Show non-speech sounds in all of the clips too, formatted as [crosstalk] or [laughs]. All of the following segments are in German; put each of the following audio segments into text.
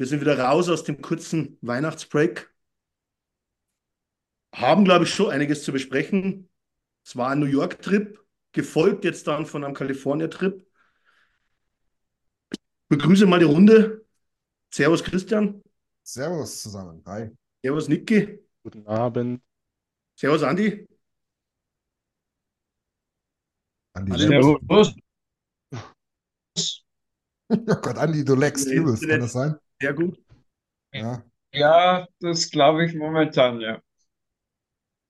Wir sind wieder raus aus dem kurzen Weihnachtsbreak. Haben, glaube ich, schon einiges zu besprechen. Es war ein New York-Trip, gefolgt jetzt dann von einem California-Trip. Begrüße mal die Runde. Servus Christian. Servus zusammen. Hi. Servus Niki. Guten Abend. Servus Andi. Andi, Andi, musst- [laughs] Oh Gott, Andi, du leckst übelst, kann das sein? Sehr gut. Ja. Ja, das glaube ich momentan, ja.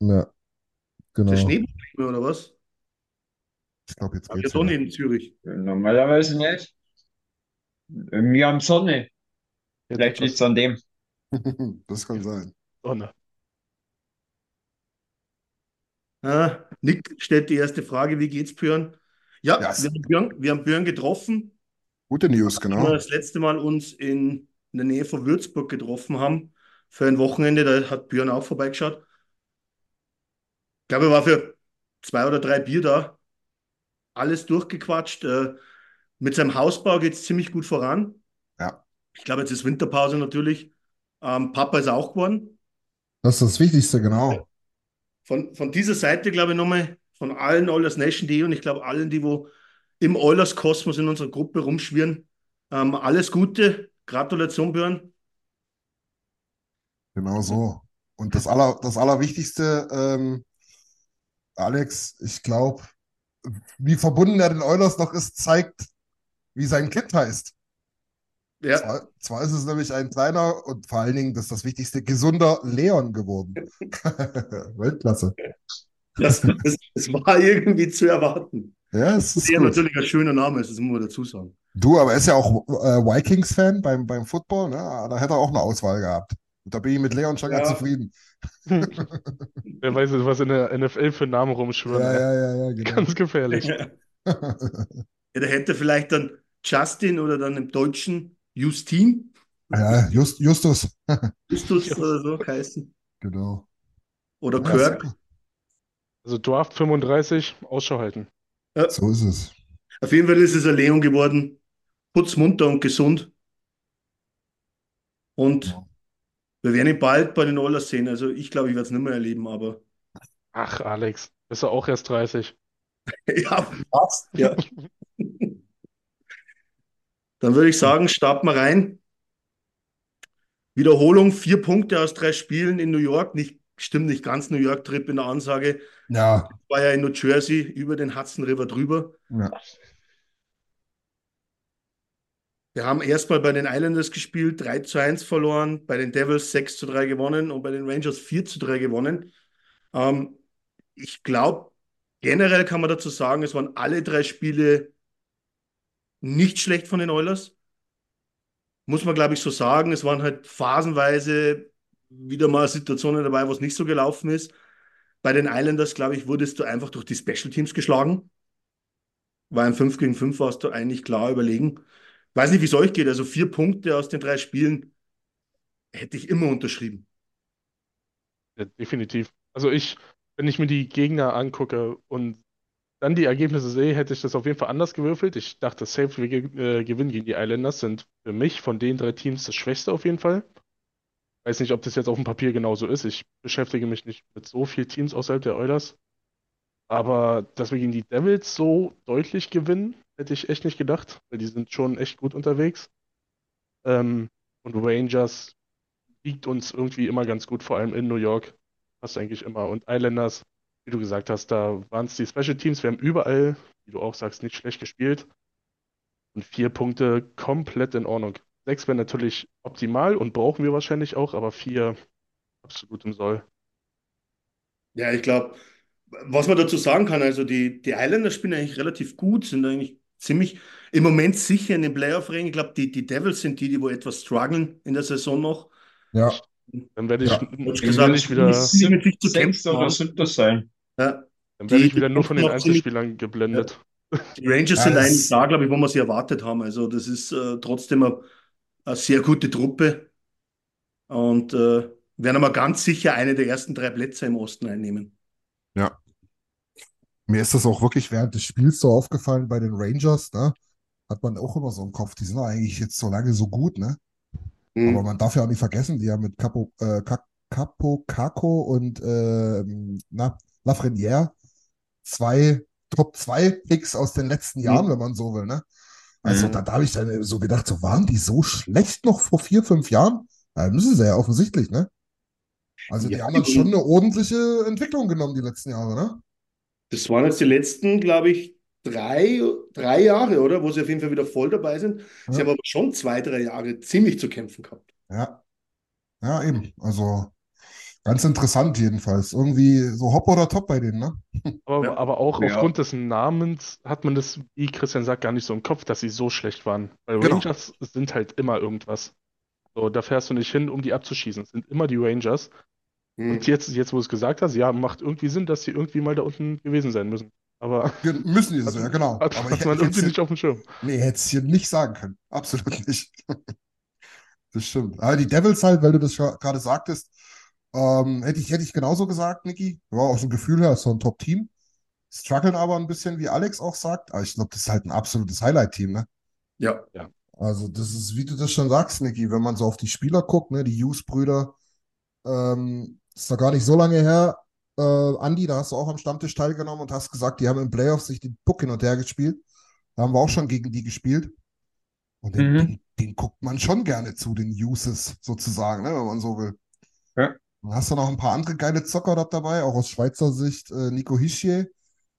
Ja, Ist genau. der oder was? Ich glaube, jetzt geht's Sonne in Zürich. Normalerweise nicht. Wir haben Sonne. Vielleicht liegt es an dem. [laughs] Das kann sein. Sonne. Ah, Nick stellt die erste Frage, wie geht's Björn? Ja, Ja, es- wir haben Björn, wir haben Björn getroffen, Gute News, als wir genau. das letzte Mal uns in, in der Nähe von Würzburg getroffen haben für ein Wochenende. Da hat Björn auch vorbeigeschaut. Ich glaube, er war für zwei oder drei Bier da. Alles durchgequatscht. Äh, mit seinem Hausbau geht es ziemlich gut voran. Ja, Ich glaube, jetzt ist Winterpause natürlich. Ähm, Papa ist auch geworden. das ist das Wichtigste, genau. Von, von dieser Seite, glaube ich, nochmal von allen Oilers Nation.de und ich glaube allen, die wo im Oilers Kosmos in unserer Gruppe rumschwirren. Ähm, alles Gute. Gratulation, Björn. Genau so. Und das Aller, das Allerwichtigste, ähm, Alex, ich glaube, wie verbunden er den Oilers noch ist, zeigt, wie sein Kind heißt. Ja, Zwar, zwar ist es nämlich ein kleiner und vor allen Dingen, das ist das Wichtigste, gesunder Leon geworden. [laughs] Weltklasse. das, das, das war irgendwie zu erwarten. Ja, es ist Sehr gut. natürlich ein schöner Name ist, das muss man dazu sagen. Du, aber er ist ja auch äh, Vikings-Fan beim, beim Football, ne? Da hätte er auch eine Auswahl gehabt. Und da bin ich mit Leon schon ganz Ja. zufrieden. [laughs] Wer weiß, was in der NFL für Namen rumschwirren. Ja, ja, ja, ja, [laughs] genau. Ganz gefährlich. [laughs] Ja, der hätte vielleicht dann Justin oder dann im Deutschen Justin, Ja, Just, Justus. Justus oder so heißen. Genau. Oder Ja, Kirk. Also Draft 35, Ausschau halten. So ist es. Auf jeden Fall ist es ein Leon geworden. Putzmunter und gesund. Und Ja. wir werden ihn bald bei den Oilers sehen. Also ich glaube, ich werde es nicht mehr erleben, aber Ach, Alex, bist du auch erst 30. [laughs] ja, passt. Ja. [laughs] Dann würde ich sagen, starten wir rein. Wiederholung, vier Punkte aus drei Spielen in New York. Nicht, stimmt nicht ganz New York-Trip in der Ansage. Ja, War ja in New Jersey über den Hudson River drüber. ja. Wir haben erstmal bei den Islanders gespielt, 3 zu 1 verloren, bei den Devils 6 zu 3 gewonnen und bei den Rangers 4 zu 3 gewonnen. Ähm, ich glaube, generell kann man dazu sagen, es waren alle drei Spiele nicht schlecht von den Oilers. Muss man, glaube ich, so sagen. Es waren halt phasenweise wieder mal Situationen dabei, wo es nicht so gelaufen ist. Bei den Islanders, glaube ich, wurdest du einfach durch die Special Teams geschlagen. War ein 5 gegen 5, warst du eigentlich klar überlegen. Weiß nicht, wie es euch geht. Also vier Punkte aus den drei Spielen hätte ich immer unterschrieben. Ja, definitiv. Also ich, wenn ich mir die Gegner angucke und dann die Ergebnisse sehe, hätte ich das auf jeden Fall anders gewürfelt. Ich dachte, safe wir äh, gewinnen gegen die Islanders sind für mich von den drei Teams das Schwächste auf jeden Fall. Weiß nicht, ob das jetzt auf dem Papier genauso ist. Ich beschäftige mich nicht mit so vielen Teams außerhalb der Oilers. Aber dass wir gegen die Devils so deutlich gewinnen, hätte ich echt nicht gedacht, weil die sind schon echt gut unterwegs. Ähm, und Rangers liegt uns irgendwie immer ganz gut, vor allem in New York. Passt eigentlich immer. Und Islanders, wie du gesagt hast, da waren es die Special Teams. Wir haben überall, wie du auch sagst, nicht schlecht gespielt. Und vier Punkte komplett in Ordnung. Sechs wäre natürlich optimal und brauchen wir wahrscheinlich auch, aber vier absolut im Soll. Ja, ich glaube, was man dazu sagen kann, also die, die Islanders spielen eigentlich relativ gut, sind eigentlich ziemlich im Moment sicher in den Playoff-Rängen. Ich glaube, die, die Devils sind die, die wo etwas strugglen in der Saison noch. Ja, Dann werde ich, Ja. ich gesagt, ich wieder, mit sich zu Sechs kämpfen oder haben. sind das sein? Ja. dann werde ich die- wieder nur von den die noch ziemlich- Einzelspielern geblendet. Die Rangers Ja, sind das- eigentlich da, glaube ich, wo wir sie erwartet haben. Also das ist äh, trotzdem eine, eine sehr gute Truppe und äh, werden aber ganz sicher eine der ersten drei Plätze im Osten einnehmen. ja. Mir ist das auch wirklich während des Spiels so aufgefallen bei den Rangers, ne? Hat man auch immer so im Kopf, die sind doch eigentlich jetzt so lange so gut, ne? Aber man darf ja auch nicht vergessen, die haben mit Capo, äh, Ca- Capo Caco und ähm, na, Lafreniere zwei Top 2 Picks aus den letzten Jahren, wenn man so will, ne? Also Mhm. da, da habe ich dann so gedacht, so waren die so schlecht noch vor vier, fünf Jahren? Ja, müssen sie ja offensichtlich, ne? Also die Ja, haben dann die- schon eine ordentliche Entwicklung genommen die letzten Jahre, ne? Das waren jetzt die letzten, glaube ich, drei, drei Jahre, oder? Wo sie auf jeden Fall wieder voll dabei sind. Sie Ja. haben aber schon zwei, drei Jahre ziemlich zu kämpfen gehabt. Ja. Ja, eben. Also ganz interessant jedenfalls. Irgendwie so hopp oder top bei denen, ne? Aber, Ja. aber auch Ja. aufgrund des Namens hat man das, wie Christian sagt, gar nicht so im Kopf, dass sie so schlecht waren. Weil Genau. Rangers sind halt immer irgendwas. So, da fährst du nicht hin, um die abzuschießen. Es sind immer die Rangers. Hm. Und jetzt, jetzt, wo du es gesagt hast, ja, macht irgendwie Sinn, dass sie irgendwie mal da unten gewesen sein müssen. Aber [laughs] Ge- Müssen die [laughs] das, ja, genau. hat, Aber hat ich, man ich irgendwie nicht auf dem Schirm. nee, hätte es hier nicht sagen können. Absolut nicht. [laughs] Das stimmt. Aber die Devils halt, weil du das gerade sagtest, ähm, hätte ich, hätte ich genauso gesagt, Niki. War auch so ein Gefühl her, ist so ein Top-Team. Struggeln aber ein bisschen, wie Alex auch sagt. Aber ich glaube, das ist halt ein absolutes Highlight-Team, ne? Ja, Also, das ist, wie du das schon sagst, Niki, wenn man so auf die Spieler guckt, ne, die Hughes-Brüder, ähm, ist doch gar nicht so lange her. Äh, Andi, da hast du auch am Stammtisch teilgenommen und hast gesagt, die haben im Playoffs sich den Puck hin und her gespielt. Da haben wir auch schon gegen die gespielt. Und den, Mhm. den, den guckt man schon gerne zu, den Uses sozusagen, ne, wenn man so will. Ja. Hast du noch ein paar andere geile Zocker dort dabei, auch aus Schweizer Sicht, äh, Nico Hischier,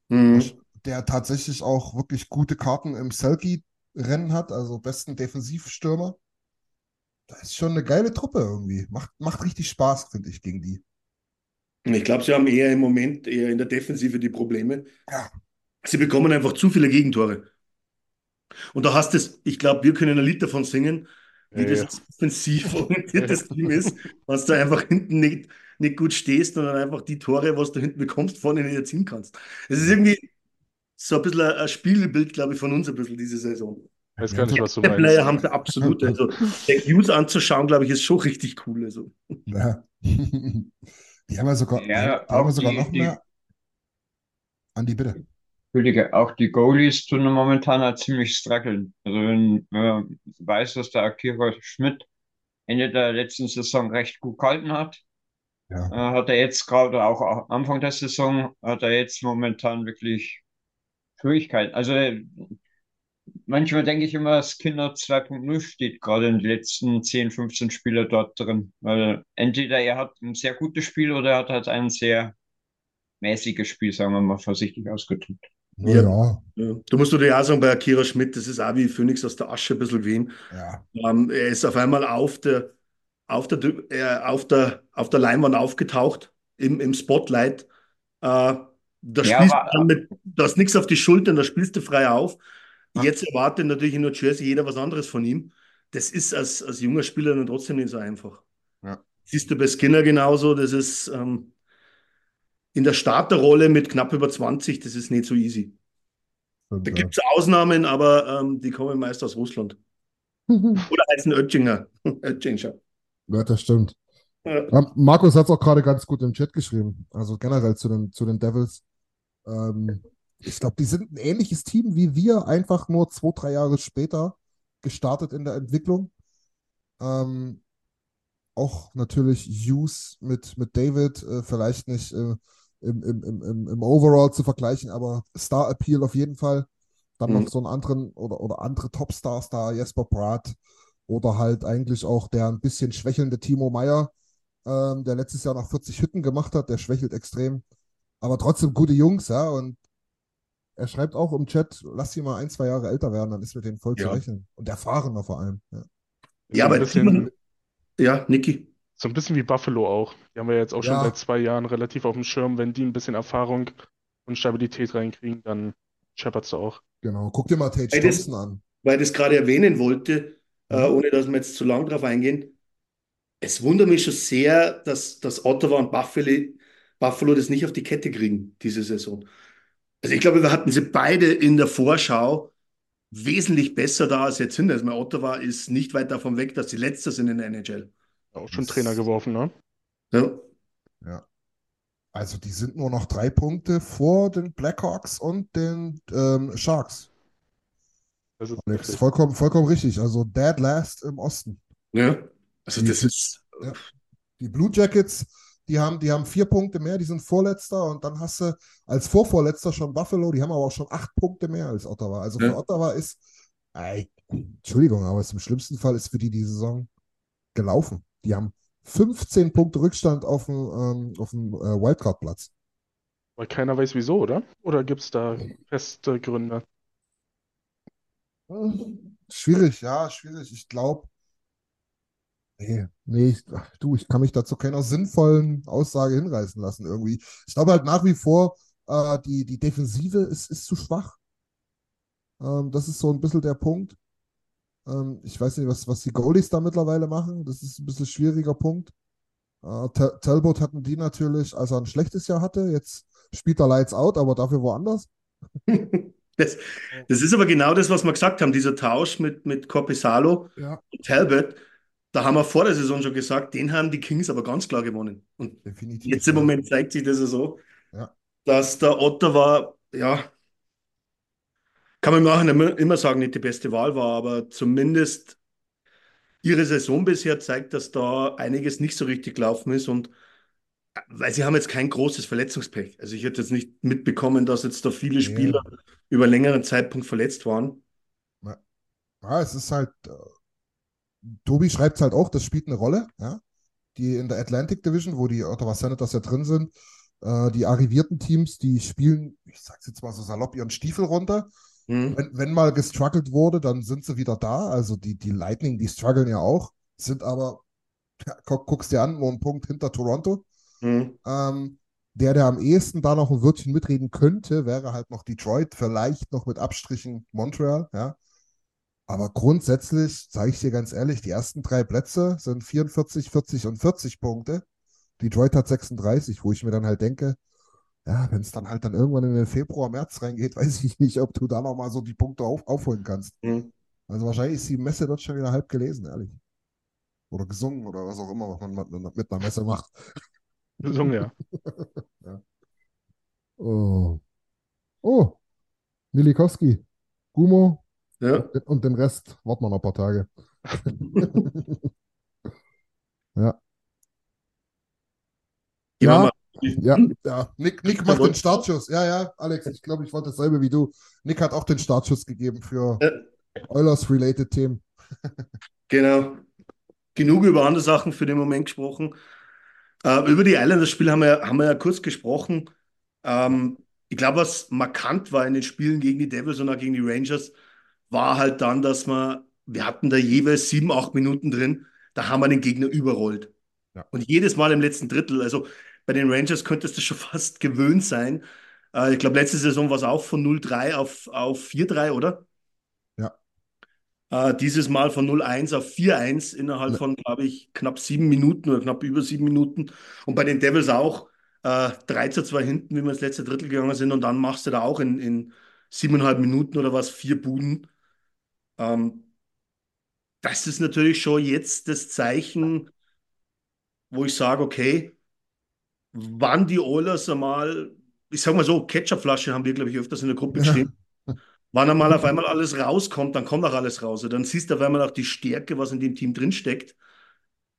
Hm. der tatsächlich auch wirklich gute Karten im Selkie-Rennen hat, also besten Defensivstürmer. Das ist schon eine geile Truppe irgendwie. Macht, macht richtig Spaß, finde ich, gegen die. Ich glaube, sie haben eher im Moment eher in der Defensive die Probleme. Ja. Sie bekommen einfach zu viele Gegentore. Und da hast es, ich glaube, wir können ein Lied davon singen, wie Ja, das offensiv [laughs] orientiertes Team ist, was du einfach hinten nicht, nicht gut stehst und dann einfach die Tore, was du hinten bekommst, vorne nicht erzielen kannst. Es ist irgendwie so ein bisschen ein, Spiegelbild, glaube ich, von uns ein bisschen diese Saison. Weiß gar nicht, was du Der Player meinst. haben sie absolut. [laughs] Also, der Hughes anzuschauen, glaube ich, ist schon richtig cool. Also. Ja. [laughs] Die haben ja sogar, Ja, haben, ja sogar die- noch mehr. Andi, bitte. Entschuldige, auch die Goalies tun momentan halt ziemlich strugglen. Also wenn, wenn man weiß, dass der Akira Schmidt Ende der letzten Saison recht gut gehalten hat, Ja. äh, hat er jetzt gerade auch am Anfang der Saison, hat er jetzt momentan wirklich Schwierigkeiten. Also manchmal denke ich immer, das Kinder 2.0 steht gerade in den letzten 10, 15 Spiele dort drin. Weil entweder er hat ein sehr gutes Spiel oder er hat halt ein sehr mäßiges Spiel, sagen wir mal vorsichtig ausgedrückt. Ja, Ja. Du musst dir auch sagen, bei Akira Schmidt, das ist auch wie Phönix aus der Asche ein bisschen gewesen. ja. Ähm, er ist auf einmal auf der, auf der, äh, auf der, auf der Leinwand aufgetaucht, im, im Spotlight. Äh, da Ja, spielst aber- mit, da hast nichts auf die Schultern, da spielst du frei auf. Ja. Jetzt erwartet natürlich in New Jersey jeder was anderes von ihm. Das ist als, als junger Spieler dann trotzdem nicht so einfach. Ja. Siehst du bei Skinner genauso, das ist ähm, in der Starterrolle mit knapp über 20, das ist nicht so easy. Da gibt es Ausnahmen, aber ähm, die kommen meist aus Russland. [laughs] Oder heißen Oettinger. [laughs] Oettinger. Ja, das stimmt. Ja. Markus hat es auch gerade ganz gut im Chat geschrieben. Also generell zu den, zu den Devils. Ähm, ich glaube, die sind ein ähnliches Team wie wir, einfach nur zwei, drei Jahre später gestartet in der Entwicklung. Ähm, auch natürlich Hughes mit, mit David, äh, vielleicht nicht äh, im, im, im, im Overall zu vergleichen, aber Star Appeal auf jeden Fall. Dann mhm. noch so einen anderen oder, oder andere Topstars da, Jesper Pratt oder halt eigentlich auch der ein bisschen schwächelnde Timo Meyer, ähm, der letztes Jahr noch 40 Hütten gemacht hat, der schwächelt extrem. Aber trotzdem gute Jungs, ja. Und er schreibt auch im Chat, lass sie mal ein, zwei Jahre älter werden, dann ist mit denen voll ja. zu rechnen. Und erfahrener vor allem. Ja, ja aber bisschen, ja, Niki. So ein bisschen wie Buffalo auch. Die haben wir jetzt auch schon ja. seit zwei Jahren relativ auf dem Schirm. Wenn die ein bisschen Erfahrung und Stabilität reinkriegen, dann scheppert's du auch. Genau. Guck dir mal Tate Thompson an. Weil ich das gerade erwähnen wollte, äh, mhm. äh, ohne dass wir jetzt zu lang drauf eingehen. Es wundert mich schon sehr, dass, dass Ottawa und Buffalo, Buffalo das nicht auf die Kette kriegen, diese Saison. Also ich glaube, wir hatten sie beide in der Vorschau wesentlich besser da als jetzt sind. Also mein Ottawa ist nicht weit davon weg, dass sie letzter sind in der NHL. Auch schon Trainer geworfen, ne? Ja. Ja. Also die sind nur noch drei Punkte vor den Blackhawks und den ähm, Sharks. Das ist Alex, vollkommen, vollkommen richtig. Also dead last im Osten. Ja. Also die, das ist. Ja. Die Blue Jackets die haben, die haben vier Punkte mehr, die sind Vorletzter und dann hast du als Vorvorletzter schon Buffalo, die haben aber auch schon acht Punkte mehr als Ottawa. Also für ja. Ottawa ist, ey, Entschuldigung, aber im schlimmsten Fall ist für die die Saison gelaufen. Die haben 15 Punkte Rückstand auf dem, ähm, auf dem äh, Wildcard-Platz. Weil keiner weiß wieso, oder? Oder gibt es da feste Gründe? Schwierig, ja, schwierig. Ich glaube, Nee, nee, ich, du, ich kann mich dazu keiner sinnvollen Aussage hinreißen lassen irgendwie. Ich glaube halt nach wie vor, äh, die, die Defensive ist, ist zu schwach. Ähm, das ist so ein bisschen der Punkt. Ähm, ich weiß nicht, was, was die Goalies da mittlerweile machen. Das ist ein bisschen schwieriger Punkt. Äh, Talbot hatten die natürlich, als er ein schlechtes Jahr hatte. Jetzt spielt er Lights Out, aber dafür woanders. [laughs] Das, das ist aber genau das, was wir gesagt haben, dieser Tausch mit, mit Corpesalo ja. und Talbot da haben wir vor der Saison schon gesagt, den haben die Kings aber ganz klar gewonnen. Und Definitiv, jetzt im. Moment zeigt sich das ja so, ja. dass der Ottawa, ja, kann man machen, immer sagen, nicht die beste Wahl war, aber zumindest ihre Saison bisher zeigt, dass da einiges nicht so richtig gelaufen ist und weil sie haben jetzt kein großes Verletzungspech. Also ich hätte jetzt nicht mitbekommen, dass jetzt da viele Spieler über längeren Zeitpunkt verletzt waren. Ja, es ist halt äh, Tobi schreibt es halt auch, das spielt eine Rolle, ja. Die in der Atlantic Division, wo die Ottawa Senators ja drin sind, äh, die arrivierten Teams, die spielen, ich sag's jetzt mal so salopp, ihren Stiefel runter. Mhm. Wenn, wenn, mal gestruggelt wurde, dann sind sie wieder da. Also die, die Lightning, die strugglen ja auch, sind aber, ja, guck, guckst dir an, nur einen Punkt hinter Toronto. Mhm. Ähm, der, der am ehesten da noch ein Wörtchen mitreden könnte, wäre halt noch Detroit, vielleicht noch mit Abstrichen Montreal, ja. Aber grundsätzlich, sage ich dir ganz ehrlich, die ersten drei Plätze sind 44, 40 und 40 Punkte. Detroit hat 36, wo ich mir dann halt denke, ja, wenn es dann halt dann irgendwann in den Februar, März reingeht, [laughs] weiß ich nicht, ob du da nochmal so die Punkte auf, aufholen kannst. Mhm. Also wahrscheinlich ist die Messe dort schon wieder halb gelesen, ehrlich. Oder gesungen oder was auch immer, was man mit einer Messe macht. [laughs] Gesungen, ja. [laughs] ja. Oh. Oh. Milikowski. Gumo, ja. Und den Rest warten wir noch ein paar Tage. ja. Ja, ja, ja. Nick, Nick macht den Startschuss. Ja, ja, Alex, ich glaube, ich wollte dasselbe wie du. Nick hat auch den Startschuss gegeben für ja. Oilers-related Themen. genau. Genug über andere Sachen für den Moment gesprochen. Äh, über die Islanders-Spiel haben wir, haben wir ja kurz gesprochen. Ähm, ich glaube, was markant war in den Spielen gegen die Devils und auch gegen die Rangers, war halt dann, dass wir, wir hatten da jeweils sieben, acht Minuten drin, da haben wir den Gegner überrollt. Ja. Und jedes Mal im letzten Drittel, also bei den Rangers könnte es das schon [laughs] fast gewöhnt sein. Äh, ich glaube, letzte Saison war es auch von 0-3 auf, auf 4-3, oder? Ja. Äh, dieses Mal von 0-1 auf 4-1 innerhalb ja. von, glaube ich, knapp sieben Minuten oder knapp über sieben Minuten. Und bei den Devils auch äh, 3 zu 2 hinten, wie wir ins letzte Drittel gegangen sind. Und dann machst du da auch in, in siebeneinhalb Minuten oder was, vier Buden. Ähm, das ist natürlich schon jetzt das Zeichen, wo ich sage, okay, wann die Oilers einmal, ich sag mal so, Ketchupflasche haben wir, glaube ich, öfters in der Gruppe geschrieben. Wann einmal auf einmal alles rauskommt, dann kommt auch alles raus. Dann siehst du auf einmal auch die Stärke, was in dem Team drinsteckt.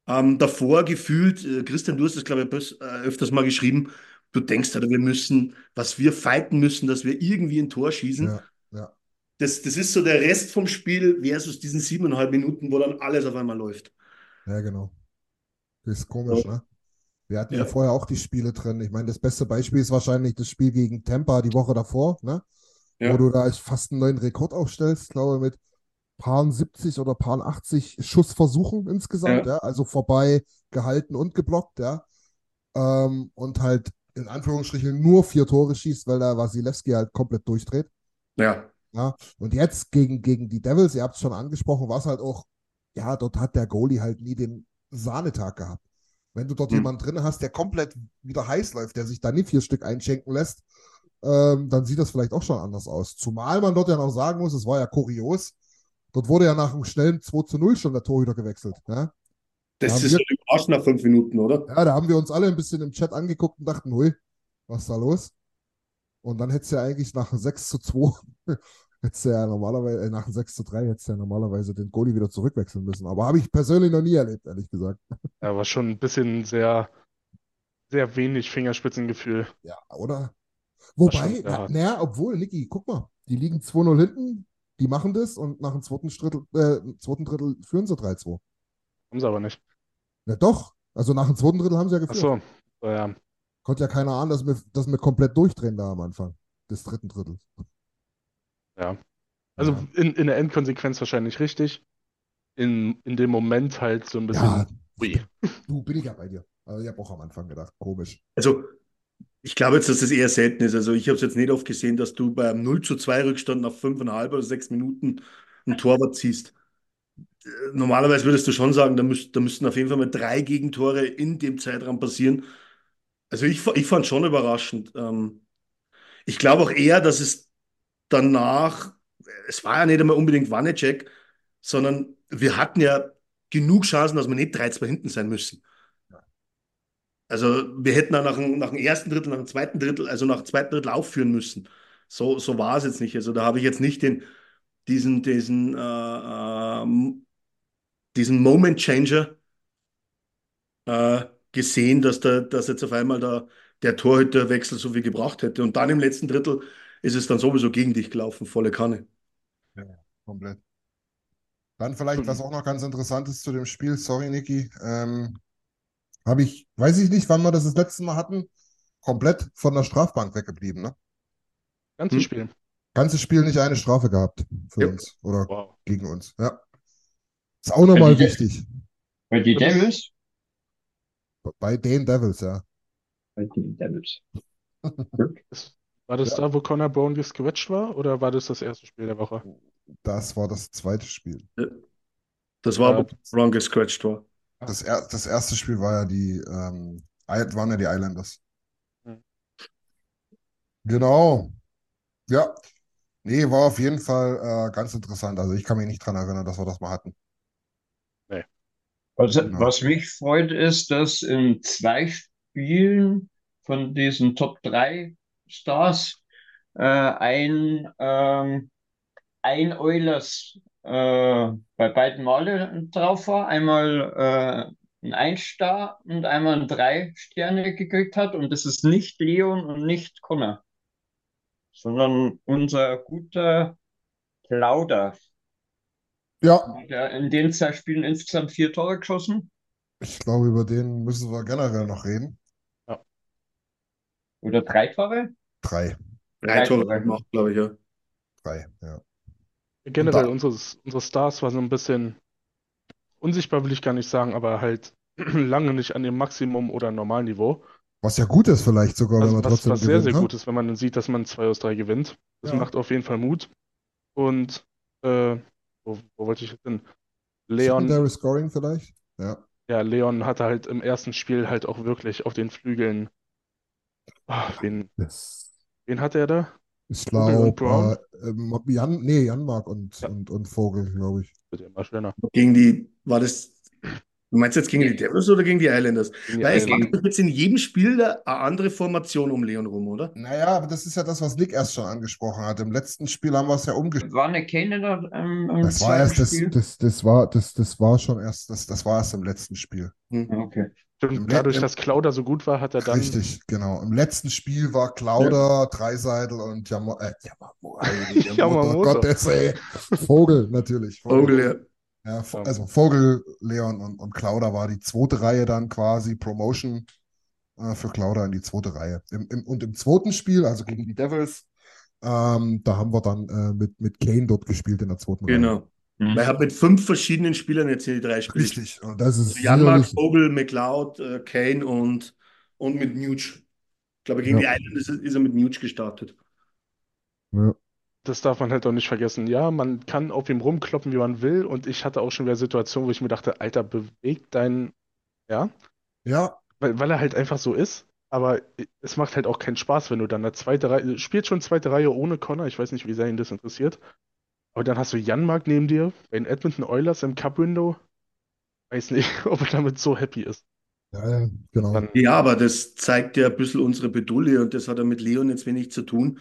Ähm, davor gefühlt, äh, Christian, du hast das, glaube ich, äh, öfters mal geschrieben, du denkst, oder wir müssen, was wir fighten müssen, dass wir irgendwie ein Tor schießen. Ja, ja. Das, das ist so der Rest vom Spiel versus diesen siebeneinhalb Minuten, wo dann alles auf einmal läuft. Ja, genau. Das ist komisch, Ja. ne? Wir hatten ja. Ja. vorher auch die Spiele drin. Ich meine, das beste Beispiel ist wahrscheinlich das Spiel gegen Tampa die Woche davor, ne? Ja. Wo du da fast einen neuen Rekord aufstellst, glaube mit Paaren 70 oder Paaren 80 Schussversuchen insgesamt, Ja. ja. Also vorbei, gehalten und geblockt, ja. Ähm, und halt in Anführungsstrichen nur vier Tore schießt, weil da Wasilewski halt komplett durchdreht. Ja, Ja, und jetzt gegen, gegen die Devils, ihr habt es schon angesprochen, war es halt auch, ja, dort hat der Goalie halt nie den Sahnetag gehabt. Wenn du dort Hm. jemanden drin hast, der komplett wieder heiß läuft, der sich da nicht vier Stück einschenken lässt, ähm, dann sieht das vielleicht auch schon anders aus. Zumal man dort ja noch sagen muss, es war ja kurios. Dort wurde ja nach einem schnellen 2 zu 0 schon der Torhüter gewechselt. Ne? das Haben ist wir- so überrascht nach fünf Minuten, oder? Ja, da haben wir uns alle ein bisschen im Chat angeguckt und dachten, hui, was ist da los? Und dann hättest du ja eigentlich nach einem 6 zu 2, hättest du ja normalerweise, äh, nach einem 6 zu 3 hättest du ja normalerweise den Goalie wieder zurückwechseln müssen. Aber habe ich persönlich noch nie erlebt, ehrlich gesagt. Ja, war schon ein bisschen sehr, sehr wenig Fingerspitzengefühl. Ja, oder? Wobei, sehr na, naja, obwohl, Niki, guck mal, die liegen 2-0 hinten, die machen das und nach dem zweiten Drittel, äh, zweiten Drittel führen sie 3-2. Haben sie aber nicht. Na doch, also nach dem zweiten Drittel haben sie ja Ach geführt. so. Ja, Konnte ja keiner ahnen, dass wir, dass wir komplett durchdrehen da am Anfang des dritten Drittels. Ja. Also Ja. in, in der Endkonsequenz wahrscheinlich richtig. In, in dem Moment halt so ein bisschen. Ja, Ui. du bin ich ja bei dir. Aber ich habe auch am Anfang gedacht, komisch. Also, ich glaube jetzt, dass das eher selten ist. Also, ich habe es jetzt nicht oft gesehen, dass du beim 0 zu 2 Rückstand nach fünfeinhalb oder sechs Minuten ein Torwart ziehst. Normalerweise würdest du schon sagen, da, müsst, da müssten auf jeden Fall mal drei Gegentore in dem Zeitraum passieren. Also, ich, ich fand schon überraschend. Ähm, ich glaube auch eher, dass es danach, es war ja nicht einmal unbedingt Wanne-Check, sondern wir hatten ja genug Chancen, dass wir nicht 3-2 hinten sein müssen. Also wir hätten dann nach dem, nach dem ersten Drittel, nach dem zweiten Drittel, also nach dem zweiten Drittel aufführen müssen. So, so war es jetzt nicht. Also da habe ich jetzt nicht den, diesen, diesen, äh, ähm, diesen Moment Changer äh, gesehen, dass, da, dass jetzt auf einmal da, der Torhüterwechsel so viel gebracht hätte. Und dann im letzten Drittel ist es dann sowieso gegen dich gelaufen, volle Kanne. Komplett. Dann vielleicht, was auch noch ganz interessant ist zu dem Spiel, sorry, Niki, ähm, habe ich, weiß ich nicht, wann wir das das letzte Mal hatten, komplett von der Strafbank weggeblieben, ne? Ganzes Hm. Spiel. Ganzes Spiel nicht eine Strafe gehabt für Ja. uns oder Wow. gegen uns. Ja. Ist auch nochmal Ja, wichtig. Bei ist- Devils? Bei den Devils, ja. Bei die Devils. [laughs] War das da, wo Connor Brown gesquetscht war? Oder war das das erste Spiel der Woche? Das war das zweite Spiel. Das war, Ja. wo Brown gescratcht war. Das, er, das erste Spiel war ja die, ähm, waren ja die Islanders. Hm. Genau. Ja. Nee, war auf jeden Fall äh, ganz interessant. Also ich kann mich nicht dran erinnern, dass wir das mal hatten. Was, Genau. was mich freut, ist, dass in zwei Spielen von diesen Top 3 Stars äh, ein, ähm, ein Oilers äh, bei beiden Male drauf war. Einmal äh, ein Ein-Star und einmal ein Drei Sterne gekriegt hat. Und das ist nicht Leon und nicht Connor, sondern unser guter Plauder. Ja, ja in den zwei Spielen insgesamt vier Tore geschossen. ich glaube, über den müssen wir generell noch reden. Oder drei Tore? Drei. Drei Drei Tore gemacht, glaube ich, ja. Drei, ja. Generell, da- unsere, unsere Stars waren so ein bisschen unsichtbar, will ich gar nicht sagen, aber halt [clears throat] lange nicht an dem Maximum oder Normalniveau. Was ja gut ist vielleicht sogar, wenn Also man was, trotzdem was sehr, gewinnt, sehr ne? gut ist, wenn man dann sieht, dass man 2 aus 3 gewinnt. Das Ja. macht auf jeden Fall Mut. Und äh, wo, wo wollte ich jetzt hin? Leon, Secondary Scoring vielleicht? Ja. ja, Leon hatte halt im ersten Spiel halt auch wirklich auf den Flügeln. Ah, wen, wen hatte er da? Ich glaube, äh, Jan, nee, Janmark und, Ja. und, und Vogel, glaube ich. Wird immer schöner. Gegen die, war das, du meinst jetzt gegen die Devils oder gegen die Islanders? Gegen die Weil es Islanders. geht jetzt in jedem Spiel eine andere Formation um Leon rum, oder? Naja, aber das ist ja das, was Nick erst schon angesprochen hat. Im letzten Spiel haben wir es ja umgestellt. War eine Kane da im, Das war zweiten erst, das, Spiel? das, das war, das, das war schon erst, das, das war erst im letzten Spiel. Okay. Stimmt, Im dadurch, dass Klauder so gut war, hat er dann. Richtig, genau. Im letzten Spiel war Klauder, Dreiseidel und Yama, äh, Yamamoto, [laughs] Yamamoto. Gottes, ey. Vogel natürlich. Vogel, ja. Ja, Vo- also Vogel, Leon und, und Klauder war die zweite Reihe dann quasi, Promotion äh, für Klauder in die zweite Reihe. Im, im, und im zweiten Spiel, also gegen die Devils, ähm, da haben wir dann äh, mit, mit Kane dort gespielt in der zweiten Reihe. Genau. Mhm. Weil er hat mit fünf verschiedenen Spielern jetzt hier die drei Spiele. Richtig, und das ist Janmark, sicherlich, Vogel, McLeod, äh, Kane und, und mit Nuge. Ich glaube, gegen Ja. die Islanders ist, ist er mit Nuge gestartet. ja, Das darf man halt auch nicht vergessen. Ja, man kann auf ihm rumkloppen, wie man will. Und ich hatte auch schon wieder Situationen, wo ich mir dachte, Alter, beweg deinen. Ja, ja, weil, weil er halt einfach so ist. Aber es macht halt auch keinen Spaß, wenn du dann eine zweite Reihe. Spielt schon zweite Reihe ohne Connor. Ich weiß nicht, wie sehr ihn das interessiert. Aber dann hast du Janmark neben dir bei den Edmonton Oilers im Cup-Window. Weiß nicht, [laughs] ob er damit so happy ist. ja, genau. Dann, Ja, aber das zeigt ja ein bisschen unsere Bedulie und das hat ja mit Leon jetzt wenig zu tun,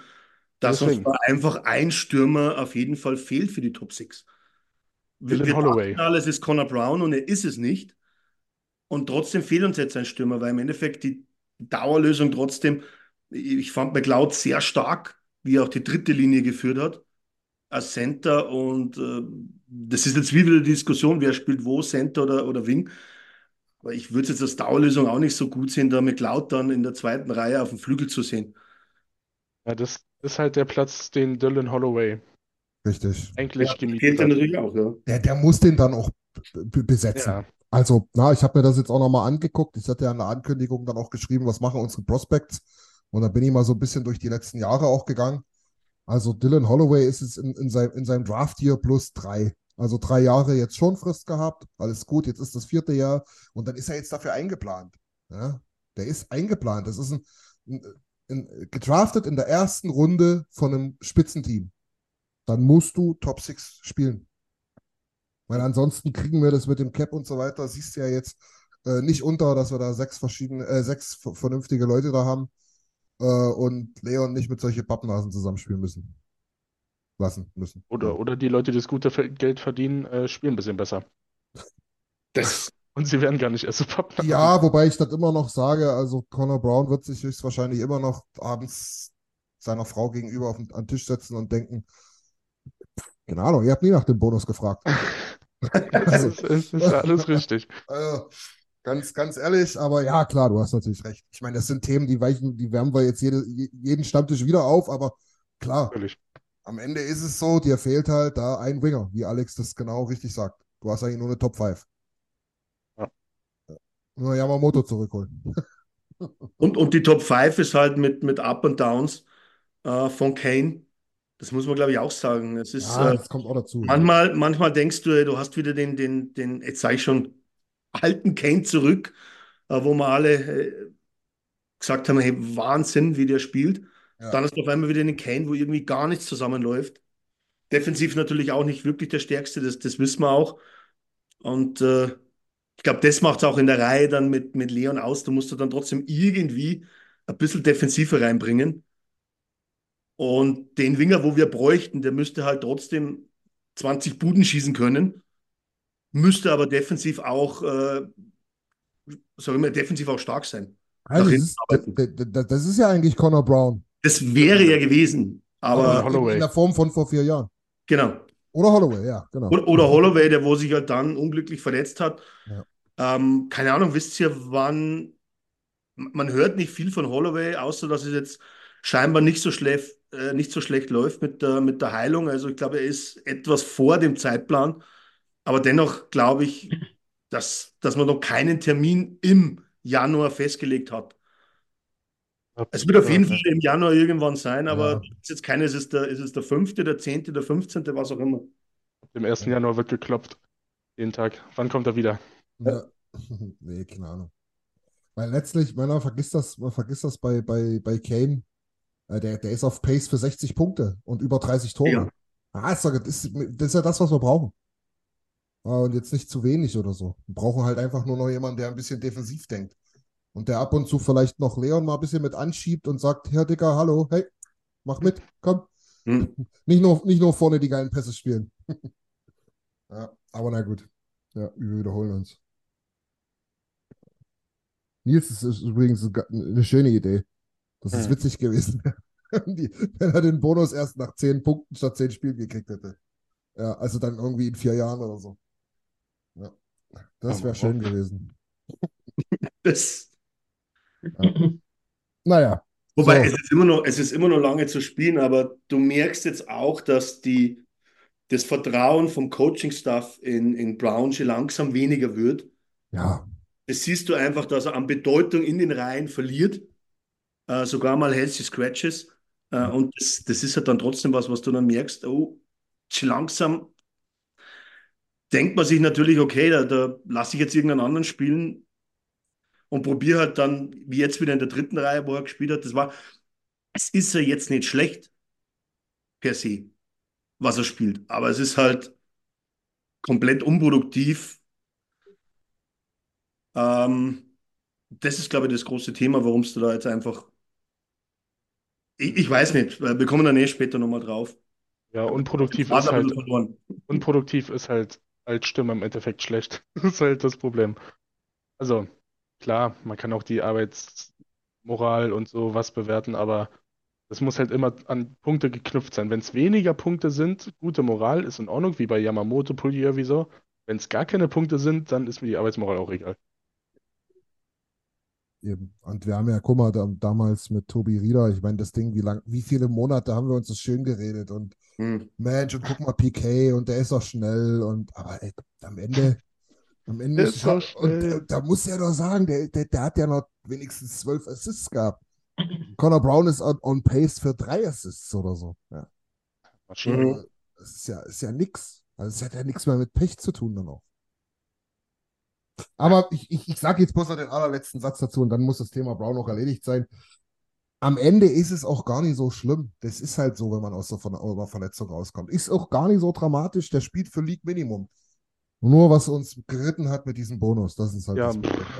dass uns Deswegen. da einfach ein Stürmer auf jeden Fall fehlt für die Top 6. Wir, wir Holloway. alles ist Connor Brown und er ist es nicht. Und trotzdem fehlt uns jetzt ein Stürmer, weil im Endeffekt die Dauerlösung trotzdem, ich fand McLeod sehr stark, wie er auch die dritte Linie geführt hat, als Center. Und äh, das ist jetzt wieder die Diskussion, wer spielt wo, Center oder, oder Wing. Aber ich würde es jetzt als Dauerlösung auch nicht so gut sehen, da McLeod dann in der zweiten Reihe auf dem Flügel zu sehen. ja, das ist halt der Platz, den Dylan Holloway Richtig. eigentlich Fehlt gemietet er hat. natürlich auch, ja. Der, der muss den dann auch besetzen. Ja, Also, na, ich habe mir das jetzt auch nochmal angeguckt. Ich hatte ja in der Ankündigung dann auch geschrieben, was machen unsere Prospects. Und da bin ich mal so ein bisschen durch die letzten Jahre auch gegangen. Also Dylan Holloway ist es in, in, sein, in seinem Draft hier plus drei. Also drei Jahre jetzt schon Frist gehabt. Alles gut, jetzt ist das vierte Jahr. Und dann ist er jetzt dafür eingeplant. Ja? Der ist eingeplant. Das ist ein, ein, ein gedraftet in der ersten Runde von einem Spitzenteam. Dann musst du Top 6 spielen. Weil ansonsten kriegen wir das mit dem Cap und so weiter, siehst du ja jetzt äh, nicht unter, dass wir da sechs verschiedene, äh, sechs vernünftige Leute da haben äh, und Leon nicht mit solchen Pappnasen zusammenspielen müssen. Lassen müssen. oder, oder die Leute, die das gute Geld verdienen, äh, spielen ein bisschen besser. Das, [laughs] Und sie werden gar nicht erst so Pappnasen. Ja, wobei ich das immer noch sage, also Connor Brown wird sich höchstwahrscheinlich immer noch abends seiner Frau gegenüber auf den, an den Tisch setzen und denken, keine Ahnung, ihr habt nie nach dem Bonus gefragt. [laughs] Das ist, es ist alles [laughs] richtig. Also, ganz, ganz ehrlich, aber ja, klar, du hast natürlich recht. Ich meine, das sind Themen, die weichen, die wärmen wir jetzt jede, je- jeden Stammtisch wieder auf, aber klar, Natürlich. am Ende ist es so, dir fehlt halt da ein Winger, wie Alex das genau richtig sagt. Du hast eigentlich nur eine Top 5. Ja. Nur Yamamoto zurückholen. und, und die Top 5 ist halt mit, mit Up und Downs äh, von Kane. Das muss man, glaube ich, auch sagen. Es ist, Ja, äh, das kommt auch dazu. manchmal, manchmal denkst du, du hast wieder den, den, den, jetzt sage ich schon, alten Kane zurück, äh, wo wir alle äh, gesagt haben, hey, Wahnsinn, wie der spielt. Ja. Dann hast du auf einmal wieder den Kane, wo irgendwie gar nichts zusammenläuft. Defensiv natürlich auch nicht wirklich der Stärkste, das, das wissen wir auch. Und äh, ich glaube, das macht es auch in der Reihe dann mit, mit Leon aus. Da musst du dann trotzdem irgendwie ein bisschen Defensive reinbringen. Und den Winger, wo wir bräuchten, der müsste halt trotzdem 20 Buden schießen können, müsste aber defensiv auch, äh, sag ich mal, defensiv auch stark sein. Also, das, ist, das, das ist ja eigentlich Connor Brown. Das wäre ja gewesen, aber Holloway. in der Form von vor vier Jahren. genau. Oder Holloway, ja, genau. Oder, oder Holloway, der wo sich halt dann unglücklich verletzt hat. Ja. Ähm, keine Ahnung, wisst ihr, wann man hört nicht viel von Holloway, außer dass es jetzt scheinbar nicht so schlecht, äh, nicht so schlecht läuft mit der, mit der Heilung. Also ich glaube, er ist etwas vor dem Zeitplan. Aber dennoch glaube ich, dass, dass man noch keinen Termin im Januar festgelegt hat. Es wird auf jeden Fall im Januar irgendwann sein, aber Ja. ist jetzt keine, ist es der, ist es der 5., der 10., der 15., was auch immer. Im 1. Januar wird geklopft. Jeden Tag. Wann kommt er wieder? Ja. [laughs] Nee, keine Ahnung. Weil letztlich, man vergisst das, man vergisst das bei, bei, bei Kane. Äh, der, der ist auf Pace für 60 Punkte und über 30 Tore. Ja. Ah, das, ist, das ist ja das, was wir brauchen. Ah, und jetzt nicht zu wenig oder so. Wir brauchen halt einfach nur noch jemanden, der ein bisschen defensiv denkt. Und der ab und zu vielleicht noch Leon mal ein bisschen mit anschiebt und sagt, Herr Dicker, hallo, hey, mach mit, komm. Hm. [laughs] Nicht, nur, nicht nur vorne die geilen Pässe spielen. [laughs] ja, aber na gut. Ja, wir wiederholen uns. Nils, das ist übrigens eine schöne Idee. Das ist hm. witzig gewesen, [laughs] wenn er den Bonus erst nach zehn Punkten statt zehn Spielen gekriegt hätte. Ja, also dann irgendwie in vier Jahren oder so. Das wäre schön gewesen. [laughs] Das. Ja. Naja. Wobei so. es, ist immer noch, es ist immer noch lange zu spielen, aber du merkst jetzt auch, dass die, das Vertrauen vom Coaching-Staff in, in Brown schon langsam weniger wird. Ja. Das siehst du einfach, dass er an Bedeutung in den Reihen verliert. Äh, sogar mal healthy Scratches. Äh, und das, das ist halt dann trotzdem was, was du dann merkst, oh, langsam denkt man sich natürlich, okay, da, da lasse ich jetzt irgendeinen anderen spielen und probiere halt dann, wie jetzt wieder in der dritten Reihe, wo er gespielt hat, das war, es ist ja jetzt nicht schlecht per se, was er spielt, aber es ist halt komplett unproduktiv. Ähm, das ist, glaube ich, das große Thema, warum es da jetzt einfach. Ich, ich weiß nicht, wir kommen dann eh später nochmal drauf. Ja, unproduktiv ist halt, unproduktiv ist halt als Stimme im Endeffekt schlecht. [laughs] Das ist halt das Problem. Also, klar, man kann auch die Arbeitsmoral und so was bewerten, aber das muss halt immer an Punkte geknüpft sein. Wenn es weniger Punkte sind, gute Moral ist in Ordnung, wie bei Yamamoto, Pulier, wieso. Wenn es gar keine Punkte sind, dann ist mir die Arbeitsmoral auch egal. Eben. Und wir haben ja, guck mal, da, damals mit Tobi Rieder, ich meine, das Ding, wie lang, wie viele Monate haben wir uns das schön geredet und hm. Mensch, und guck mal, PK und der ist doch schnell und aber ey, am Ende, am Ende ist schon, und da, muss er doch sagen, der, der, der hat ja noch wenigstens zwölf Assists gehabt. Connor Brown ist on, on pace für drei Assists oder so. Ja. Mhm. Das ist ja, ist ja nix. Also es hat ja nichts mehr mit Pech zu tun dann auch. Aber ich, ich, ich sage jetzt bloß noch den allerletzten Satz dazu und dann muss das Thema Brown auch erledigt sein. Am Ende ist es auch gar nicht so schlimm. Das ist halt so, wenn man aus der Ver Verletzung rauskommt. Ist auch gar nicht so dramatisch. Der spielt für League Minimum. Nur was uns geritten hat mit diesem Bonus, das ist halt ja,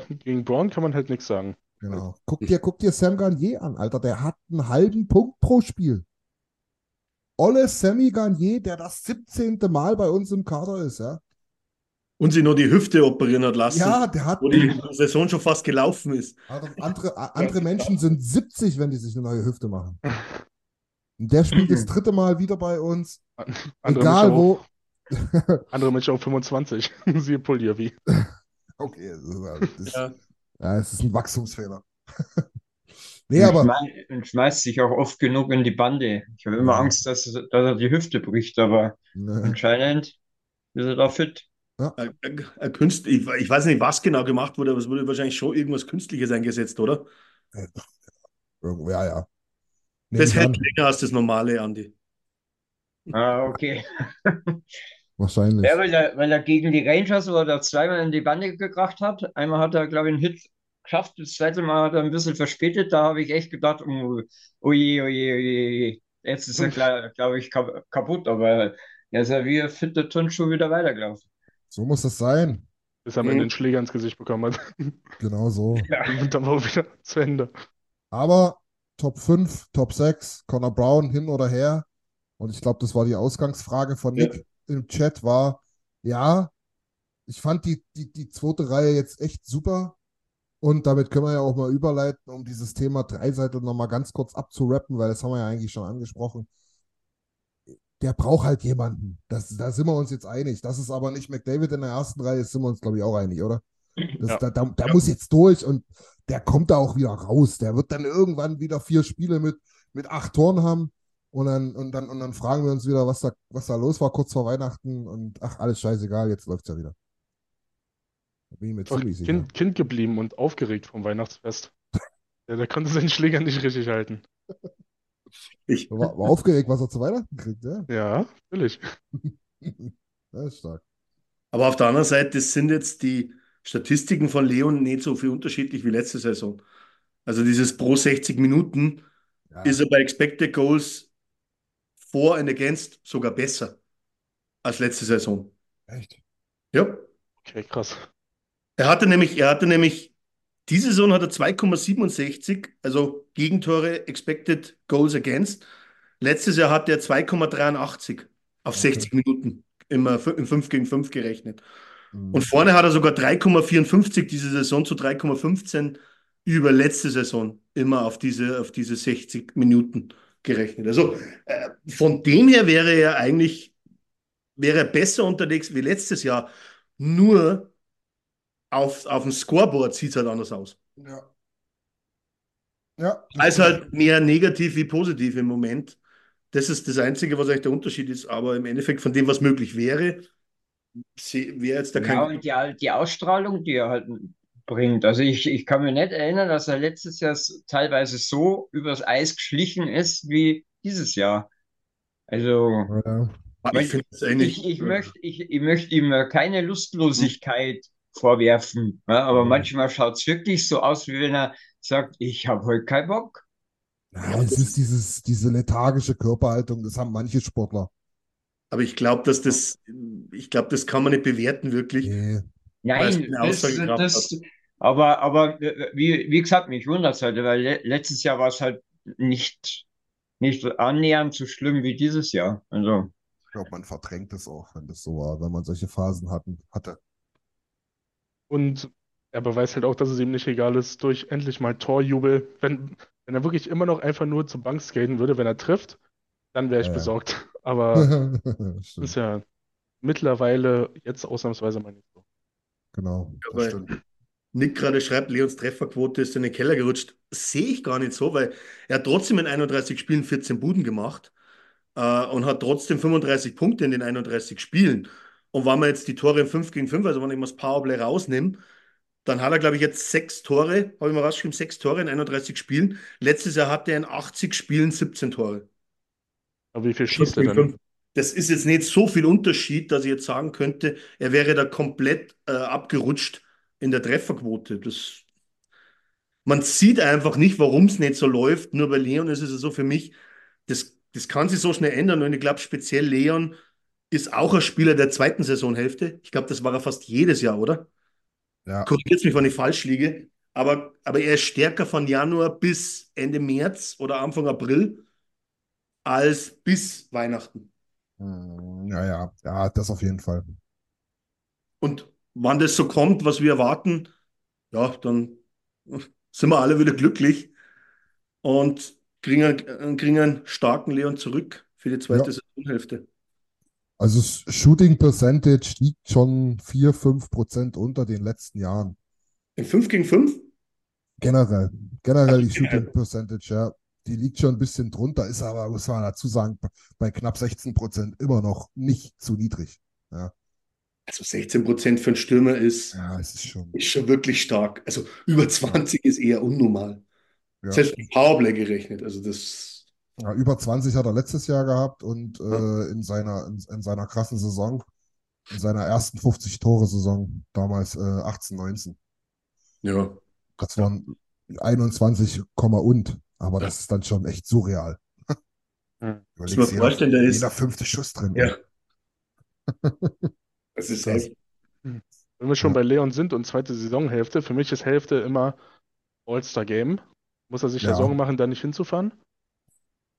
gegen Brown kann man halt nichts sagen. Genau. Guck dir, guck dir Sam Garnier an, Alter. Der hat einen halben Punkt pro Spiel. Olle Sammy Garnier, der das 17. Mal bei uns im Kader ist, ja und sie nur die Hüfte operieren hat lassen. Ja, der hat. Wo die Saison schon fast gelaufen ist. Andere, andere Menschen sind 70, wenn die sich eine neue Hüfte machen. Und der spielt das dritte Mal wieder bei uns. Andere Egal wo. Auch, [laughs] andere Menschen auch 25. [laughs] Siehe Polyavi. [laughs] Okay, das, das, ja. ja, es ist ein Wachstumsfehler. nee, aber. Und schmeißt sich auch oft genug in die Bande. Ich habe immer ja. Angst, dass, dass er die Hüfte bricht, aber anscheinend ist er da fit. Ja. Äh, äh, Künst, ich, weiß nicht, was genau gemacht wurde, aber es wurde wahrscheinlich schon irgendwas Künstliches eingesetzt, oder? Ja, ja. Nehm das hält länger als das normale, Andi. Ah, okay. Wahrscheinlich. Ja, weil er, weil er gegen die Rangers oder zweimal in die Bande gebracht hat. Einmal hat er, glaube ich, einen Hit geschafft, das zweite Mal hat er ein bisschen verspätet. Da habe ich echt gedacht, oh, oh je, oh je, oh je. Jetzt ist er, glaube ich, kaputt, aber er ist ja wie ein fitter Turnschuh wieder weitergelaufen. So muss das sein. Bis er am Ende den Schläger ins Gesicht bekommen hat. [laughs] Genau so. Ja. Und dann war auch wieder zu Ende. Aber Top 5, Top 6, Connor Brown hin oder her. Und ich glaube, das war die Ausgangsfrage von Nick ja. im Chat, war, ja, ich fand die, die, die zweite Reihe jetzt echt super. Und damit können wir ja auch mal überleiten, um dieses Thema Dreiseite nochmal ganz kurz abzurappen, weil das haben wir ja eigentlich schon angesprochen der braucht halt jemanden. Das, da sind wir uns jetzt einig. Das ist aber nicht McDavid in der ersten Reihe, sind wir uns, glaube ich, auch einig, oder? Das, ja. Da, da, da ja. muss jetzt durch und der kommt da auch wieder raus. Der wird dann irgendwann wieder vier Spiele mit, mit acht Toren haben und dann, und, dann, und dann fragen wir uns wieder, was da, was da los war kurz vor Weihnachten und ach, alles scheißegal, jetzt läuft es ja wieder. Da bin ich mir ziemlich sicher. Kind, kind geblieben und aufgeregt vom Weihnachtsfest. der, der konnte seinen Schläger nicht richtig halten. [laughs] Ich war, war, aufgeregt, was er zu Weihnachten kriegt, ja? Ja, natürlich. [laughs] das ist stark. Aber auf der anderen Seite sind jetzt die Statistiken von Leon nicht so viel unterschiedlich wie letzte Saison. Also dieses pro 60 Minuten ja. ist er bei Expected Goals vor and against sogar besser als letzte Saison. Echt? Ja. Okay, krass. Er hatte nämlich, er hatte nämlich, diese Saison hat er 2,67, also Gegentore Expected Goals Against. Letztes Jahr hatte er 2,83 auf okay. 60 Minuten, immer im 5 gegen 5 gerechnet. Mhm. Und vorne hat er sogar 3,54 diese Saison zu 3,15 über letzte Saison immer auf diese, auf diese 60 Minuten gerechnet. Also äh, von dem her wäre er eigentlich wäre er besser unterwegs wie letztes Jahr. Nur auf, auf dem Scoreboard sieht es halt anders aus. Ja. Ja. Also halt mehr negativ wie positiv im Moment. Das ist das Einzige, was eigentlich der Unterschied ist. Aber im Endeffekt von dem, was möglich wäre, wäre jetzt da kein. Ja, und die, die Ausstrahlung, die er halt bringt. Also ich, ich kann mir nicht erinnern, dass er letztes Jahr teilweise so übers Eis geschlichen ist wie dieses Jahr. Also ja. ich, ich, ich, möchte, ich, ich möchte ihm keine Lustlosigkeit. Vorwerfen, ja, aber mhm. manchmal schaut es wirklich so aus, wie wenn er sagt, ich habe heute keinen Bock. Ja, es ist dieses, diese lethargische Körperhaltung, das haben manche Sportler. Aber ich glaube, dass das, ich glaube, das kann man nicht bewerten, wirklich. Nee. Nein, das, das, aber, aber äh, wie, wie gesagt, mich wundert es halt, weil le letztes Jahr war es halt nicht, nicht annähernd so schlimm wie dieses Jahr. Also. Ich glaube, man verdrängt es auch, wenn das so war, wenn man solche Phasen hatten, hatte. Und er beweist halt auch, dass es ihm nicht egal ist, durch endlich mal Torjubel. Wenn, wenn er wirklich immer noch einfach nur zur Bank skaten würde, wenn er trifft, dann wäre ich ja. besorgt. [laughs] Aber [laughs] ist ja mittlerweile jetzt ausnahmsweise mal nicht so. Genau, das stimmt. Nick gerade schreibt, Leons Trefferquote ist in den Keller gerutscht. Sehe ich gar nicht so, weil er hat trotzdem in 31 Spielen 14 Buden gemacht äh, und hat trotzdem 35 Punkte in den 31 Spielen. Und wenn man jetzt die Tore im 5 gegen 5, also wenn ich mal das Powerplay rausnehme, dann hat er, glaube ich, jetzt sechs Tore, habe ich mal rausgeschrieben, sechs Tore in 31 Spielen. Letztes Jahr hatte er in 80 Spielen 17 Tore. Aber wie viel schießt er denn? Das ist jetzt nicht so viel Unterschied, dass ich jetzt sagen könnte, er wäre da komplett äh, abgerutscht in der Trefferquote. Das, man sieht einfach nicht, warum es nicht so läuft. Nur bei Leon ist es so für mich, das, das kann sich so schnell ändern. Und ich glaube, speziell Leon ist auch ein Spieler der zweiten Saisonhälfte. Ich glaube, das war er fast jedes Jahr, oder? Ja. Korrigiert mich, wenn ich falsch liege. Aber, aber er ist stärker von Januar bis Ende März oder Anfang April als bis Weihnachten. Hm, ja, ja, ja, das auf jeden Fall. Und wann das so kommt, was wir erwarten, ja, dann sind wir alle wieder glücklich und kriegen, kriegen einen starken Leon zurück für die zweite ja. Saisonhälfte. Also Shooting Percentage liegt schon 4, 5 Prozent unter den letzten Jahren. In 5 gegen 5? Generell. Generell die Shooting Percentage, ja. Die liegt schon ein bisschen drunter, ist aber, muss man dazu sagen, bei knapp 16 Prozent immer noch nicht zu niedrig. Ja. Also 16 Prozent für einen Stürmer ist, ja, ist, schon. ist schon wirklich stark. Also über 20 ist eher unnormal. Ja. Selbst mit Powerplay gerechnet. Also das. Ja, über 20 hat er letztes Jahr gehabt und ja. äh, in, seiner, in, in, seiner krassen Saison, in seiner ersten 50-Tore-Saison, damals äh, 18, 19. Ja. Das waren 21, und. Aber ja. das ist dann schon echt surreal. Ja. Muss man vorstellen, der ist. Jeder fünfte Schuss drin. Ja. [laughs] Das ist echt. Wenn wir schon bei Leon sind und zweite Saisonhälfte, für mich ist Hälfte immer All-Star-Game. Muss er sich ja. Sorgen machen, da nicht hinzufahren?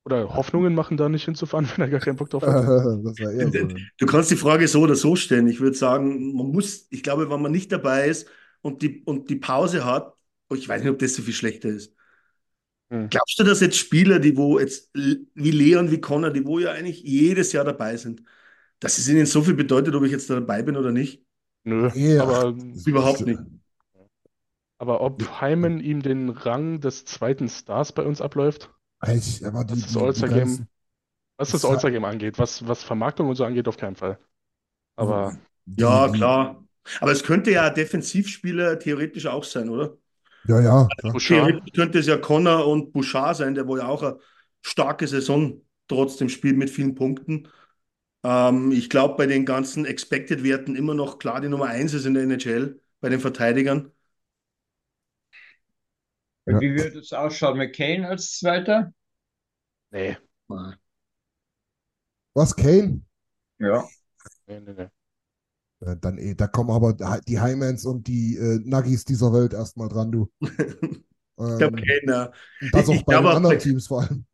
Oder Hoffnungen machen, da nicht hinzufahren, [laughs] wenn er gar keinen Bock drauf hat? [laughs] so. Du kannst die Frage so oder so stellen. Ich würde sagen, man muss, ich glaube, wenn man nicht dabei ist und die, und die Pause hat, oh, ich weiß nicht, ob das so viel schlechter ist. Hm. Glaubst du, dass jetzt Spieler, die wo jetzt wie Leon, wie Connor, die wo ja eigentlich jedes Jahr dabei sind, dass es ihnen so viel bedeutet, ob ich jetzt dabei bin oder nicht? Nö, ja, aber überhaupt nicht. Aber ob Heimen ihm den Rang des zweiten Stars bei uns abläuft? Ich, aber die, was das All-Star-Game All-Star-Game angeht, was, was Vermarktung und so angeht, auf keinen Fall. Aber. Ja, klar. Aber es könnte ja Defensivspieler theoretisch auch sein, oder? Ja, ja. Also theoretisch könnte es ja Connor und Bouchard sein, der wohl ja auch eine starke Saison trotzdem spielt mit vielen Punkten. Ähm, ich glaube, bei den ganzen Expected-Werten immer noch klar die Nummer 1 ist in der NHL, bei den Verteidigern. Ja. Wie würde es ausschauen? McCain als Zweiter? Nee. Was, Kane? Ja. Nee, nee, nee. Äh, Dann eh, da kommen aber die Highmans und die äh, Nuggies dieser Welt erstmal dran, du. [laughs] Ich Ähm, glaube, keiner. und das Ich auch bei glaube den anderen Teams vor allem.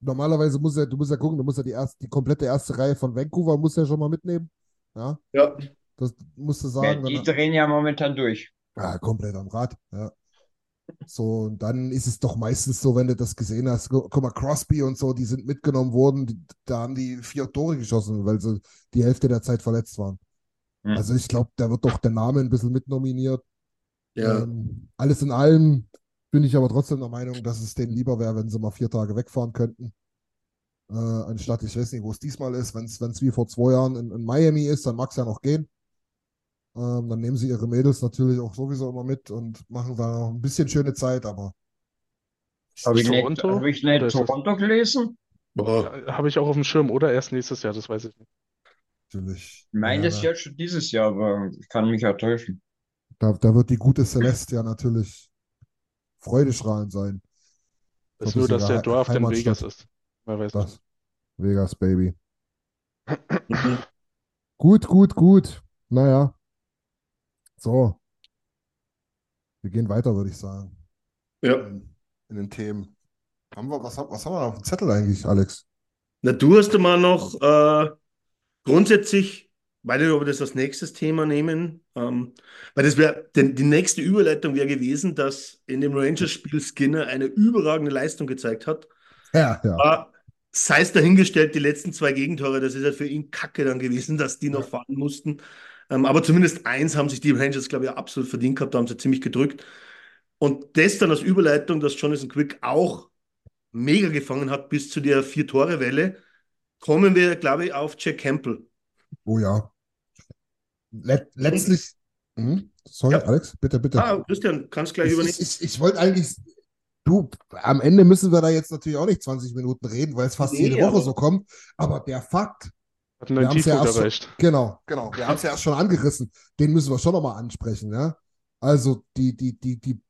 Normalerweise muss er, du musst ja gucken, du musst ja die erste, die komplette erste Reihe von Vancouver muss ja schon mal mitnehmen. Ja, Ja, das musst du Ja, sagen. die Dann, drehen ja momentan durch. Ja, komplett am Rad. Ja. So, und dann ist es doch meistens so, wenn du das gesehen hast, gu- guck mal, Crosby und so, die sind mitgenommen worden, die, da haben die vier Tore geschossen, weil sie die Hälfte der Zeit verletzt waren. Hm. Also ich glaube, da wird doch der Name ein bisschen mitnominiert. ja. Ähm, alles in allem bin ich aber trotzdem der Meinung, dass es denen lieber wäre, wenn sie mal vier Tage wegfahren könnten. Äh, anstatt, ich weiß nicht, wo es diesmal ist, wenn es wie vor zwei Jahren in, in Miami ist, dann mag es ja noch gehen. Ähm, dann nehmen sie ihre Mädels natürlich auch sowieso immer mit und machen da noch ein bisschen schöne Zeit, aber Habe ich nicht, Toronto? hab ich nicht Toronto gelesen? Habe ich auch auf dem Schirm oder erst nächstes Jahr, das weiß ich nicht. natürlich. Meines ja, ja schon dieses Jahr, aber ich kann mich ja täuschen. da, da wird die gute Celeste ja natürlich freudestrahlend sein. Das ist So nur, dass der Draft in. Vegas ist. Wer weiß Das. Vegas, Baby. Gut, gut, gut. Naja. So. Wir gehen weiter, würde ich sagen. Ja. In, in den Themen. Haben wir, was, haben- was haben wir auf dem Zettel eigentlich, Alex? Na, du hast mal noch äh, grundsätzlich, weiß nicht, ob wir das als nächstes Thema nehmen, ähm, weil das wäre, denn die nächste Überleitung wäre gewesen, dass in dem Rangers-Spiel Skinner eine überragende Leistung gezeigt hat. Ja, ja. Aber sei es dahingestellt, die letzten zwei Gegentore, das ist halt für ihn Kacke dann gewesen, dass die noch fahren mussten. Ähm, aber zumindest eins haben sich die Rangers, glaube ich, absolut verdient gehabt, da haben sie ziemlich gedrückt. Und das dann als Überleitung, dass Jonathan Quick auch mega gefangen hat bis zu der Vier-Tore-Welle, kommen wir, glaube ich, auf Jack Campbell. Oh ja. Let, letztlich. Mhm. Sorry, Ja. Alex, bitte, bitte. Ah, Christian, kannst gleich ich übernehmen. ich, ich, ich wollte eigentlich. Du, am Ende müssen wir da jetzt natürlich auch nicht 20 Minuten reden, weil es fast Nee, jede Woche so kommt. Aber der Fakt, Hat einen ja Tiefpunkt erst- erreicht. Genau, genau. Wir haben es ja erst schon angerissen. Den müssen wir schon nochmal ansprechen, ja. Also, die, die, die, die,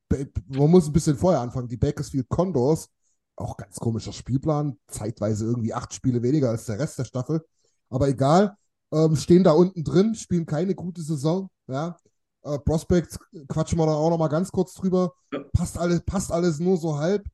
man muss ein bisschen vorher anfangen. Die Bakersfield Condors, auch ganz komischer Spielplan, zeitweise irgendwie acht Spiele weniger als der Rest der Staffel. Aber egal, ähm, stehen da unten drin, spielen keine gute Saison, ja. Äh, Prospects quatschen wir da auch nochmal ganz kurz drüber. Ja. Passt alles, passt alles nur so halb.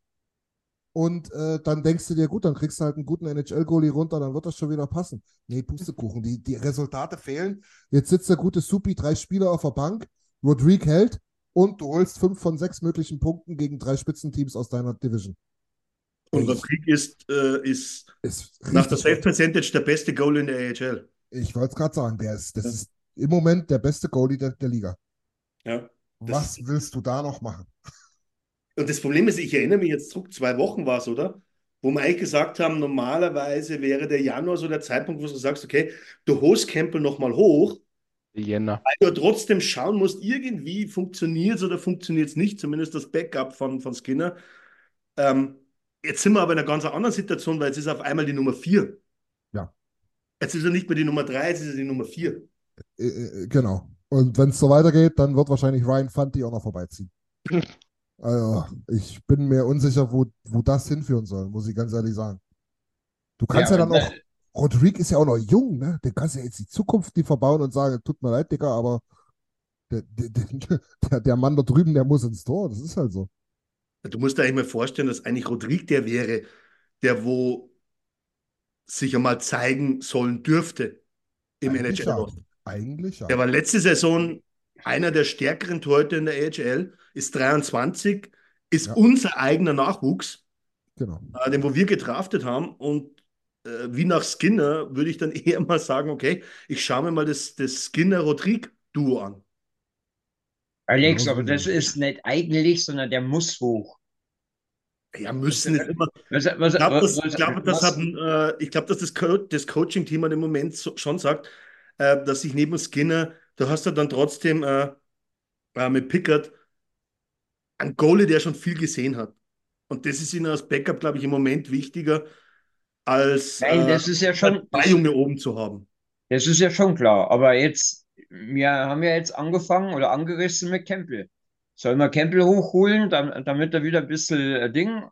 Und äh, dann denkst du dir, gut, dann kriegst du halt einen guten NHL-Goalie runter, dann wird das schon wieder passen. Nee, Pustekuchen, die, die Resultate fehlen. Jetzt sitzt der gute Supi, drei Spieler auf der Bank, Rodrigue hält und du holst fünf von sechs möglichen Punkten gegen drei Spitzenteams aus deiner Division. Und Rodrigue ist, äh, ist Ist nach der gut. Percentage der beste Goal in der AHL. Ich wollte es gerade sagen, der ist, das Ja. ist im Moment der beste Goalie der, der Liga. Ja. Was willst du da noch machen? Und das Problem ist, ich erinnere mich jetzt zurück, zwei Wochen war es, oder? Wo wir eigentlich gesagt haben, normalerweise wäre der Januar so der Zeitpunkt, wo du sagst, okay, du holst Campbell nochmal hoch, Jänner. weil du trotzdem schauen musst, irgendwie funktioniert es oder funktioniert es nicht, zumindest das Backup von, von Skinner. Ähm, jetzt sind wir aber in einer ganz anderen Situation, weil jetzt ist auf einmal die Nummer vier. Ja. Jetzt ist er nicht mehr die Nummer drei, jetzt ist er die Nummer vier. Äh, äh, genau. Und wenn es so weitergeht, dann wird wahrscheinlich Ryan Fanti auch noch vorbeiziehen. [laughs] Also, ich bin mir unsicher, wo, wo das hinführen soll, muss ich ganz ehrlich sagen. Du kannst ja, Ja, dann auch, Rodrigue ist ja auch noch jung, ne? Den kannst du ja jetzt die Zukunft die verbauen und sagen, tut mir leid, Digga, aber der, der, der, der Mann da drüben, der muss ins Tor. Das ist halt so. Du musst dir eigentlich mal vorstellen, dass eigentlich Rodrigue der wäre, der wo sich einmal zeigen sollen dürfte im Eigentlich ja. NHL. Eigentlich ja. Der war letzte Saison einer der stärkeren Torhüter in der AHL, ist 23, ist Ja. unser eigener Nachwuchs, Genau. äh, den wo wir gedraftet haben. Und äh, wie nach Skinner würde ich dann [laughs] eher mal sagen, okay, ich schaue mir mal das, das Skinner-Rodrigue-Duo an. Alex, Genau aber das ist es. ist nicht eigentlich, sondern der muss hoch. Ja, müssen nicht immer. Was, was, Ich glaube, das, ich glaube, das, hat äh, ich glaube, dass das, Co das Coaching-Team an dem Moment so, schon sagt, äh, dass sich neben Skinner, du hast ja dann trotzdem äh, äh, mit Pickard einen Goalie, der schon viel gesehen hat. Und das ist ihnen als Backup, glaube ich, im Moment wichtiger, als Nein, äh, das ist ja schon, zwei Junge oben zu haben. das ist ja schon klar. Aber jetzt, wir haben ja jetzt angefangen oder angerissen mit Campbell. Sollen wir Campbell hochholen, dam- damit er wieder ein bisschen äh, Ding,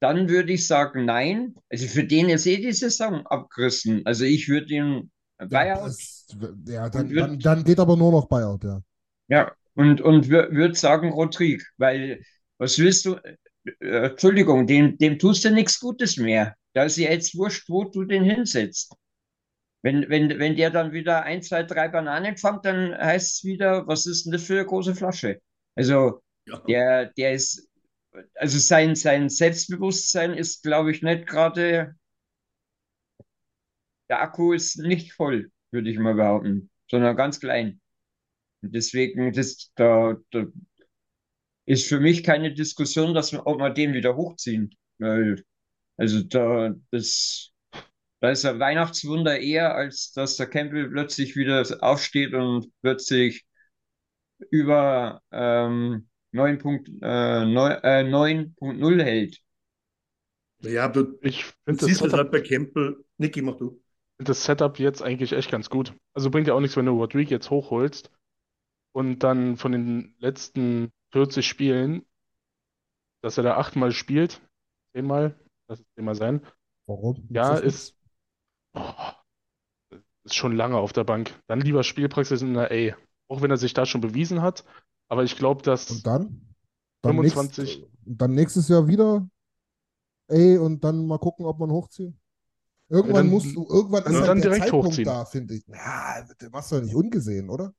dann würde ich sagen, nein. Also für den ist eh die Saison abgerissen. Also ich würde ihn Buyout, ja dann, wird- dann, dann geht aber nur noch Buyout, ja. ja, und, und würde sagen Rodrigue, weil was willst du? Äh, Entschuldigung, dem, dem tust du nichts Gutes mehr. Da ist ja jetzt wurscht, wo du den hinsetzt. Wenn, wenn, wenn der dann wieder ein, zwei, drei Bananen fängt, dann heißt es wieder, was ist denn das für eine große Flasche? Also Ja. der, der ist, also sein, sein Selbstbewusstsein ist, glaube ich, nicht gerade, der Akku ist nicht voll, würde ich mal behaupten, sondern ganz klein. Und deswegen, das, da, da ist für mich keine Diskussion, dass wir, ob wir den wieder hochziehen. Weil, also da, das, da ist ein Weihnachtswunder eher, als dass der Campbell plötzlich wieder aufsteht und plötzlich über ähm, 9 Punkt, äh, 9, äh, 9.0 hält. Ja, du, Ich das siehst es Setup, halt bei Campbell. Niki, mach du. Das Setup jetzt eigentlich echt ganz gut. Also bringt ja auch nichts, wenn du Rodrigue jetzt hochholst und dann von den letzten 40 Spielen, dass er da achtmal spielt, zehnmal, lass es zehnmal sein. Warum? Ja, ist, oh, ist schon lange auf der Bank. Dann lieber Spielpraxis in der A. Auch wenn er sich da schon bewiesen hat. Aber ich glaube, dass Und dann? Dann, 25. Nächst, dann nächstes Jahr wieder ey, und dann mal gucken, ob man hochziehen. Irgendwann dann- musst du, irgendwann dann- ist halt dann der direkt Zeitpunkt hochziehen. da, finde ich. Ja, der machst du ja nicht ungesehen, oder?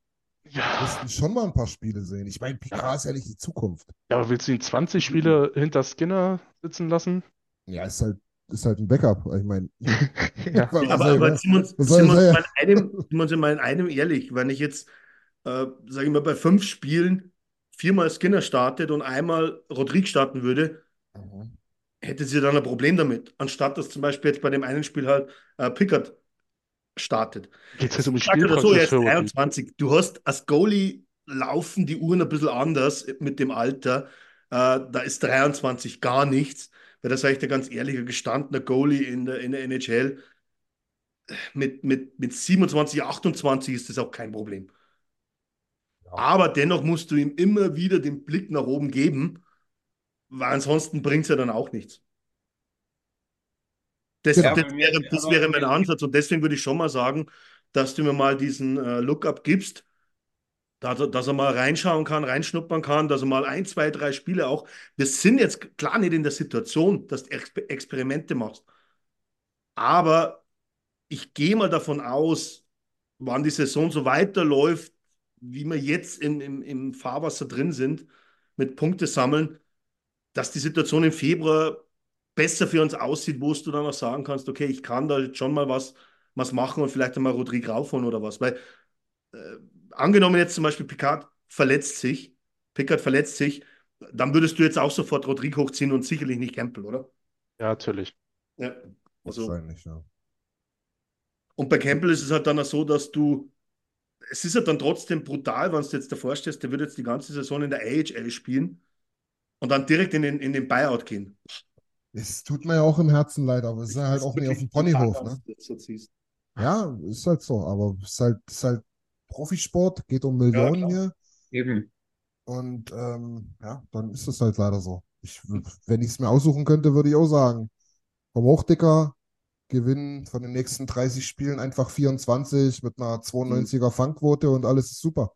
Wir Ja, müssten schon mal ein paar Spiele sehen. Ich meine, Picard ist ja nicht die Zukunft. ja, aber willst du ihn 20 Spiele hinter Skinner sitzen lassen? Ja, ist halt, ist halt ein Backup. Ich meine, [laughs] Ja. Aber, aber sind wir uns, sind wir uns mal in einem ehrlich, wenn ich jetzt, äh, sage ich mal, bei fünf Spielen viermal Skinner startet und einmal Rodrigue starten würde, Mhm. Hätte sie dann ein Problem damit, anstatt dass zum Beispiel jetzt bei dem einen Spiel halt äh, Pickard startet. Geht es jetzt um die oder so, Rodrigue? 23. Du hast als Goalie laufen die Uhren ein bisschen anders mit dem Alter. Äh, da ist 23 gar nichts. Weil das sage ich dir ganz ehrlich, ein gestandener Goalie in der, in der NHL mit, mit, mit 27, 28 ist das auch kein Problem. Aber dennoch musst du ihm immer wieder den Blick nach oben geben, weil ansonsten bringt es ja dann auch nichts. Das, Genau. das, wäre, das wäre mein Ansatz und deswegen würde ich schon mal sagen, dass du mir mal diesen äh, Lookup gibst, dass er, dass er mal reinschauen kann, reinschnuppern kann, dass er mal ein, zwei, drei Spiele auch. Wir sind jetzt klar nicht in der Situation, dass du Exper Experimente machst. Aber ich gehe mal davon aus, wann die Saison so weiterläuft, wie wir jetzt in, im, im Fahrwasser drin sind, mit Punkte sammeln, dass die Situation im Februar besser für uns aussieht, wo du dann auch sagen kannst, okay, ich kann da jetzt schon mal was, was machen und vielleicht einmal Rodrigue raufholen oder was. Weil äh, angenommen jetzt zum Beispiel Picard verletzt sich, Picard verletzt sich, dann würdest du jetzt auch sofort Rodrigue hochziehen und sicherlich nicht Campbell, oder? Ja, natürlich. Ja. Also, Wahrscheinlich, ja. und bei Campbell ist es halt dann auch so, dass du, es ist halt dann trotzdem brutal, wenn du jetzt davor stehst, der würde jetzt die ganze Saison in der AHL spielen und dann direkt in den, in den Buyout gehen. Es tut mir ja auch im Herzen leid, aber es ist ja halt auch nicht auf dem Ponyhof, ne? so. Ja, ist halt so, aber es ist halt, ist halt Profisport, geht um Millionen klar. hier. Eben. Und ähm, ja, dann ist es halt leider so. Ich, wenn ich es mir aussuchen könnte, würde ich auch sagen, komm hoch, Dicker, gewinnen von den nächsten 30 Spielen einfach 24 mit einer 92er Fangquote und alles ist super.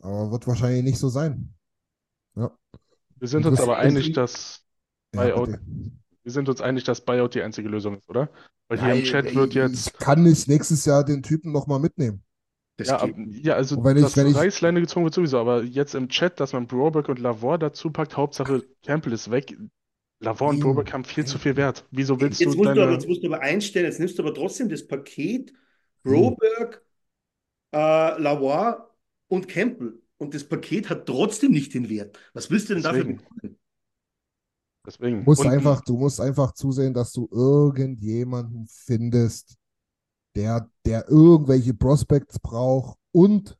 Aber wird wahrscheinlich nicht so sein. Ja, Wir sind uns das- aber einig, dass ja Buyout, bitte. wir sind uns einig, dass Buyout die einzige Lösung ist, oder? Weil hier im Chat wird jetzt, Ich kann nicht nächstes Jahr den Typen nochmal mitnehmen. Das ja, ab, ja, also Und wenn ich- das wenn ich- Reißleine gezogen wird sowieso, aber jetzt im Chat, dass man Broberg und Lavor dazu packt, Hauptsache Campbell ist weg. Lavor und Nein, Broberg haben viel zu viel Wert. Wieso willst Jetzt du musst du, aber, deine, jetzt musst du aber einstellen, jetzt nimmst du aber trotzdem das Paket Broberg, äh, Lavoie und Campbell. Und das Paket hat trotzdem nicht den Wert. Was willst du denn dafür Deswegen. bekommen? deswegen. Du musst Und- einfach, du musst einfach zusehen, dass du irgendjemanden findest, der, der irgendwelche Prospects braucht und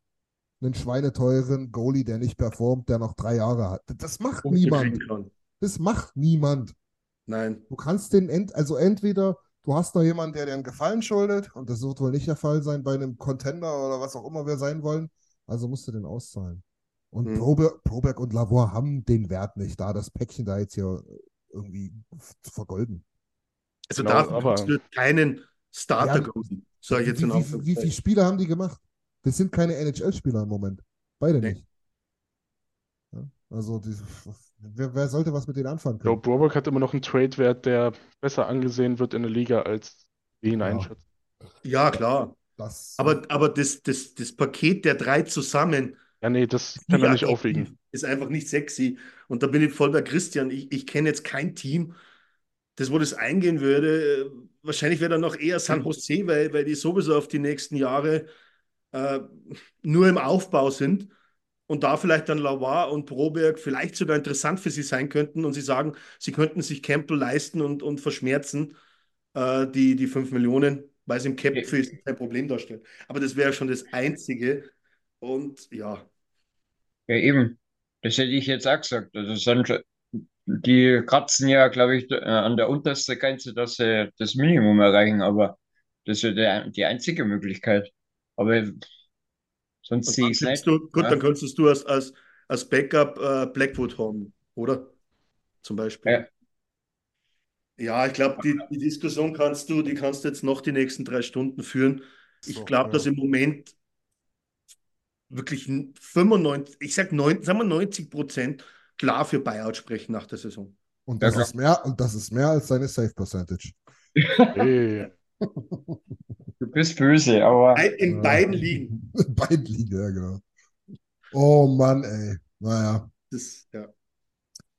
einen schweineteuren Goalie, der nicht performt, der noch drei Jahre hat. Das macht niemand. Das macht niemand. Nein. Du kannst den, ent, also entweder du hast noch jemanden, der dir einen Gefallen schuldet, und das wird wohl nicht der Fall sein bei einem Contender oder was auch immer wir sein wollen, also musst du den auszahlen. Und Mhm. Proberg, Proberg und Lavoie haben den Wert nicht, da das Päckchen da jetzt hier irgendwie zu vergolden. Also Genau, dafür aber- du keinen Starter Ja, golden, sage ich jetzt wie, in wie, wie, wie viele Spieler haben die gemacht? Das sind keine NHL-Spieler im Moment. Beide Nee. nicht. Ja, also, die, wer, wer sollte was mit denen anfangen Joe können? Burbank hat immer noch einen Trade-Wert, der besser angesehen wird in der Liga, als wir ihn Ja. einschätzen. Ja, klar. Das, Aber, aber das, das, das Paket der drei zusammen Ja, nee, das kann er nicht aufwiegen. Ist einfach nicht sexy. Und da bin ich voll bei Christian. Ich, ich kenne jetzt kein Team, das wo das eingehen würde. Wahrscheinlich wäre dann noch eher San Jose, weil, weil die sowieso auf die nächsten Jahre äh, nur im Aufbau sind. Und da vielleicht dann Lavoie und Broberg vielleicht sogar interessant für sie sein könnten und sie sagen, sie könnten sich Campbell leisten und, und verschmerzen, äh, die, die 5 Millionen, weil es im Cap für sie kein Problem darstellt. Aber das wäre schon das Einzige. Und ja, Ja, eben. Das hätte ich jetzt auch gesagt. Also sind schon, die kratzen ja, glaube ich, äh, an der untersten Grenze, dass sie das Minimum erreichen, aber das ist ja die, einzige Möglichkeit. Aber sonst sehe ich es nicht. du, gut, Ja. dann könntest du als, als, als Backup äh, Blackwood haben, oder? Zum Beispiel. Ja. Ja, ich glaube, die, die Diskussion kannst du, die kannst du jetzt noch die nächsten drei Stunden führen. Ich So, glaube, ja. dass im Moment wirklich 95, ich sag 9, sagen wir 90 Prozent klar für Buyout sprechen nach der Saison. und, Ja, das klar. ist mehr, und das ist mehr als seine Save Percentage. Hey. Du bist böse, aber In Ja. beiden Ligen. In beiden Ligen, ja, genau. Oh Mann, ey. Naja, Das, ja.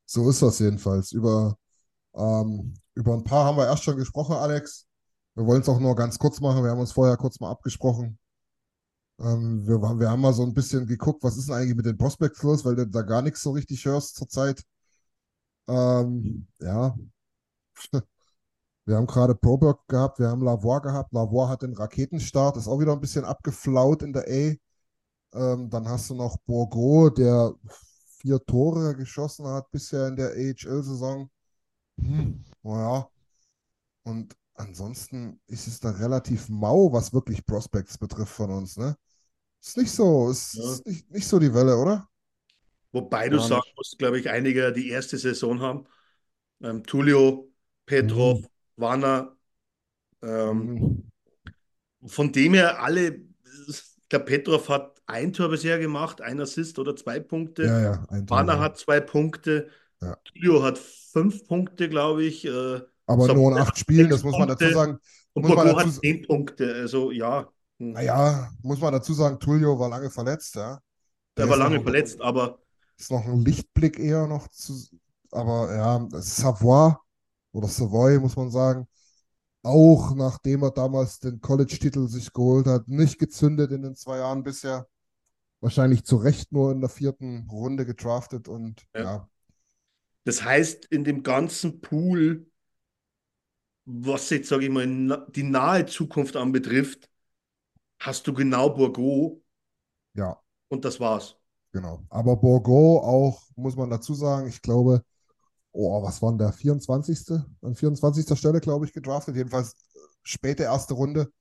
so ist das jedenfalls. Über, ähm, über ein paar haben wir erst schon gesprochen, Alex. Wir wollen es auch nur ganz kurz machen. Wir haben uns vorher kurz mal abgesprochen. Ähm, wir, wir haben mal so ein bisschen geguckt, was ist denn eigentlich mit den Prospects los, weil du da gar nichts so richtig hörst zurzeit. Ähm, ja. [laughs] Wir haben gerade Proberg gehabt, wir haben Lavoie gehabt. Lavoie hat den Raketenstart, ist auch wieder ein bisschen abgeflaut in der A. Ähm, dann hast du noch Bourgault, der vier Tore geschossen hat bisher in der AHL-Saison. Hm, naja. Und ansonsten ist es da relativ mau, was wirklich Prospects betrifft von uns, ne? Ist nicht so, ist, Ja. ist nicht, nicht so die Welle, oder? Wobei du Gar sagen musst, glaube ich, einige die erste Saison haben. Ähm, Tullio, Petrov, Mhm. Warner. Ähm, Mhm. Von dem her alle, ich glaube, Petrov hat ein Tor bisher gemacht, ein Assist oder zwei Punkte. Ja, ja, ein Tor, Warner ja. hat zwei Punkte. Ja. Tullio hat fünf Punkte, glaube ich. Äh, Aber nur in acht Spielen, das muss man dazu sagen. und Muss man hat zehn Punkte. Also ja, hm. Naja, muss man dazu sagen, Tullio war lange verletzt, ja. der Der war lange noch- verletzt, aber Ist noch ein Lichtblick eher noch zu, aber ja, Savoy oder Savoy, muss man sagen, auch nachdem er damals den College-Titel sich geholt hat, nicht gezündet in den zwei Jahren bisher. Wahrscheinlich zu Recht nur in der vierten Runde gedraftet und Ja. ja, das heißt, in dem ganzen Pool, was jetzt, sage ich mal, die nahe Zukunft anbetrifft, hast du genau Bourgault ja, und das war's. genau. Aber Bourgault auch, muss man dazu sagen, ich glaube, oh, was war denn der 24. An 24. Stelle, glaube ich, gedraftet. Jedenfalls äh, späte erste Runde.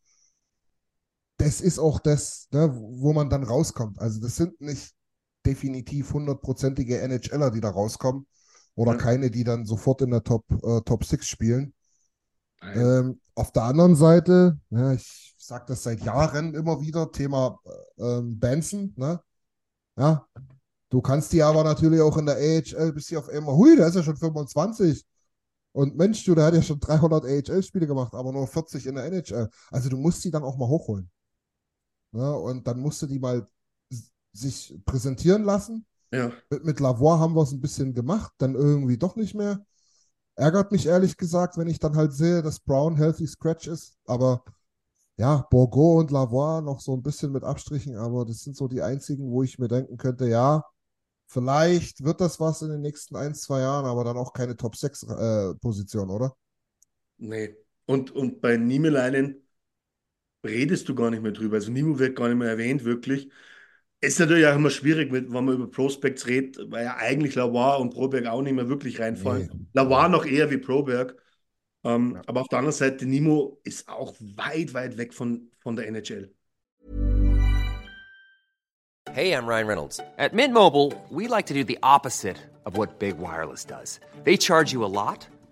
Das ist auch das, ne, wo man dann rauskommt. Also das sind nicht definitiv hundertprozentige NHLer, die da rauskommen. Oder Ja. keine, die dann sofort in der Top, äh, Top 6 spielen. Ähm, auf der anderen Seite, ja, ich sage das seit Jahren immer wieder, Thema äh, ähm, Benson, ne? Ja, du kannst die aber natürlich auch in der AHL bis hier auf einmal, hui, der ist ja schon 25. Und Mensch, du, der hat ja schon 300 AHL-Spiele gemacht, aber nur 40 in der NHL. Also du musst die dann auch mal hochholen. Ne? Und dann musst du die mal sich präsentieren lassen. Ja. Mit, mit Lavoie haben wir es ein bisschen gemacht, dann irgendwie doch nicht mehr. Ärgert mich ehrlich gesagt, wenn ich dann halt sehe, dass Brown Healthy Scratch ist. Aber ja, Bourgault und Lavoie noch so ein bisschen mit Abstrichen, aber das sind so die einzigen, wo ich mir denken könnte, ja, vielleicht wird das was in den nächsten ein, zwei Jahren, aber dann auch keine Top 6 äh, Position, oder? Nee. Und, und bei Niemeleinen redest du gar nicht mehr drüber. Also Nimo wird gar nicht mehr erwähnt, wirklich. Ist natürlich auch immer schwierig, mit, wenn man über Prospects redet, weil ja eigentlich Lavoie und Proberg auch nicht mehr wirklich reinfallen. Nee. Lavoie noch eher wie Proberg. Ähm, Ja. Aber auf der anderen Seite, Nimo ist auch weit, weit weg von, von der NHL. Hey, I'm Ryan Reynolds. At Mint Mobile, we like to do the opposite of what Big Wireless does. They charge you a lot,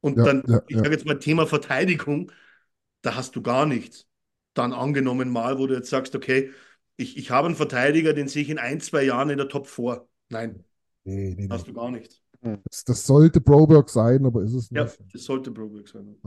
Und Ja, dann, ja, ich ja. sage jetzt mal Thema Verteidigung, da hast du gar nichts. Dann angenommen mal, wo du jetzt sagst, okay, ich, ich habe einen Verteidiger, den sehe ich in ein, zwei Jahren in der Top 4. Nein, Nee, nee, hast nee. du gar nichts. Das, das sollte Broberg sein, aber ist es Ja, nicht. das sollte Broberg sein.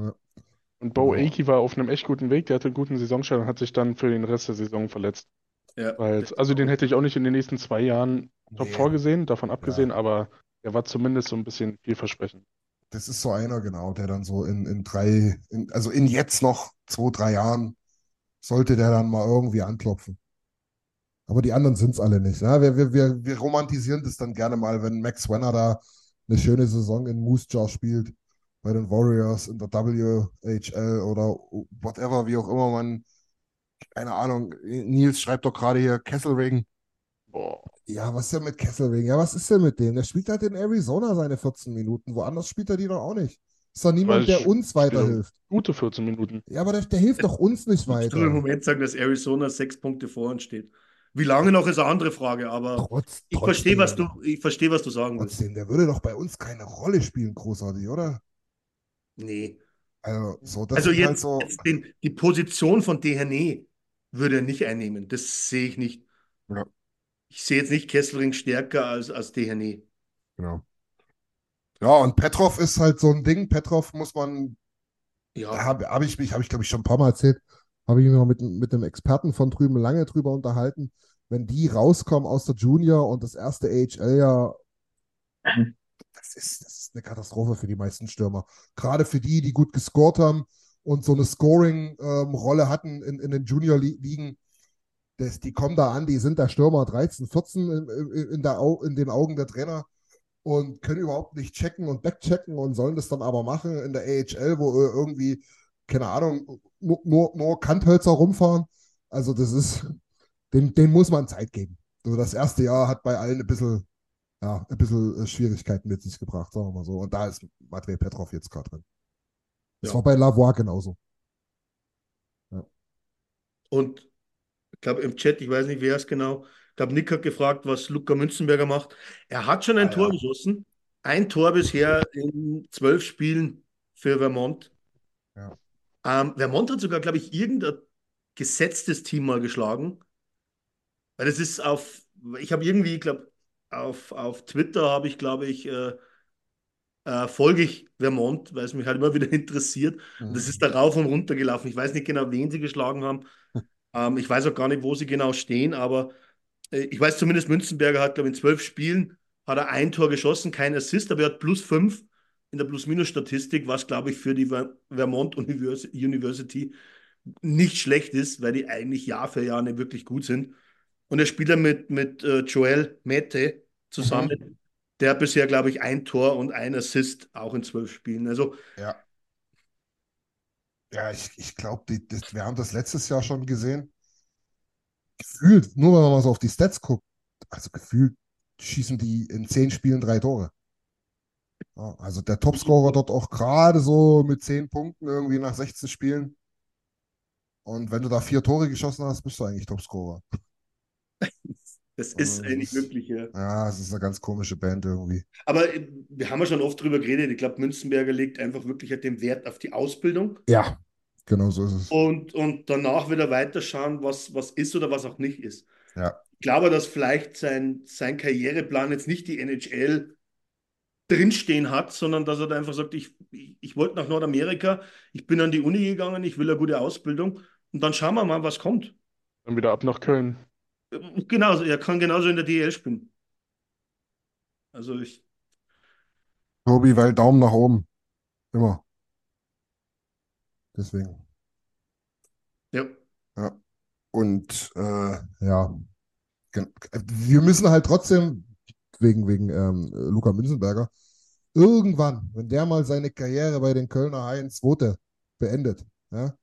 Und Bo Aki war auf einem echt guten Weg, der hatte einen guten Saisonstart und hat sich dann für den Rest der Saison verletzt. Ja, Weil, also den hätte ich auch nicht in den nächsten zwei Jahren Top Nee. 4 gesehen, davon abgesehen, aber er war zumindest so ein bisschen vielversprechend. Das ist so einer, genau, der dann so in, in drei, in, also in jetzt noch zwei, drei Jahren, sollte der dann mal irgendwie anklopfen. Aber die anderen sind es alle nicht. Ne? Wir, wir, wir, wir romantisieren das dann gerne mal, wenn Max Wenner da eine schöne Saison in Moose Jaw spielt, bei den Warriors, in der WHL oder whatever, wie auch immer man, keine Ahnung, Nils schreibt doch gerade hier Kesselring. Boah. Ja, was ist denn mit Kesselring? Ja, was ist denn mit dem? Der spielt halt in Arizona seine 14 Minuten. Woanders spielt er die doch auch nicht. Ist doch niemand, der uns weiterhilft. Gute 14 Minuten. Ja, aber der, der hilft doch uns nicht Ich würde im weiter. Moment sagen, dass Arizona sechs Punkte vor uns steht. Wie lange noch ist eine andere Frage, aber Trotz, ich verstehe, was du, ich verstehe, was du sagen willst. Trotzdem, der würde doch bei uns keine Rolle spielen, großartig, oder? Nee. Also, so, das Also halt jetzt, so. jetzt den, die Position von Dehane würde er nicht einnehmen. Das sehe ich nicht. Ja. Ich sehe jetzt nicht Kesselring stärker als, als Dehane. Genau. Ja, und Petrov ist halt so ein Ding. Petrov muss man, Ja, habe hab ich mich, habe ich glaube ich schon ein paar Mal erzählt, habe ich mich noch mit, mit einem Experten von drüben lange drüber unterhalten. Wenn die rauskommen aus der Junior und das erste AHL-Jahr, das ist, das ist eine Katastrophe für die meisten Stürmer. Gerade für die, die gut gescored haben und so eine Scoring-Rolle hatten in, in den Junior-Ligen. Das, die kommen da an, die sind da Stürmer 13, 14 in, in, der, Au- in den Augen der Trainer und können überhaupt nicht checken und backchecken und sollen das dann aber machen in der AHL, wo äh, irgendwie, keine Ahnung, nur, nur, nur Kanthölzer rumfahren. Also das ist, den, den muss man Zeit geben. So das erste Jahr hat bei allen ein bisschen, ja, ein bisschen äh, Schwierigkeiten mit sich gebracht, sagen wir mal so. Und da ist Matvei Petrov jetzt gerade drin. Das Ja. war bei Lavoie genauso. und ich glaube im Chat, ich weiß nicht, wer es genau, ich glaube, Nick hat gefragt, was Luca Münzenberger macht. Er hat schon ein Ah, Tor ja. geschossen. Ein Tor bisher in zwölf Spielen für Vermont. Ja. Ähm, Vermont hat sogar, glaube ich, irgendein gesetztes Team mal geschlagen. Weil das ist auf, ich habe irgendwie, ich glaube, auf, auf Twitter habe ich, glaube ich, äh, äh, folge ich Vermont, weil es mich halt immer wieder [laughs] interessiert. Und das ist da rauf und runter gelaufen. Ich weiß nicht genau, wen sie geschlagen haben. [laughs] Ähm, ich weiß auch gar nicht, wo sie genau stehen, aber äh, ich weiß zumindest, Münzenberger hat, glaube ich, in zwölf Spielen hat er ein Tor geschossen, kein Assist, aber er hat plus fünf in der Plus-Minus-Statistik, was, glaube ich, für die Ver Vermont Univers University nicht schlecht ist, weil die eigentlich Jahr für Jahr nicht wirklich gut sind. Und er spielt dann mit, mit äh, Joel Mete zusammen. Der hat bisher, glaube ich, ein Tor und ein Assist auch in zwölf Spielen. Also Ja. Ja, ich, ich glaube, wir haben das letztes Jahr schon gesehen. Gefühlt, nur wenn man so auf die Stats guckt, also gefühlt schießen die in zehn Spielen drei Tore. Ja, also der Topscorer dort auch gerade so mit zehn Punkten irgendwie nach 16 Spielen. Und wenn du da vier Tore geschossen hast, bist du eigentlich Topscorer. Das ist eigentlich das- wirklich, ja. Ja, es ist eine ganz komische Band irgendwie. Aber äh, wir haben ja schon oft drüber geredet. Ich glaube, Münzenberger legt einfach wirklich halt den Wert auf die Ausbildung Ja, genau so ist es. und, und danach wieder weiterschauen, was, was ist oder was auch nicht ist. Ja. Ich glaube, dass vielleicht sein, sein Karriereplan jetzt nicht die NHL drinstehen hat, sondern dass er da einfach sagt, ich, ich, ich wollte nach Nordamerika, ich bin an die Uni gegangen, ich will eine gute Ausbildung und dann schauen wir mal, was kommt. Dann wieder ab nach Köln. Genauso, er kann genauso in der DL spielen. Also ich, Tobi, weil Daumen nach oben. Immer. Deswegen. ja. Ja. Und äh, ja, wir müssen halt trotzdem, wegen, wegen ähm, Luca Münzenberger, irgendwann, wenn der mal seine Karriere bei den Kölner Haien zweite beendet, ja,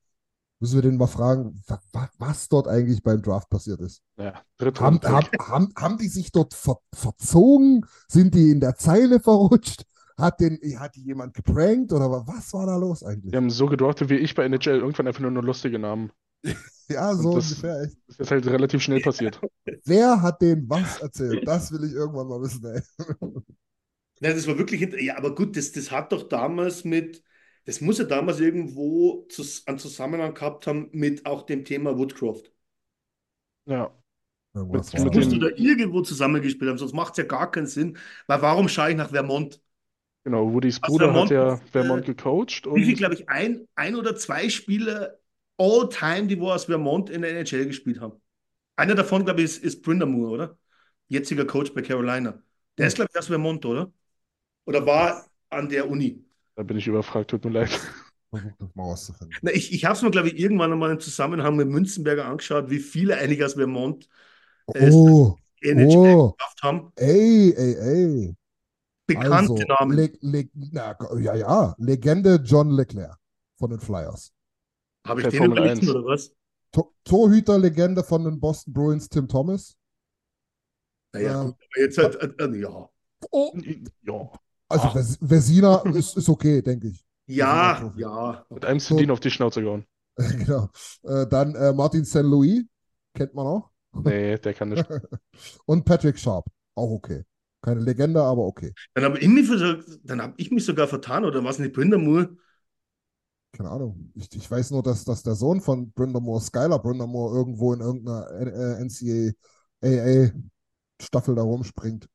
müssen wir den mal fragen, wa, wa, was dort eigentlich beim Draft passiert ist. Ja, Haben, haben, haben, haben die sich dort ver, verzogen? Sind die in der Zeile verrutscht? Hat, den, hat die jemand geprankt oder wa- was war da los eigentlich? Die haben so gedraftet wie ich bei NHL irgendwann einfach nur noch lustige Namen. [laughs] Ja, so das- ungefähr. Echt. Das ist halt relativ schnell passiert. [laughs] Wer hat denen was erzählt? Das will ich irgendwann mal wissen, ey. [laughs] Ja, das war wirklich, ja, aber gut, das, das hat doch damals mit, das muss ja damals irgendwo zus einen Zusammenhang gehabt haben mit auch dem Thema Woodcroft. Ja. Irgendwas Mit- war mit da. Musst du da irgendwo zusammengespielt haben, sonst macht es ja gar keinen Sinn. Weil warum schaue ich nach Vermont? Genau, Woodys Also Bruder hat Vermont ja ist, äh, Vermont gecoacht Wie viel, und glaube ich, ein, ein oder zwei Spieler all time, die wo aus Vermont in der NHL gespielt haben. Einer davon, glaube ich, ist, ist Brindamore, oder? Jetziger Coach bei Carolina. Der ist, glaube ich, aus Vermont, oder? Oder war an der Uni. Da bin ich überfragt, tut mir leid. [laughs] Na, ich ich habe es mir, glaube ich, irgendwann einmal im Zusammenhang mit Münzenberger angeschaut, wie viele eigentlich aus Vermont äh, Oh, NHL oh, geschafft haben. ey, ey, ey. Bekannte Also, Namen. Le Le na, ja, ja, Legende John Leclerc von den Flyers. Habe ich bei den Formel überlesen 1. oder was? To Torhüter-Legende von den Boston Bruins, Tim Thomas. Naja, Ja. gut, aber jetzt halt, äh, äh, ja. Oh, Ja. Also Ah. Ves Vezina [laughs] ist, ist okay, denke ich. Ja, ja. Mit einem So. Sedin auf die Schnauze gehauen. [laughs] genau. Äh, dann äh, Martin St. Louis, kennt man auch. [laughs] Nee, der kann nicht. Und Patrick Sharp, auch okay. Keine Legende, aber okay. Dann habe ich, mich für- dann hab ich mich sogar vertan, oder was nicht, Brindamore? Keine Ahnung. Ich, ich weiß nur, dass, dass der Sohn von Brindamore, Skylar Brindamore, irgendwo in irgendeiner äh, NCAA-Staffel da rumspringt.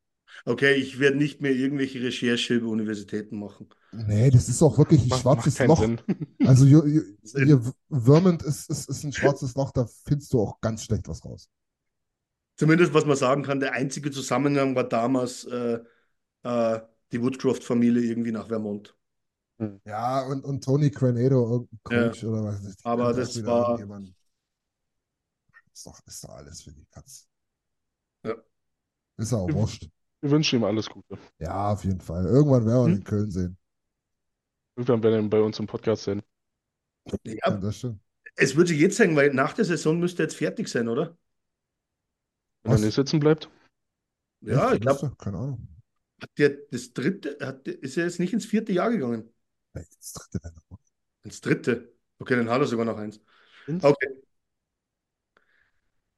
Okay, ich werde nicht mehr irgendwelche Recherche über Universitäten machen. Nee, das ist auch wirklich ein Macht, schwarzes macht Loch. Sinn. [laughs] Also hier, hier, [laughs] Vermont ist, ist, ist ein schwarzes Loch, da findest du auch ganz schlecht was raus. Zumindest, was man sagen kann, der einzige Zusammenhang war damals äh, äh, die Woodcroft-Familie irgendwie nach Vermont. Ja, und, und Tony Granado, irgendein Ja. Coach oder was. die Aber könnte auch das war- Ist doch, ist doch alles für die Katz. Ja. Ist ja auch wurscht. Wir wünschen ihm alles Gute. Ja, auf jeden Fall. Irgendwann werden wir ihn Hm? in Köln sehen. Irgendwann werden wir ihn bei uns im Podcast sehen. Ja, Ja, das stimmt. es würde sich jetzt sagen, weil nach der Saison müsste er jetzt fertig sein, oder? Wenn Was? er nicht sitzen bleibt. Ja, Echt? ich glaube? Keine Ahnung. hat der das dritte, hat, ist er jetzt nicht ins vierte Jahr gegangen? Nee, das dritte. Ins dritte. Okay, dann hat er sogar noch eins. Ins- Okay.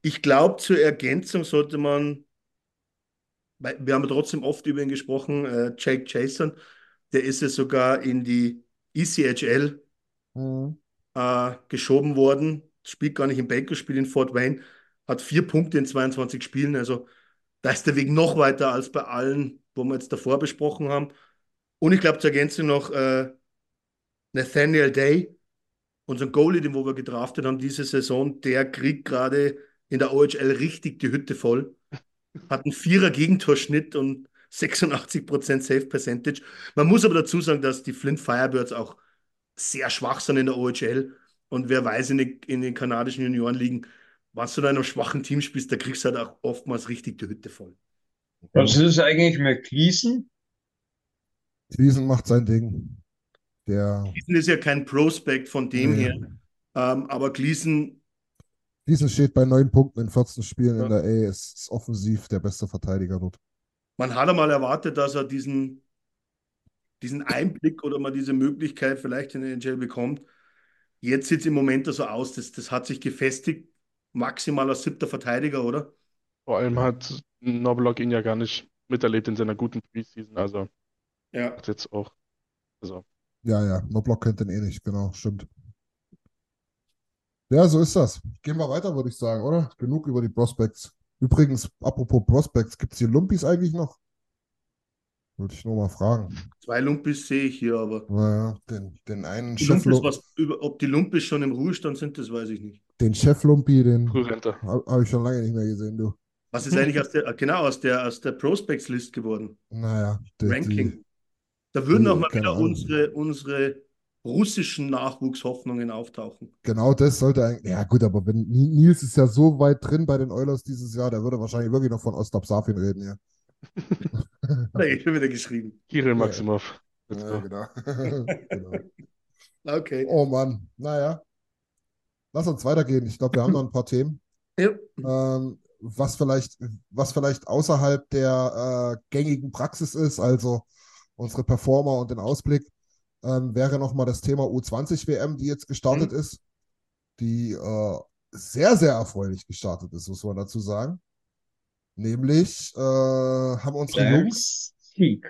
Ich glaube, zur Ergänzung sollte man, wir haben trotzdem oft über ihn gesprochen, äh, Jake Jason, der ist ja sogar in die ECHL Mhm. äh, geschoben worden, spielt gar nicht in Baker, spielt in Fort Wayne, hat vier Punkte in 22 Spielen, also da ist der Weg noch weiter als bei allen, wo wir jetzt davor besprochen haben. Und ich glaube zur Ergänzung noch äh, Nathaniel Day, unseren Goalie, den wo wir gedraftet haben diese Saison, der kriegt gerade in der OHL richtig die Hütte voll. Hat einen Vierer Gegentorschnitt und 86% Save Percentage. Man muss aber dazu sagen, dass die Flint Firebirds auch sehr schwach sind in der OHL. Und wer weiß, in den, in den kanadischen Juniorenligen, was du da in einem schwachen Team spielst, da kriegst du halt auch oftmals richtig die Hütte voll. Was ist eigentlich mit Gleason? Gleason macht sein Ding. Der Gleason ist ja kein Prospect von dem Nee. her, ähm, aber Gleason, Gleason steht bei neun Punkten in 14 Spielen Ja. in der A, ist, ist offensiv der beste Verteidiger dort. man hat einmal erwartet, dass er diesen, diesen Einblick oder mal diese Möglichkeit vielleicht in den NHL bekommt. Jetzt sieht es im Moment so aus, das, das hat sich gefestigt, maximal als siebter Verteidiger, oder? Vor allem hat Noblock ihn ja gar nicht miterlebt in seiner guten Preseason, also Ja. hat jetzt auch, also Ja, ja, Noblock kennt den eh nicht, genau, stimmt. Ja, so ist das. Gehen wir weiter, würde ich sagen, oder? Genug über die Prospects. Übrigens, apropos Prospects, gibt es hier Lumpis eigentlich noch? Würde ich nur mal fragen. Zwei Lumpis sehe ich hier, aber Naja, den, den einen die Chef, Lumpis, was, über, ob die Lumpis schon im Ruhestand sind, das weiß ich nicht. den Chef Lumpi, den habe hab ich schon lange nicht mehr gesehen, du. Was ist eigentlich aus der, genau, aus der, aus der Prospects-List geworden? Naja, die, Ranking. die, Da würden die- auch mal wieder unsere, unsere russischen Nachwuchshoffnungen auftauchen. genau das sollte eigentlich. Ja, gut, aber wenn Ni- Nils ist ja so weit drin bei den Oilers dieses Jahr, der würde wahrscheinlich wirklich noch von Ostap Safin reden, ja. Er eh schon wieder geschrieben. Kirill Maximov. Ja, genau. [laughs] genau. Okay. Oh Mann, naja. Lass uns weitergehen. Ich glaube, wir haben noch ein paar Themen. Ja. Ähm, was vielleicht, was vielleicht außerhalb der äh, gängigen Praxis ist, also unsere Performer und den Ausblick, ähm, wäre nochmal das Thema U20 WM, die jetzt gestartet ist, die äh, sehr, sehr erfreulich gestartet ist, muss man dazu sagen. Nämlich äh, haben unsere Jungs, Sieg.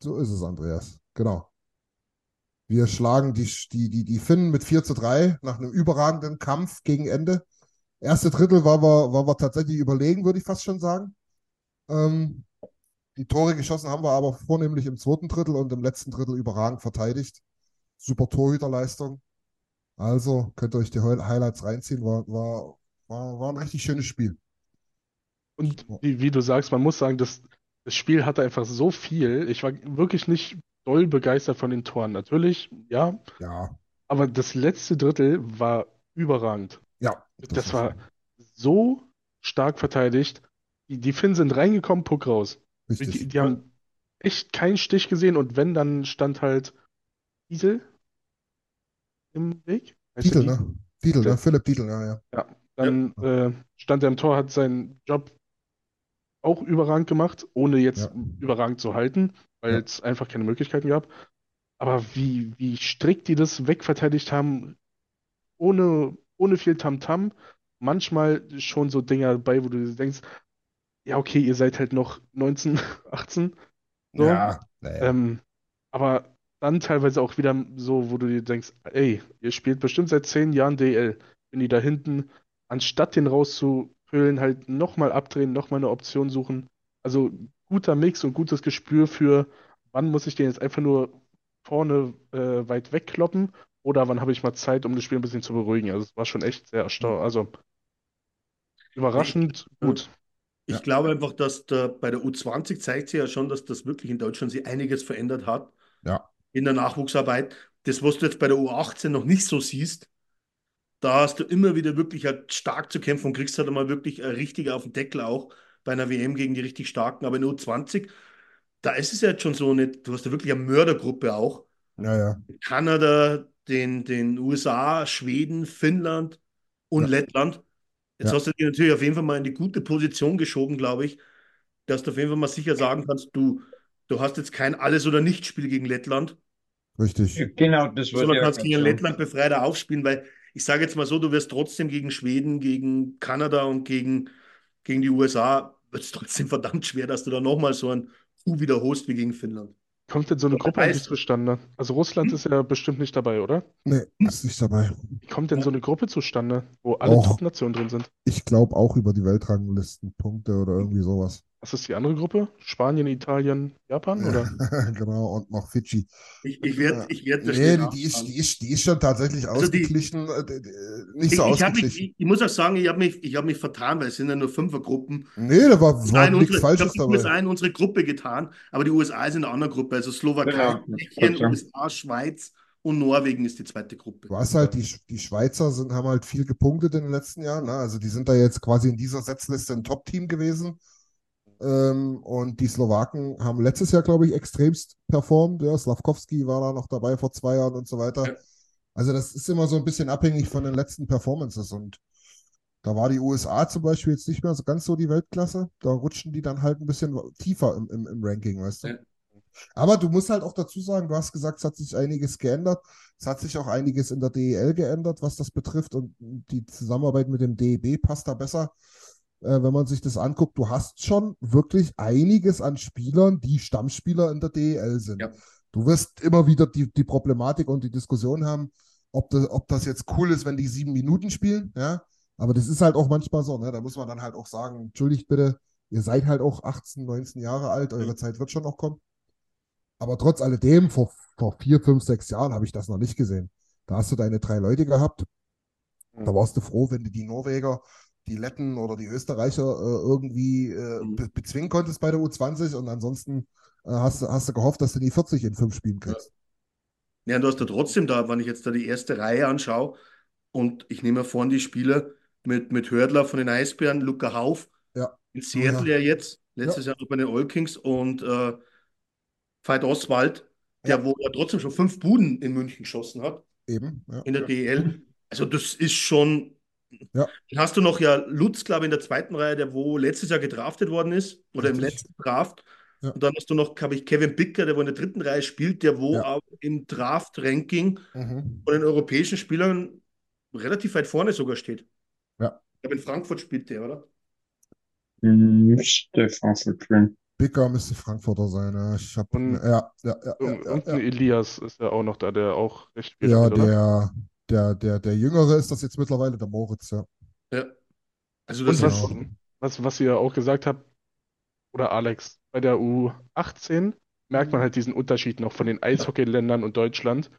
so ist es, Andreas, genau. Wir schlagen die, die, die, die Finnen mit 4 zu 3 nach einem überragenden Kampf gegen Ende. Erste Drittel war wir, war wir tatsächlich überlegen, würde ich fast schon sagen. Ähm, die Tore geschossen haben wir aber vornehmlich im zweiten Drittel und im letzten Drittel überragend verteidigt. Super Torhüterleistung. Also könnt ihr euch die Hi- Highlights reinziehen. War, war, war, war ein richtig schönes Spiel. Und wie, wie du sagst, man muss sagen, das, das Spiel hatte einfach so viel. Ich war wirklich nicht doll begeistert von den Toren. Natürlich, ja, Ja, aber das letzte Drittel war überragend. ja. Das war so stark verteidigt. Die, die Finnen sind reingekommen, Puck raus. Die, richtig. die haben echt keinen Stich gesehen und wenn, dann stand halt Diesel im Weg. Heißt der Titel, ne? Titel, ne? Philipp Titel, ja, ja. Dann äh, stand er im Tor, hat seinen Job auch überragend gemacht, ohne jetzt Ja. überragend zu halten, weil Ja. es einfach keine Möglichkeiten gab. Aber wie, wie strikt die das wegverteidigt haben, ohne, ohne viel Tamtam, manchmal schon so Dinger dabei, wo du denkst, ja, okay, ihr seid halt noch 19, 18. [laughs] So. Ja, naja. Ähm, aber dann teilweise auch wieder so, wo du dir denkst, ey, ihr spielt bestimmt seit zehn Jahren DL. Wenn die da hinten, anstatt den rauszufüllen, halt nochmal abdrehen, nochmal eine Option suchen. Also guter Mix und gutes Gespür für, wann muss ich den jetzt einfach nur vorne äh, weit wegkloppen oder wann habe ich mal Zeit, um das Spiel ein bisschen zu beruhigen. Also es war schon echt sehr erstaunlich. Also überraschend gut. Ich Ja. glaube einfach, dass der, bei der U20 zeigt sich ja schon, dass das wirklich in Deutschland sich einiges verändert hat Ja, in der Nachwuchsarbeit. Das, was du jetzt bei der U18 noch nicht so siehst, da hast du immer wieder wirklich halt stark zu kämpfen und kriegst halt einmal wirklich richtig auf den Deckel auch bei einer WM gegen die richtig starken. Aber in der U20, da ist es ja jetzt schon so nicht, du hast ja wirklich eine Mördergruppe auch. ja, ja. Kanada, den, den USA, Schweden, Finnland und Ja. Lettland. Jetzt Ja. hast du dich natürlich auf jeden Fall mal in die gute Position geschoben, glaube ich, dass du auf jeden Fall mal sicher sagen kannst, du, du hast jetzt kein Alles- oder Nicht-Spiel gegen Lettland, Richtig. Genau, das würde sondern ich kannst gegen. Lettland befreiter aufspielen, weil ich sage jetzt mal so, du wirst trotzdem gegen Schweden, gegen Kanada und gegen, gegen die USA, wird es trotzdem [laughs] verdammt schwer, dass du da nochmal so ein Coup wiederholst wie gegen Finnland. Kommt denn so eine Gruppe eigentlich zustande? Also Russland ist ja bestimmt nicht dabei, oder? Nee, ist nicht dabei. Wie kommt denn so eine Gruppe zustande, wo alle Och. Top-Nationen drin sind? Ich glaube auch über die Weltranglistenpunkte oder irgendwie sowas. Was ist die andere Gruppe? Spanien, Italien, Japan, oder? [laughs] Genau, und noch Fidschi. Ich, ich werde ich werd das Nee, die, die, ist, die, ist, die ist schon tatsächlich Also die- ausgeglichen. äh, d- d- nicht Ich, so ich, mich, ausgeglichen. ich, ich muss auch sagen, ich habe mich, ich hab mich vertan, weil es sind ja nur Fünfergruppen. Nee, da war, Ich war habe nichts unsere, ich Falsches die dabei. USA in unsere Gruppe getan, aber die USA ist in einer anderen Gruppe. Also Slowakei, Genau, Tschechien, Dank. USA, Schweiz und Norwegen ist die zweite Gruppe. Was halt, die, die Schweizer sind, haben halt viel gepunktet in den letzten Jahren. Ne? Also die sind da jetzt quasi in dieser Setzliste ein Top-Team gewesen. Ähm, und die Slowaken haben letztes Jahr, glaube ich, extremst performt. Ja, Slavkovski war da noch dabei vor zwei Jahren und so weiter. Ja. Also das ist immer so ein bisschen abhängig von den letzten Performances. Und Da war die USA zum Beispiel jetzt nicht mehr so ganz so die Weltklasse. Da rutschen die dann halt ein bisschen tiefer im, im, im Ranking, weißt du? Ja. Aber du musst halt auch dazu sagen, du hast gesagt, es hat sich einiges geändert. Es hat sich auch einiges in der DEL geändert, was das betrifft. Und die Zusammenarbeit mit dem DEB passt da besser. Äh, wenn man sich das anguckt, du hast schon wirklich einiges an Spielern, die Stammspieler in der DEL sind. Ja. Du wirst immer wieder die, die Problematik und die Diskussion haben, ob das, ob das jetzt cool ist, wenn die sieben Minuten spielen, ja. Aber das ist halt auch manchmal so, ne? Da muss man dann halt auch sagen, entschuldigt bitte, ihr seid halt auch 18, 19 Jahre alt, eure Zeit wird schon noch kommen. Aber trotz alledem, vor, vor vier, fünf, sechs Jahren habe ich das noch nicht gesehen. Da hast du deine drei Leute gehabt. Da warst du froh, wenn du die Norweger, die Letten oder die Österreicher äh, irgendwie äh, be bezwingen konntest bei der U20 und ansonsten äh, hast, du- hast du gehofft, dass du die 40 in fünf Spielen kriegst. Ja, und du hast ja trotzdem da, wenn ich jetzt da die erste Reihe anschaue und ich nehme vorne die Spieler mit, mit Hördler von den Eisbären, Luca Hauf, Ja. in Seattle ja jetzt, letztes Jahr noch bei den Oil Kings und äh, Veit Oswald, der wo er trotzdem schon fünf Buden in München geschossen hat, Eben, ja. in der DL. Also das ist schon. Ja. Dann hast du noch ja Lutz, glaube ich, in der zweiten Reihe, der wo letztes Jahr gedraftet worden ist, oder im Richtig. letzten Draft. Ja. Und dann hast du noch, glaube ich, Kevin Bicker, der wo in der dritten Reihe spielt, der wo Ja. auch im Draft-Ranking Mhm. von den europäischen Spielern relativ weit vorne sogar steht. Ja. Ich glaube, in Frankfurt spielt der, oder? Müsste Frankfurt spielen. Bicker müsste Frankfurter sein. Ja, ich hab, Und- ja, ja, ja, Und, ja, und ja. Elias ist ja auch noch da, der auch recht viel Ja, spielt, oder? der, der, der, der Jüngere ist das jetzt mittlerweile, der Moritz, ja. Ja. Also das was, ist was, was ihr auch gesagt habt, oder Alex, bei der U18 merkt man halt diesen Unterschied noch von den Eishockeyländern und Deutschland,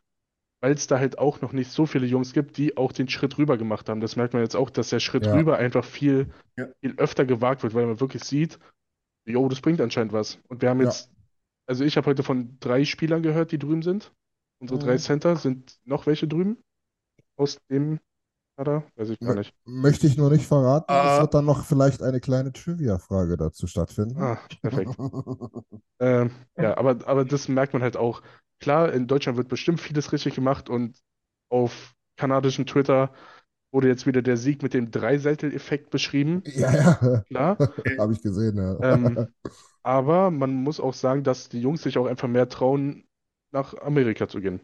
weil es da halt auch noch nicht so viele Jungs gibt, die auch den Schritt rüber gemacht haben. Das merkt man jetzt auch, dass der Schritt Ja. rüber einfach viel, Ja. viel öfter gewagt wird, weil man wirklich sieht, jo, das bringt anscheinend was. Und wir haben Ja. jetzt, also ich habe heute von drei Spielern gehört, die drüben sind. Unsere drei Mhm. Center sind noch welche drüben? Aus dem Kader? Weiß ich gar nicht. Möchte ich nur nicht verraten. Es Ah. wird dann noch vielleicht eine kleine Trivia-Frage dazu stattfinden. Ah, perfekt. [laughs] Ähm, ja, aber, aber das merkt man halt auch. Klar, in Deutschland wird bestimmt vieles richtig gemacht und auf kanadischen Twitter wurde jetzt wieder der Sieg mit dem Dreiseitel-Effekt beschrieben. Ja, ja, Klar. [laughs] habe ich gesehen, ja. Ähm, [laughs] aber man muss auch sagen, dass die Jungs sich auch einfach mehr trauen, nach Amerika zu gehen.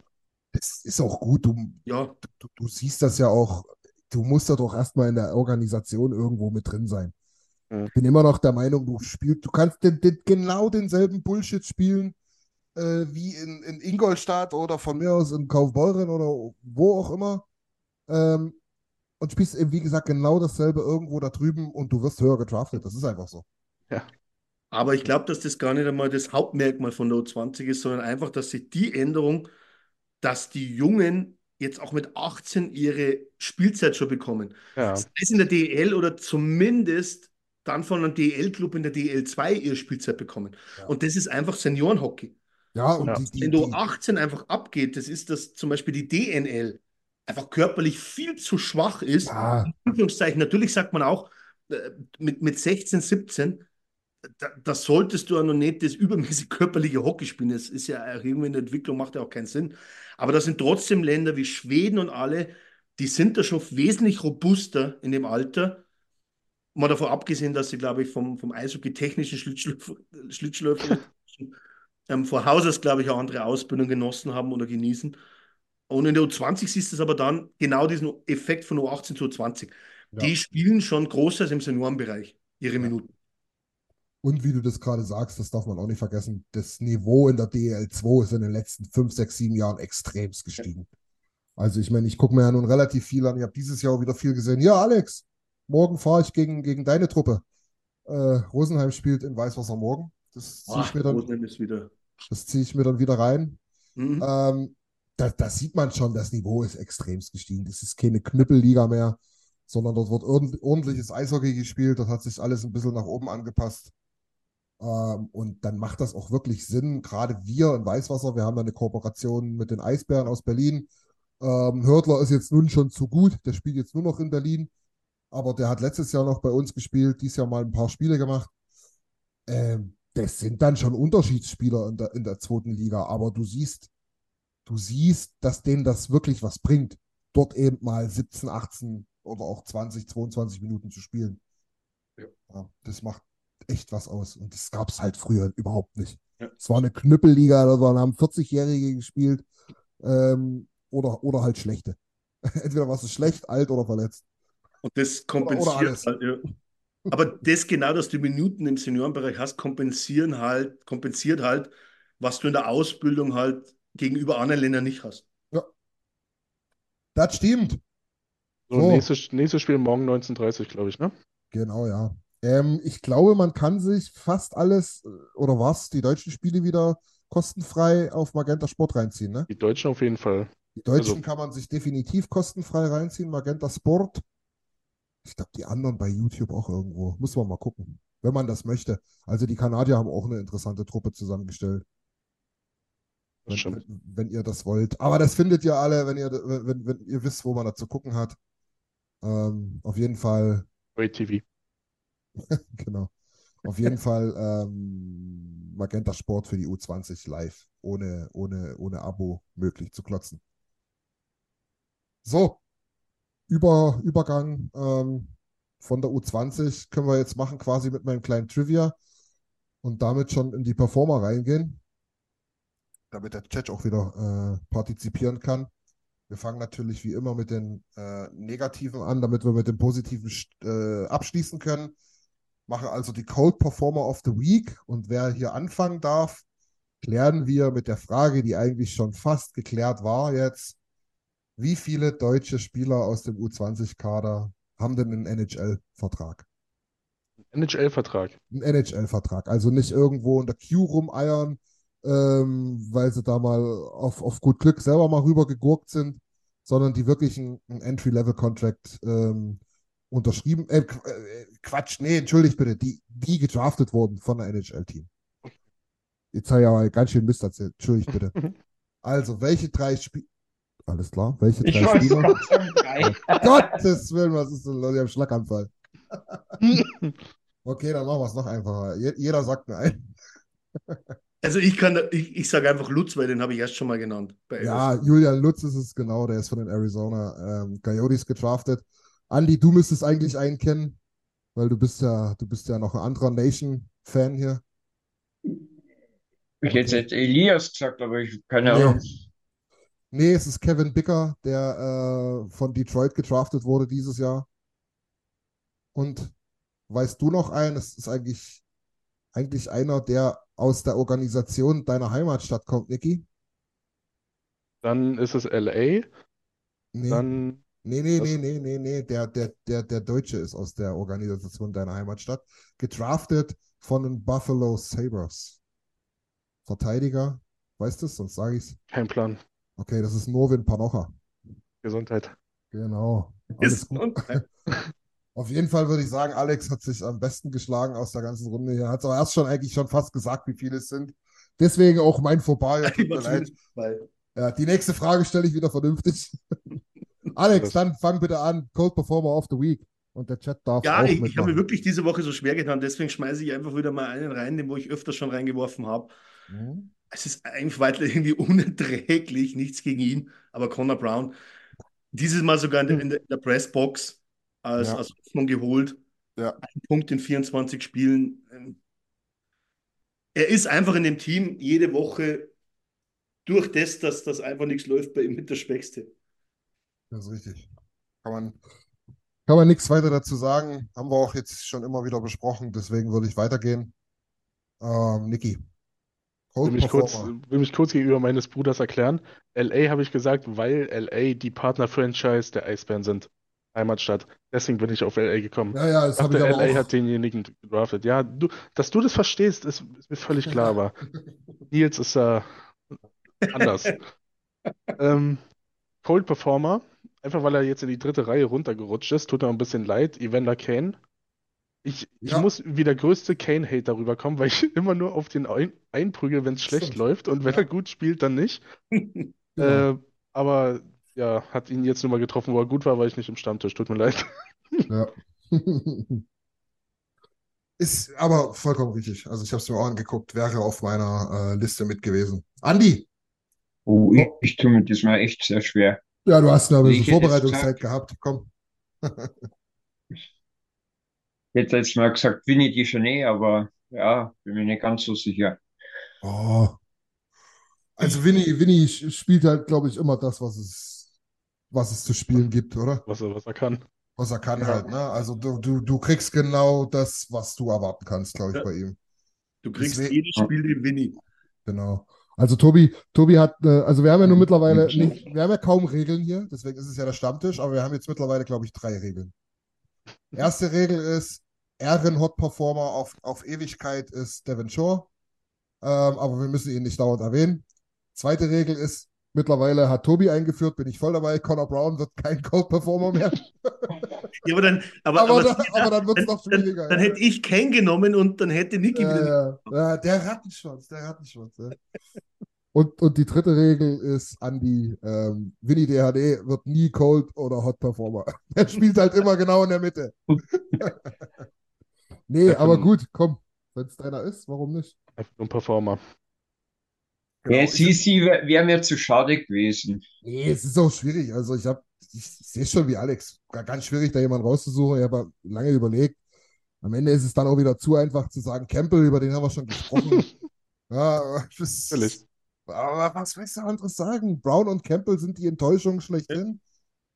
Das ist auch gut. Du, ja, du, du siehst das ja auch. Du musst ja doch erstmal in der Organisation irgendwo mit drin sein. Mhm. Ich bin immer noch der Meinung, du spielst, du kannst den, den, genau denselben Bullshit spielen, äh, wie in, in Ingolstadt oder von mir aus in Kaufbeuren oder wo auch immer. Ähm, und spielst eben, wie gesagt, genau dasselbe irgendwo da drüben und du wirst höher gedraftet. Das ist einfach so. aber ich glaube, dass das gar nicht einmal das Hauptmerkmal von der U20 ist, sondern einfach, dass sich die Änderung, dass die Jungen jetzt auch mit 18 ihre Spielzeit schon bekommen. Ja, Sei es in der DEL oder zumindest dann von einem DEL-Club in der DEL2 ihre Spielzeit bekommen. Ja. Und das ist einfach Seniorenhockey. Ja, und Ja. die, die, Wenn du die, 18 einfach abgeht, das ist das zum Beispiel die DNL, einfach körperlich viel zu schwach ist. ja, natürlich sagt man auch, äh, mit, mit 16, 17, da, da solltest du ja noch nicht das übermäßig [laughs] körperliche Hockey spielen. Das ist ja auch irgendwie in der Entwicklung, macht ja auch keinen Sinn. Aber das sind trotzdem Länder wie Schweden und alle, die sind da schon wesentlich robuster in dem Alter. Mal davon abgesehen, dass sie, glaube ich, vom, vom Eishockey-technischen Schlittschuh- [laughs] Schlittschuhläufer [laughs] ähm, vor Haus aus, glaube ich, eine andere Ausbildung genossen haben oder genießen. Und in der U20 siehst du es aber dann genau diesen Effekt von U18 zu U20. Ja. Die spielen schon großteils im Seniorenbereich ihre Minuten. Und wie du das gerade sagst, das darf man auch nicht vergessen, das Niveau in der DEL2 ist in den letzten fünf, sechs, sieben Jahren extremst gestiegen. Also ich meine, ich gucke mir ja nun relativ viel an. Ich habe dieses Jahr wieder viel gesehen. Ja, Alex, morgen fahre ich gegen, gegen deine Truppe. Äh, Rosenheim spielt in Weißwasser morgen. Das ziehe ich Ach, mir dann, das ziehe ich mir dann wieder rein. Mhm. Ähm, da, da sieht man schon, das Niveau ist extremst gestiegen. Das ist keine Knüppelliga mehr, sondern dort wird ordentliches Eishockey gespielt. Dort hat sich alles ein bisschen nach oben angepasst. Ähm, und dann macht das auch wirklich Sinn. Gerade wir in Weißwasser, wir haben ja eine Kooperation mit den Eisbären aus Berlin. Ähm, Hördler ist jetzt nun schon zu gut. Der spielt jetzt nur noch in Berlin. Aber der hat letztes Jahr noch bei uns gespielt, dieses Jahr mal ein paar Spiele gemacht. Ähm, das sind dann schon Unterschiedsspieler in der, in der zweiten Liga. Aber du siehst, du siehst, dass denen das wirklich was bringt, dort eben mal 17, 18 oder auch 20, 22 Minuten zu spielen. Ja. Ja, das macht echt was aus. Und das gab es halt früher überhaupt nicht. Ja. Es war eine Knüppelliga, da waren, haben 40-Jährige gespielt ähm, oder, oder halt schlechte. [laughs] Entweder warst du schlecht, alt oder verletzt. Und das Oder, oder kompensiert alles. halt, ja. Aber das genau, dass du Minuten im Seniorenbereich hast, kompensieren halt, kompensiert halt, was du in der Ausbildung halt gegenüber anderen Ländern nicht hast. Das stimmt. So, So. nächstes, nächstes Spiel morgen 19.30 glaube ich, ne? Genau, ja. Ähm, ich glaube, man kann sich fast alles, äh, oder was, die deutschen Spiele wieder kostenfrei auf Magenta Sport reinziehen, ne? Die Deutschen auf jeden Fall. Die deutschen Also- kann man sich definitiv kostenfrei reinziehen, Magenta Sport. Ich glaube, die anderen bei YouTube auch irgendwo. Muss man mal gucken, wenn man das möchte. Also die Kanadier haben auch eine interessante Truppe zusammengestellt, wenn, wenn, wenn ihr das wollt. Aber das findet ihr alle, wenn ihr, wenn, wenn, wenn ihr wisst, wo man da zu gucken hat. Ähm, auf jeden Fall Great TV. [laughs] Genau. Auf jeden [laughs] Fall ähm, Magenta Sport für die U20 live, ohne, ohne, ohne Abo möglich zu klotzen. So, Über, Übergang ähm, von der U20 können wir jetzt machen, quasi mit meinem kleinen Trivia und damit schon in die Performer reingehen, damit der Chat auch wieder äh, partizipieren kann. Wir fangen natürlich wie immer mit den äh, Negativen an, damit wir mit dem Positiven äh, abschließen können. Machen also die Cold Performer of the Week und wer hier anfangen darf, klären wir mit der Frage, die eigentlich schon fast geklärt war jetzt. Wie viele deutsche Spieler aus dem U20-Kader haben denn einen NHL-Vertrag? NHL-Vertrag. Einen NHL-Vertrag. Also nicht irgendwo in der Queue rumeiern, ähm, weil sie da mal auf, auf gut Glück selber mal rübergegurkt sind, sondern die wirklich einen, einen Entry-Level-Contract ähm, unterschrieben. Äh, äh, Quatsch, nee, entschuldigt bitte, die, die gedraftet wurden von der NHL-Team. Jetzt habe ich aber ganz schön Mist erzählt. Entschuldigt bitte. [laughs] Also, welche drei Spieler. Alles klar, welche Ich drei wollte Spieler? [laughs] Gottes Willen, was ist denn los? Ich habe Schlaganfall. [laughs] Okay, dann machen wir es noch einfacher. Je, jeder sagt mir einen. Also ich kann, ich, ich sage einfach Lutz, weil den habe ich erst schon mal genannt. Bei Ja. Julian Lutz ist es genau, der ist von den Arizona ähm, Coyotes gedraftet. Andi, du müsstest eigentlich einen kennen, weil du bist ja, du bist ja noch ein anderer Nation-Fan hier. Ich hätte jetzt Elias gesagt, aber ich keine Nee. Ahnung. Nee, es ist Kevin Bicker, der äh, von Detroit gedraftet wurde dieses Jahr. Und weißt du noch einen? Es ist eigentlich, eigentlich einer, der aus der Organisation deiner Heimatstadt kommt, Niki? Dann ist es LA. Nee, Dann nee, nee, das- nee, nee, nee, nee. Der, der, der, der Deutsche ist aus der Organisation deiner Heimatstadt. Gedraftet von den Buffalo Sabres. Verteidiger. Weißt du es? Sonst sage ich es. kein Plan. Okay, das ist Norvin Panocha. Gesundheit. Genau. Alles gut. Und, [laughs] [laughs] Auf jeden Fall würde ich sagen, Alex hat sich am besten geschlagen aus der ganzen Runde hier. Hat es aber erst schon eigentlich schon fast gesagt, wie viele es sind. Deswegen auch mein Vorbei. Tut mir leid. weil, Ja, die nächste Frage stelle ich wieder vernünftig. [laughs] Alex, dann fang bitte an. Cold Performer of the Week. Und der Chat darf ja, auch ich, ich habe mir wirklich diese Woche so schwer getan, deswegen schmeiße ich einfach wieder mal einen rein, den wo ich öfter schon reingeworfen habe. Mhm. Es ist einfach weiter irgendwie [laughs] unerträglich, nichts gegen ihn, aber Connor Brown, dieses Mal sogar in der, in der, in der Pressbox als, Ja. als Hoffnung geholt. Ja. Ein Punkt in 24 Spielen. Er ist einfach in dem Team jede Woche durch das, dass das einfach nichts läuft bei ihm mit der Schwächste. Das ist richtig. Kann man, kann man nichts weiter dazu sagen. Haben wir auch jetzt schon immer wieder besprochen. Deswegen würde ich weitergehen. Ähm, Niki. Cold Will mich kurz, Performer. will mich kurz gegenüber meines Bruders erklären. LA habe ich gesagt, weil LA die Partner-Franchise der Eisbären sind. Heimatstadt. Deswegen bin ich auf LA gekommen. Ja, ja, das Ich habe ich aber LA hat denjenigen gedraftet. Ja, du, dass du das verstehst, ist, ist mir völlig klar, aber [laughs] Nils ist da anders. [laughs] ähm, Cold Performer, einfach weil er jetzt in die dritte Reihe runtergerutscht ist, tut mir ein bisschen leid. Evander Kane. Ich, ich Ja. muss wie der größte Kane-Hate rüberkommen, weil ich [laughs] immer nur auf den ein einprügel, wenn es schlecht Stimmt. läuft und wenn Ja. er gut spielt, dann nicht. [laughs] Genau. Äh, aber ja, hat ihn jetzt nur mal getroffen, wo er gut war, war ich nicht im Stammtisch. Tut mir leid. [laughs] Ja. Ist aber vollkommen richtig. Also ich habe es mir auch angeguckt, wäre auf meiner äh, Liste mit gewesen. Andi, Oh, ich, ich tue mir das mal echt sehr schwer. Ja, du hast noch ein bisschen ich hätte jetzt Vorbereitungszeit gehabt. Komm. [laughs] Jetzt jetzt mal gesagt, Winnie die Genet, aber ja, bin mir nicht ganz so sicher. Oh. Also Winnie, Winnie spielt halt, glaube ich, immer das, was es, was es zu spielen gibt, oder? Was er, was er kann. Was er kann Ja. halt, ne? Also du, du, du kriegst genau das, was du erwarten kannst, glaube ich, Ja. bei ihm. Du kriegst Deswegen- jedes Spiel den Winnie. Genau. Also Tobi, Tobi hat, äh, also wir haben ja nun mittlerweile nicht, wir haben ja kaum Regeln hier, deswegen ist es ja der Stammtisch, aber wir haben jetzt mittlerweile, glaube ich, drei Regeln. Erste Regel ist, Ehren-Hot-Performer auf, auf Ewigkeit ist Devin Shore, ähm, aber wir müssen ihn nicht dauernd erwähnen. Zweite Regel ist, mittlerweile hat Tobi eingeführt, bin ich voll dabei, Connor Brown wird kein Cold-Performer mehr, Ja, aber dann, aber, aber, aber, da, aber dann wird es noch dann, schwieriger. dann ja. hätte ich Ken genommen und dann hätte Niki wieder. Ja, ja. Ja, der Rattenschwanz, der Rattenschwanz. Ja. Und, und die dritte Regel ist, Andy, ähm, Winnie DHD wird nie Cold oder Hot Performer. [laughs] Der spielt halt immer genau in der Mitte. [laughs] nee, aber gut, komm. Wenn es deiner ist, warum nicht? Ein Performer. Genau. Ja, Sisi wäre wär mir zu schade gewesen. Nee, es ist auch schwierig. Also ich habe, ich, sehe schon wie Alex. Ganz schwierig, da jemanden rauszusuchen. Ich habe lange überlegt. Am Ende ist es dann auch wieder zu einfach zu sagen, Campbell, über den haben wir schon gesprochen. [laughs] ja, das, Natürlich. Aber was willst du anderes sagen? Brown und Campbell sind die Enttäuschung schlechthin.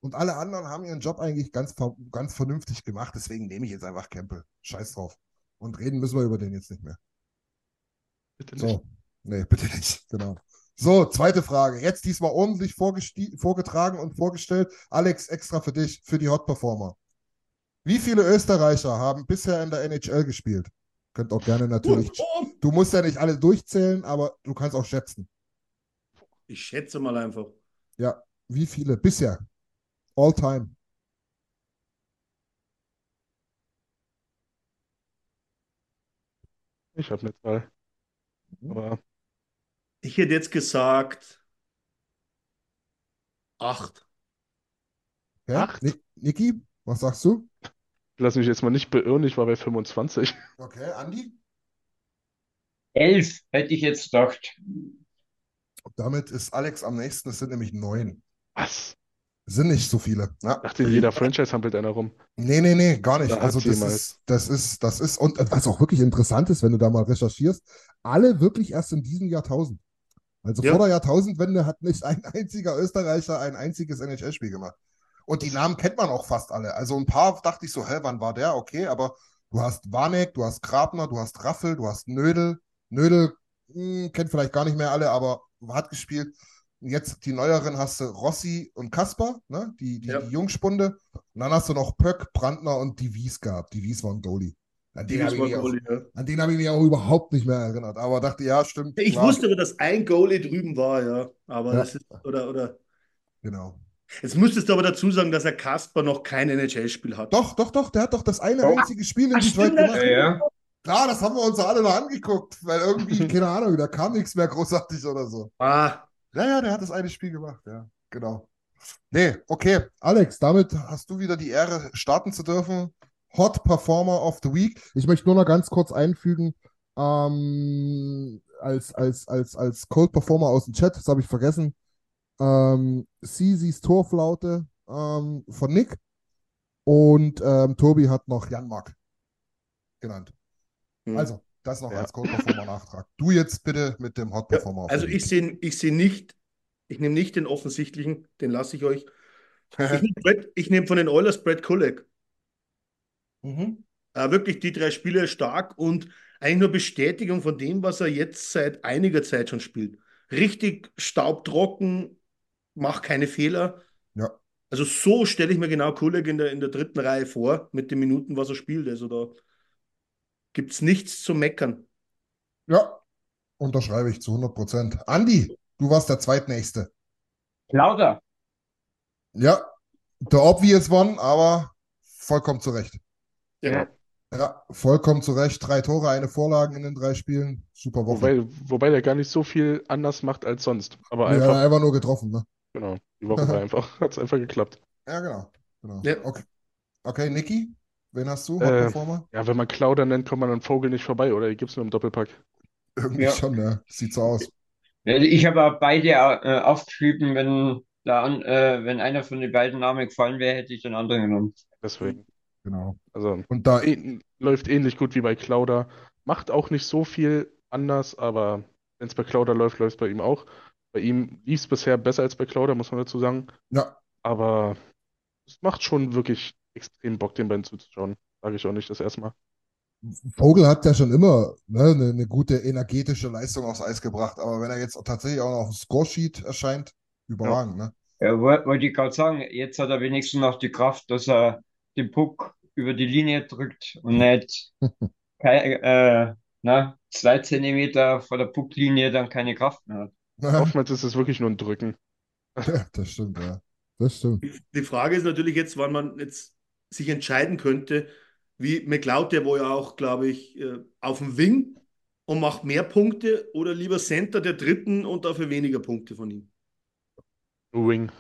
Und alle anderen haben ihren Job eigentlich ganz, ganz vernünftig gemacht. Deswegen nehme ich jetzt einfach Campbell. Scheiß drauf. Und reden müssen wir über den jetzt nicht mehr. Bitte nicht. So. Nee, bitte nicht. Genau. So, zweite Frage. Jetzt diesmal ordentlich vorgetragen und vorgestellt. Alex, extra für dich, für die Hot Performer. Wie viele Österreicher haben bisher in der NHL gespielt? Könnt auch gerne natürlich. Du musst ja nicht alle durchzählen, aber du kannst auch schätzen. Ich schätze mal einfach. Ja, wie viele bisher? All time. Ich habe eine Zahl. Aber Ich hätte jetzt gesagt acht. Ja? Acht? Ni Niki, was sagst du? lass mich jetzt mal nicht beirren, ich war bei 25. Okay, Andi? Elf hätte ich jetzt gedacht. Damit ist Alex am nächsten. Es sind nämlich neun. Was? Es sind nicht so viele. Ja. Ich dachte, in jeder Franchise hampelt einer rum. Nee, nee, nee, gar nicht. Da Also das ist, das ist, das ist, und was auch wirklich interessant ist, wenn du da mal recherchierst, alle wirklich erst in diesem Jahrtausend. Also Ja. vor der Jahrtausendwende hat nicht ein [laughs] einziger Österreicher ein einziges NHL-Spiel gemacht. Und die Namen kennt man auch fast alle. Also ein paar dachte ich so, hä, wann war der? Okay, aber du hast Warneck, du hast Grabner, du hast Raffel, du hast Nödel. Nödel hm, kennt vielleicht gar nicht mehr alle, aber hat gespielt. Jetzt die neueren hast du Rossi und Kasper, ne? Die, die, Ja. die Jungspunde. Und dann hast du noch Pöck, Brandner und die Wies gehabt. Die Wies war ein Goalie. An den habe ich, habe ich mich auch überhaupt nicht mehr erinnert. Aber dachte, ja, stimmt. Ich war- wusste aber, dass ein Goalie drüben war, ja. Aber Ja. das ist, oder, oder. Genau. Jetzt müsstest du aber dazu sagen, dass er Kasper noch kein NHL-Spiel hat. Doch, doch, doch, der hat doch das eine Doch. einzige Spiel in Ach, Detroit stimmt, gemacht. Ja, ja. Klar, das haben wir uns alle noch angeguckt, weil irgendwie, [laughs] keine Ahnung, da kam nichts mehr großartig oder so. Ah, Ja, ja, der hat das eine Spiel gemacht, ja, genau. Nee, okay. Alex, damit hast du wieder die Ehre, starten zu dürfen. Hot Performer of the Week. Ich möchte nur noch ganz kurz einfügen, ähm, als, als, als, als Cold Performer aus dem Chat, das habe ich vergessen, ähm, Sisis Torflaute ähm, von Nick und ähm, Tobi hat noch Jan Mark genannt. hm. Also, das noch Ja. als Cold Performer Nachtrag. Du jetzt bitte mit dem Hot Ja, Performer of also ich sehe ich seh nicht, ich nehme nicht den offensichtlichen, den lasse ich euch. [laughs] Ich nehme nehme von den Oilers Brett Kulak. Mhm. Äh, wirklich die drei Spiele stark und eigentlich nur Bestätigung von dem, was er jetzt seit einiger Zeit schon spielt. Richtig staubtrocken, macht keine Fehler. Ja. Also so stelle ich mir genau Kulak in der, in der dritten Reihe vor, mit den Minuten, was er spielt. Also da gibt es nichts zu meckern. Ja, unterschreibe ich zu 100 Prozent. Andi, du warst der Zweitnächste. Lauter. Ja, der obvious one, aber vollkommen zu Ja. Ja, vollkommen zu Recht. Drei Tore, eine Vorlage in den drei Spielen. Super Woche. Wobei, wobei der gar nicht so viel anders macht als sonst. Aber er einfach, hat einfach nur getroffen, ne? genau, die Woche war [laughs] einfach, hat es einfach geklappt. Ja, genau. genau. Ja. Okay. Okay, Niki, wen hast du? Äh? Ja, wenn man Klauder nennt, kommt man an Vogel nicht vorbei, oder? Die gibt es nur im Doppelpack. Irgendwie Ja. schon, ne? Sieht so aus. Ja, Ich habe beide äh, aufgeschrieben, wenn, da an, äh, wenn einer von den beiden Namen gefallen wäre, hätte ich den anderen genommen. Deswegen. Genau. Also Und da, eh, läuft ähnlich gut wie bei Clouder. Macht auch nicht so viel anders, aber wenn es bei Clouder läuft, läuft es bei ihm auch. Bei ihm lief es bisher besser als bei Clouder, muss man dazu sagen. ja, Aber es macht schon wirklich extrem Bock, den beiden zuzuschauen. Sage ich auch nicht das erste Mal. Vogel hat ja schon immer ne, eine, eine gute energetische Leistung aufs Eis gebracht, aber wenn er jetzt tatsächlich auch noch auf dem Scoresheet erscheint, überragend, ne? Ja, woll- wollte ich gerade sagen, jetzt hat er wenigstens noch die Kraft, dass er den Puck über die Linie drückt und nicht äh, na, zwei Zentimeter vor der Pucklinie dann keine Kraft mehr hat. Oftmals ist es wirklich nur ein Drücken. Das stimmt, ja. Das stimmt. Die- Frage ist natürlich jetzt, wann man jetzt sich entscheiden könnte, wie McLeod, der war ja auch, glaube ich, äh, auf dem Wing und macht mehr Punkte oder lieber Center der Dritten und dafür weniger Punkte von ihm. Wing.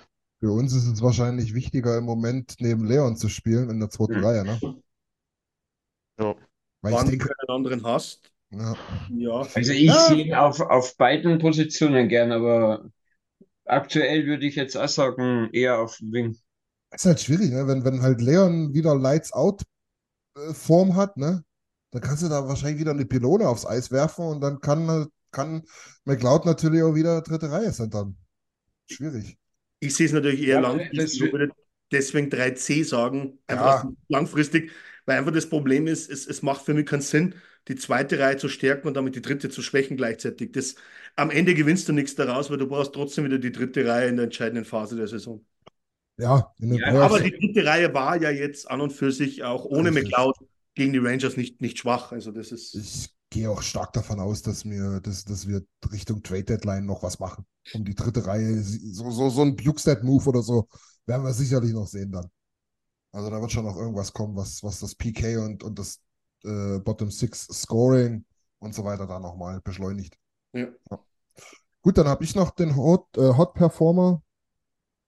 Für uns ist es wahrscheinlich wichtiger im Moment neben Leon zu spielen in der zweiten Mhm. Reihe, ne? Ja. Weil ich Wann du denke, einen anderen hast, ja, ja. Also ich Ja. sehe ihn auf, auf beiden Positionen gern, aber aktuell würde ich jetzt auch sagen, eher auf dem Wing. ist halt schwierig, ne? Wenn, wenn halt Leon wieder Lights Out äh, Form hat, ne? Dann kannst du da wahrscheinlich wieder eine Pylone aufs Eis werfen und dann kann, kann McLeod natürlich auch wieder dritte Reihe centern. Schwierig. Ich sehe es natürlich eher Ja, langfristig. Ich würde deswegen 3C sagen, Ja. einfach langfristig, weil einfach das Problem ist, es, es macht für mich keinen Sinn, die zweite Reihe zu stärken und damit die dritte zu schwächen gleichzeitig. Das, am Ende gewinnst du nichts daraus, weil du brauchst trotzdem wieder die dritte Reihe in der entscheidenden Phase der Saison. Ja, in den Ja. Aber die dritte Reihe war ja jetzt an und für sich auch ohne. McLeod gegen die Rangers nicht, nicht schwach. Also das ist. Ich gehe auch stark davon aus, dass wir, dass, dass wir Richtung Trade Deadline noch was machen. Um die dritte Reihe, so, so, so ein Bukestad-Move oder so, werden wir sicherlich noch sehen dann. Also da wird schon noch irgendwas kommen, was, was das PK und, und das äh, Bottom Six Scoring und so weiter da nochmal beschleunigt. Ja. Gut, dann habe ich noch den Hot, äh, Hot Performer.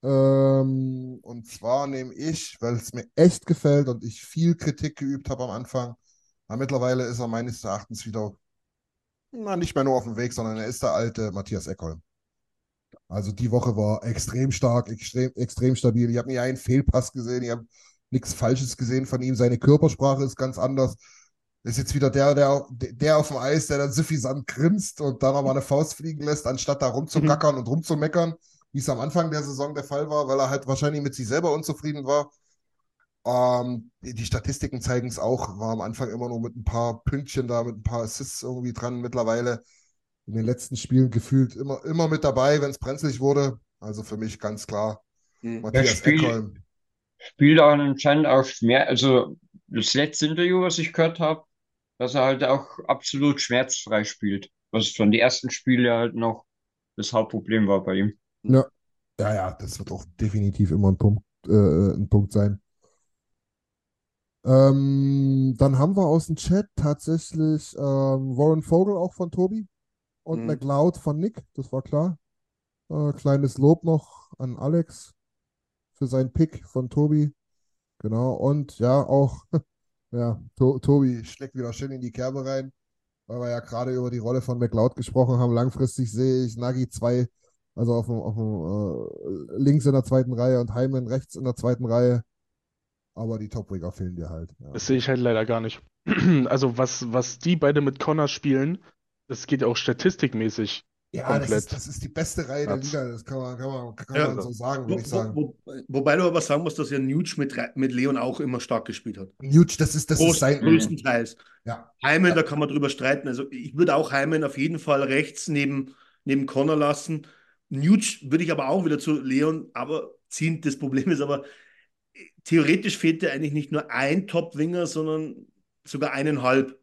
Ähm, und zwar nehme ich, weil es mir echt gefällt und ich viel Kritik geübt habe am Anfang, aber mittlerweile ist er meines Erachtens wieder, na, nicht mehr nur auf dem Weg, sondern er ist der alte Matthias Eckholm. Also die Woche war extrem stark, extrem, extrem stabil. Ich habe nie einen Fehlpass gesehen, ich habe nichts Falsches gesehen von ihm. Seine Körpersprache ist ganz anders. Ist jetzt wieder der, der, der auf dem Eis, der dann suffisant grinst und dann nochmal eine Faust fliegen lässt, anstatt da rumzugackern und rumzumeckern, wie es am Anfang der Saison der Fall war, weil er halt wahrscheinlich mit sich selber unzufrieden war. Ähm, die, Statistiken zeigen es auch, war am Anfang immer nur mit ein paar Pünktchen da, mit ein paar Assists irgendwie dran. Mittlerweile in den letzten Spielen gefühlt immer, immer mit dabei, wenn es brenzlig wurde. Also für mich ganz klar Hm. Matthias Spiel- Eckholm. Spielt auch anscheinend auch mehr, also das letzte Interview, was ich gehört habe, dass er halt auch absolut schmerzfrei spielt. Was schon die ersten Spiele halt noch das Hauptproblem war bei ihm. Ja, ja, ja, das wird auch definitiv immer ein Punkt, äh, ein Punkt sein. Ähm, dann haben wir aus dem Chat tatsächlich ähm, Warren Vogel auch von Tobi und Mhm. McLeod von Nick, das war klar. Äh, kleines Lob noch an Alex für seinen Pick von Tobi. Genau, und ja, auch, [laughs] ja, to Tobi schlägt wieder schön in die Kerbe rein, weil wir ja gerade über die Rolle von McLeod gesprochen haben. Langfristig sehe ich Nagy 2, also auf dem, auf dem äh, links in der zweiten Reihe und Heimann rechts in der zweiten Reihe. Aber die Topwinger fehlen dir halt. Ja. Das sehe ich halt leider gar nicht. [clears throat] Also was, was die beide mit Connor spielen, das geht ja auch statistikmäßig Ja, das komplett. ist, das ist die beste Reihe der. Liga, das kann man, kann man, kann Ja. man so sagen, Wo, würde ich sagen. wo, wo, wobei du aber sagen musst, dass ja Nuge mit, mit Leon auch immer stark gespielt hat. Nuge, das ist, das Groß, ist sein. größtenteils. Ja, Heimann, da kann man drüber streiten. Also ich würde auch Heimann auf jeden Fall rechts neben, neben Connor lassen. Nuge würde ich aber auch wieder zu Leon aber ziehen. Das Problem ist aber, theoretisch fehlt dir eigentlich nicht nur ein Top-Winger, sondern sogar eineinhalb.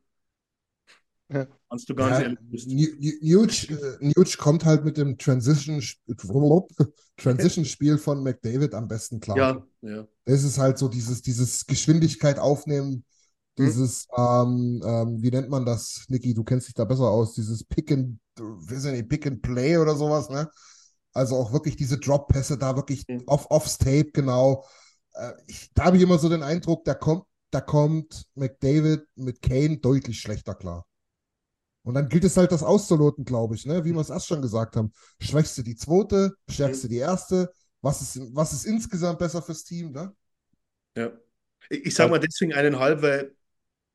Ja. Kannst du ganz Ja, ehrlich Nuge, äh, Nuge kommt halt mit dem Transition, [laughs] Transition-Spiel von McDavid am besten klar. Ja, ja. Es ist halt so dieses, dieses Geschwindigkeit aufnehmen, dieses, ähm, ähm, wie nennt man das, Niki, du kennst dich da besser aus, dieses Pick and, weiß ich nicht, Pick and Play oder sowas, ne? Also auch wirklich diese Drop-Pässe da wirklich Mhm. auf, aufs Tape, genau. Äh, ich, da habe ich immer so den Eindruck, da kommt, da kommt McDavid mit Kane deutlich schlechter klar. Und dann gilt es halt, das auszuloten, glaube ich, ne? Wie wir es erst schon gesagt haben. Schwächst du die zweite, stärkst du die erste? Was ist, was ist insgesamt besser fürs Team, ne? Ja. Ich sage mal deswegen eineinhalb, weil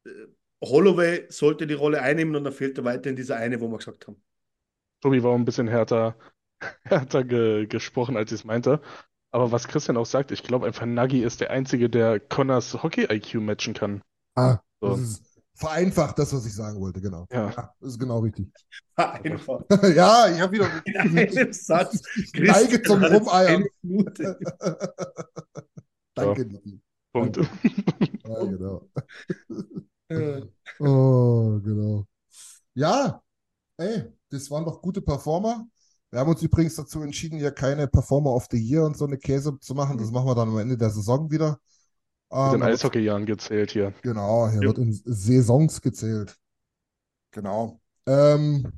äh, Holloway sollte die Rolle einnehmen und dann fehlt er weiterhin dieser eine, wo wir gesagt haben. Tobi war ein bisschen härter, [laughs] härter ge gesprochen, als ich es meinte. Aber was Christian auch sagt, ich glaube einfach, Nagy ist der Einzige, der Connors Hockey-IQ matchen kann. Ah, So. das ist vereinfacht das, was ich sagen wollte, genau. Ja. das ist genau richtig. Einfach. [laughs] ja, ich habe wieder. In einem [laughs] Satz. Ich neige zum Christian Rumeiern. [laughs] Danke, Niki. Punkt. Ja, genau. Oh, genau. Ja, ey, das waren doch gute Performer. Wir haben uns übrigens dazu entschieden, hier keine Performer of the Year und so eine Käse zu machen. Das machen wir dann am Ende der Saison wieder. Mit Ähm, den aber- Eishockeyjahren gezählt hier. Genau, hier Jo. wird in Saisons gezählt. Genau. Ähm,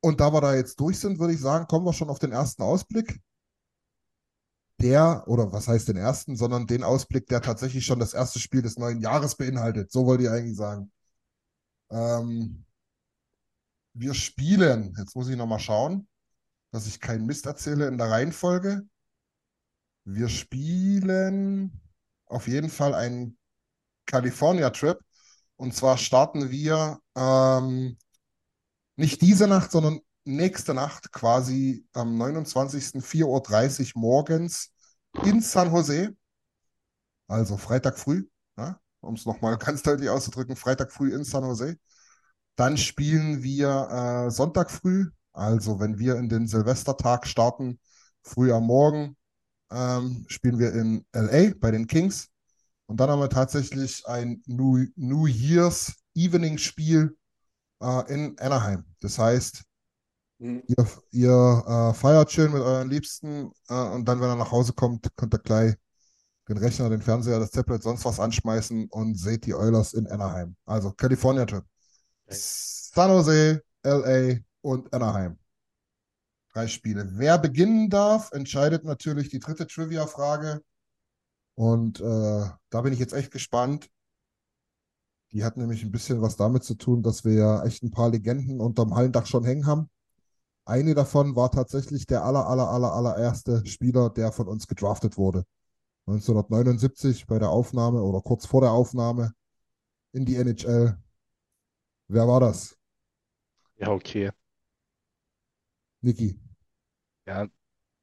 und da wir da jetzt durch sind, würde ich sagen, kommen wir schon auf den ersten Ausblick. Der, oder was heißt den ersten, sondern den Ausblick, der tatsächlich schon das erste Spiel des neuen Jahres beinhaltet. So wollte ich eigentlich sagen. Ähm, wir spielen, jetzt muss ich nochmal schauen, dass ich keinen Mist erzähle in der Reihenfolge. Wir spielen auf jeden Fall einen California Trip. Und zwar starten wir ähm, nicht diese Nacht, sondern nächste Nacht, quasi am 29. 4.30 Uhr morgens in San Jose. Also Freitag früh, ja, um es nochmal [laughs] ganz deutlich auszudrücken, Freitag früh in San Jose. Dann spielen wir äh, Sonntag früh, also wenn wir in den Silvestertag starten, früh am Morgen, ähm, spielen wir in LA bei den Kings. Und dann haben wir tatsächlich ein New, New Year's Evening Spiel äh, in Anaheim. Das heißt, hm. ihr, ihr äh, feiert schön mit euren Liebsten äh, und dann, wenn er nach Hause kommt, könnt ihr gleich den Rechner, den Fernseher, das Tablet, sonst was anschmeißen und seht die Oilers in Anaheim. Also California Trip. San Jose, LA und Anaheim. Drei Spiele. Wer beginnen darf, entscheidet natürlich die dritte Trivia-Frage. Und äh, da bin ich jetzt echt gespannt. Die hat nämlich ein bisschen was damit zu tun, dass wir ja echt ein paar Legenden unterm Hallendach schon hängen haben. Eine davon war tatsächlich der aller, aller, aller, allererste Spieler, der von uns gedraftet wurde. 1979 bei der Aufnahme oder kurz vor der Aufnahme in die NHL. Wer war das? Ja, okay. Niki. Ja,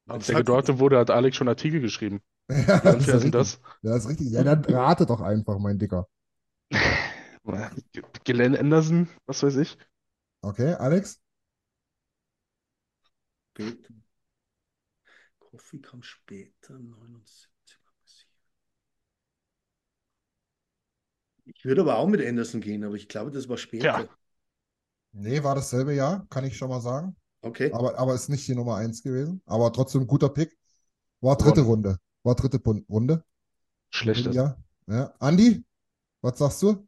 als der gedraftet wurde, hat Alex schon Artikel geschrieben. [laughs] Ja, Wie das ist unfair sind richtig. das? Ja, ist richtig. Ja, dann rate doch einfach, mein Dicker. [laughs] Glenn Anderson, was weiß ich. Okay, Alex? Später. Coffee kam später, 79. Ich würde aber auch mit Anderson gehen, aber ich glaube, das war später. Tja. Nee, war dasselbe Jahr, kann ich schon mal sagen. Okay. Aber, aber ist nicht die Nummer 1 gewesen. Aber trotzdem guter Pick. War dritte Runde. War dritte Runde. Schlechtes. Ja. ja. Andi, was sagst du?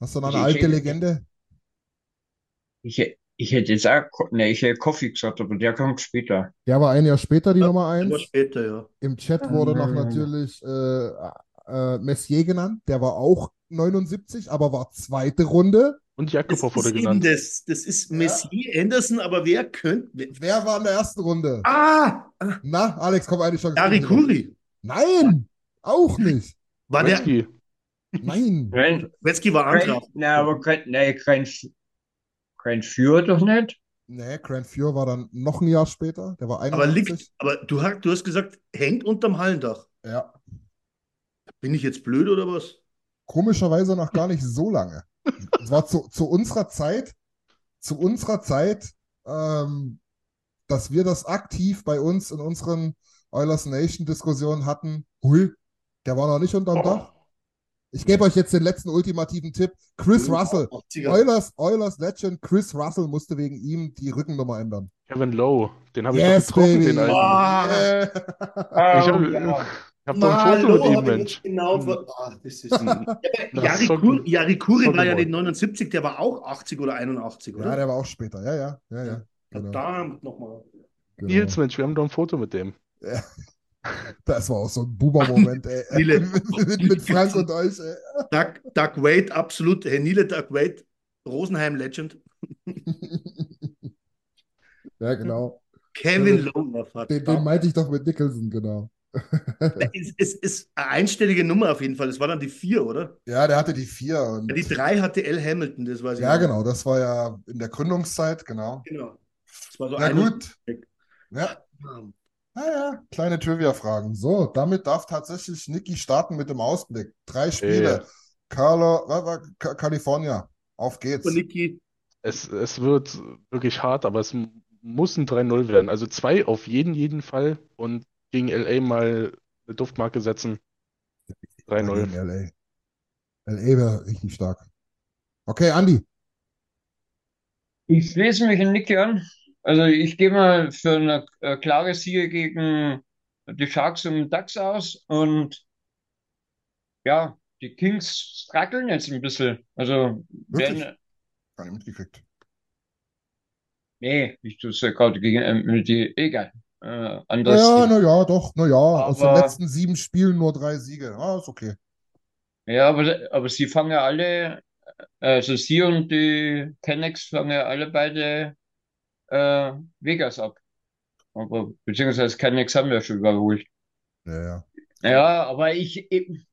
Hast du noch eine Ich- alte ich- Legende? Ich, ich hätte jetzt auch, Ko- ne, ich hätte Coffee gesagt, aber der kommt später. Der war ein Jahr später die Nummer Das war 1. später, ja. Im Chat wurde noch Ah. natürlich äh, äh, Messier genannt. Der war auch 79, aber war zweite Runde. Und ist wurde genannt. das. Das ist Messier Anderson, aber wer könnte. Wer, Wer war in der ersten Runde? ah! Na, Alex, komm, eine Chance. Gary Kuri. Nein, auch nicht. War der. Nein. Kein, Wetzky war Antrag. ne, aber kein, kein, kein Führer doch nicht. Nee, Grant Fuhr war dann noch ein Jahr später. Der war Aber 81. liegt. Aber du, hast- du hast gesagt, hängt unterm Hallendach. Ja, Bin ich jetzt blöd oder was? komischerweise noch gar nicht so lange. Es war zu, zu unserer Zeit, zu unserer Zeit, ähm, dass wir das aktiv bei uns in unseren Oilers Nation Diskussionen hatten. Hui, der war noch nicht unterm Dach. Ich gebe euch jetzt den letzten ultimativen Tipp. Chris Russell. 80er. Oilers, Oilers Legend Chris Russell musste wegen ihm die Rückennummer ändern. Kevin Lowe. Den habe ich Yes, getroffen, baby. den alten. Ah, Äh, [laughs] Ich habe ja. Ich hab doch ein Foto mit ihm, Mensch. Genau, Hm. ah, das ist [laughs] ein, Das Yari, Socken- Kur, Yari Kuri war ja nicht 79, der war auch 80 oder 81, ja, oder? der war auch später. Ja, ja, ja, ja. Genau, Verdammt nochmal. genau. Nils, Mensch, wir haben doch ein Foto mit dem. Ja. [laughs] Das war auch so ein Boomer-Moment, ey. [laughs] Nile. mit, mit Frank und euch, ey. Doug, Doug Wade, absolut. Herr Nile Doug Wade, Rosenheim Legend. Ja, genau. Kevin Lowe, Vater. Den, den meinte ich doch mit Nicholson, genau. Es, [laughs] es ist eine einstellige Nummer auf jeden Fall. Es war dann die vier, oder? Ja, der hatte die vier. Und Die drei hatte L. Hamilton, das weiß ich ja, noch. genau, das war ja in der Gründungszeit, genau. Genau. Das war so Na eine- gut. Ja, naja, kleine Trivia-Fragen. So, damit darf tatsächlich Niki starten mit dem Ausblick. Drei Spiele. Carlo, was war, Ka- California. Auf geht's. Und Niki, Es, es wird wirklich hart, aber es muss ein 3-0 werden. Also zwei auf jeden, jeden Fall und gegen LA mal eine Duftmarke setzen. Gegen 3-0. LA. LA wäre richtig stark. Okay, Andi. Ich schließe mich in Niki an. Also ich gehe mal für eine äh, klare Siege gegen die Sharks und Ducks aus und ja, die Kings struggeln jetzt ein bisschen. Also Wirklich? werden, Gar nicht mitgekriegt. nee, ich tue es ja gerade gegen äh, die, egal. Äh, Naja, anders. naja, doch, naja. Aus den letzten sieben Spielen nur drei Siege. Ah, ist okay. Ja, aber, aber sie fangen ja alle, also sie und die Canucks fangen ja alle beide äh, Vegas ab. Aber beziehungsweise Canucks haben ja schon überholt. Ja, ja. Ja, aber ich, ich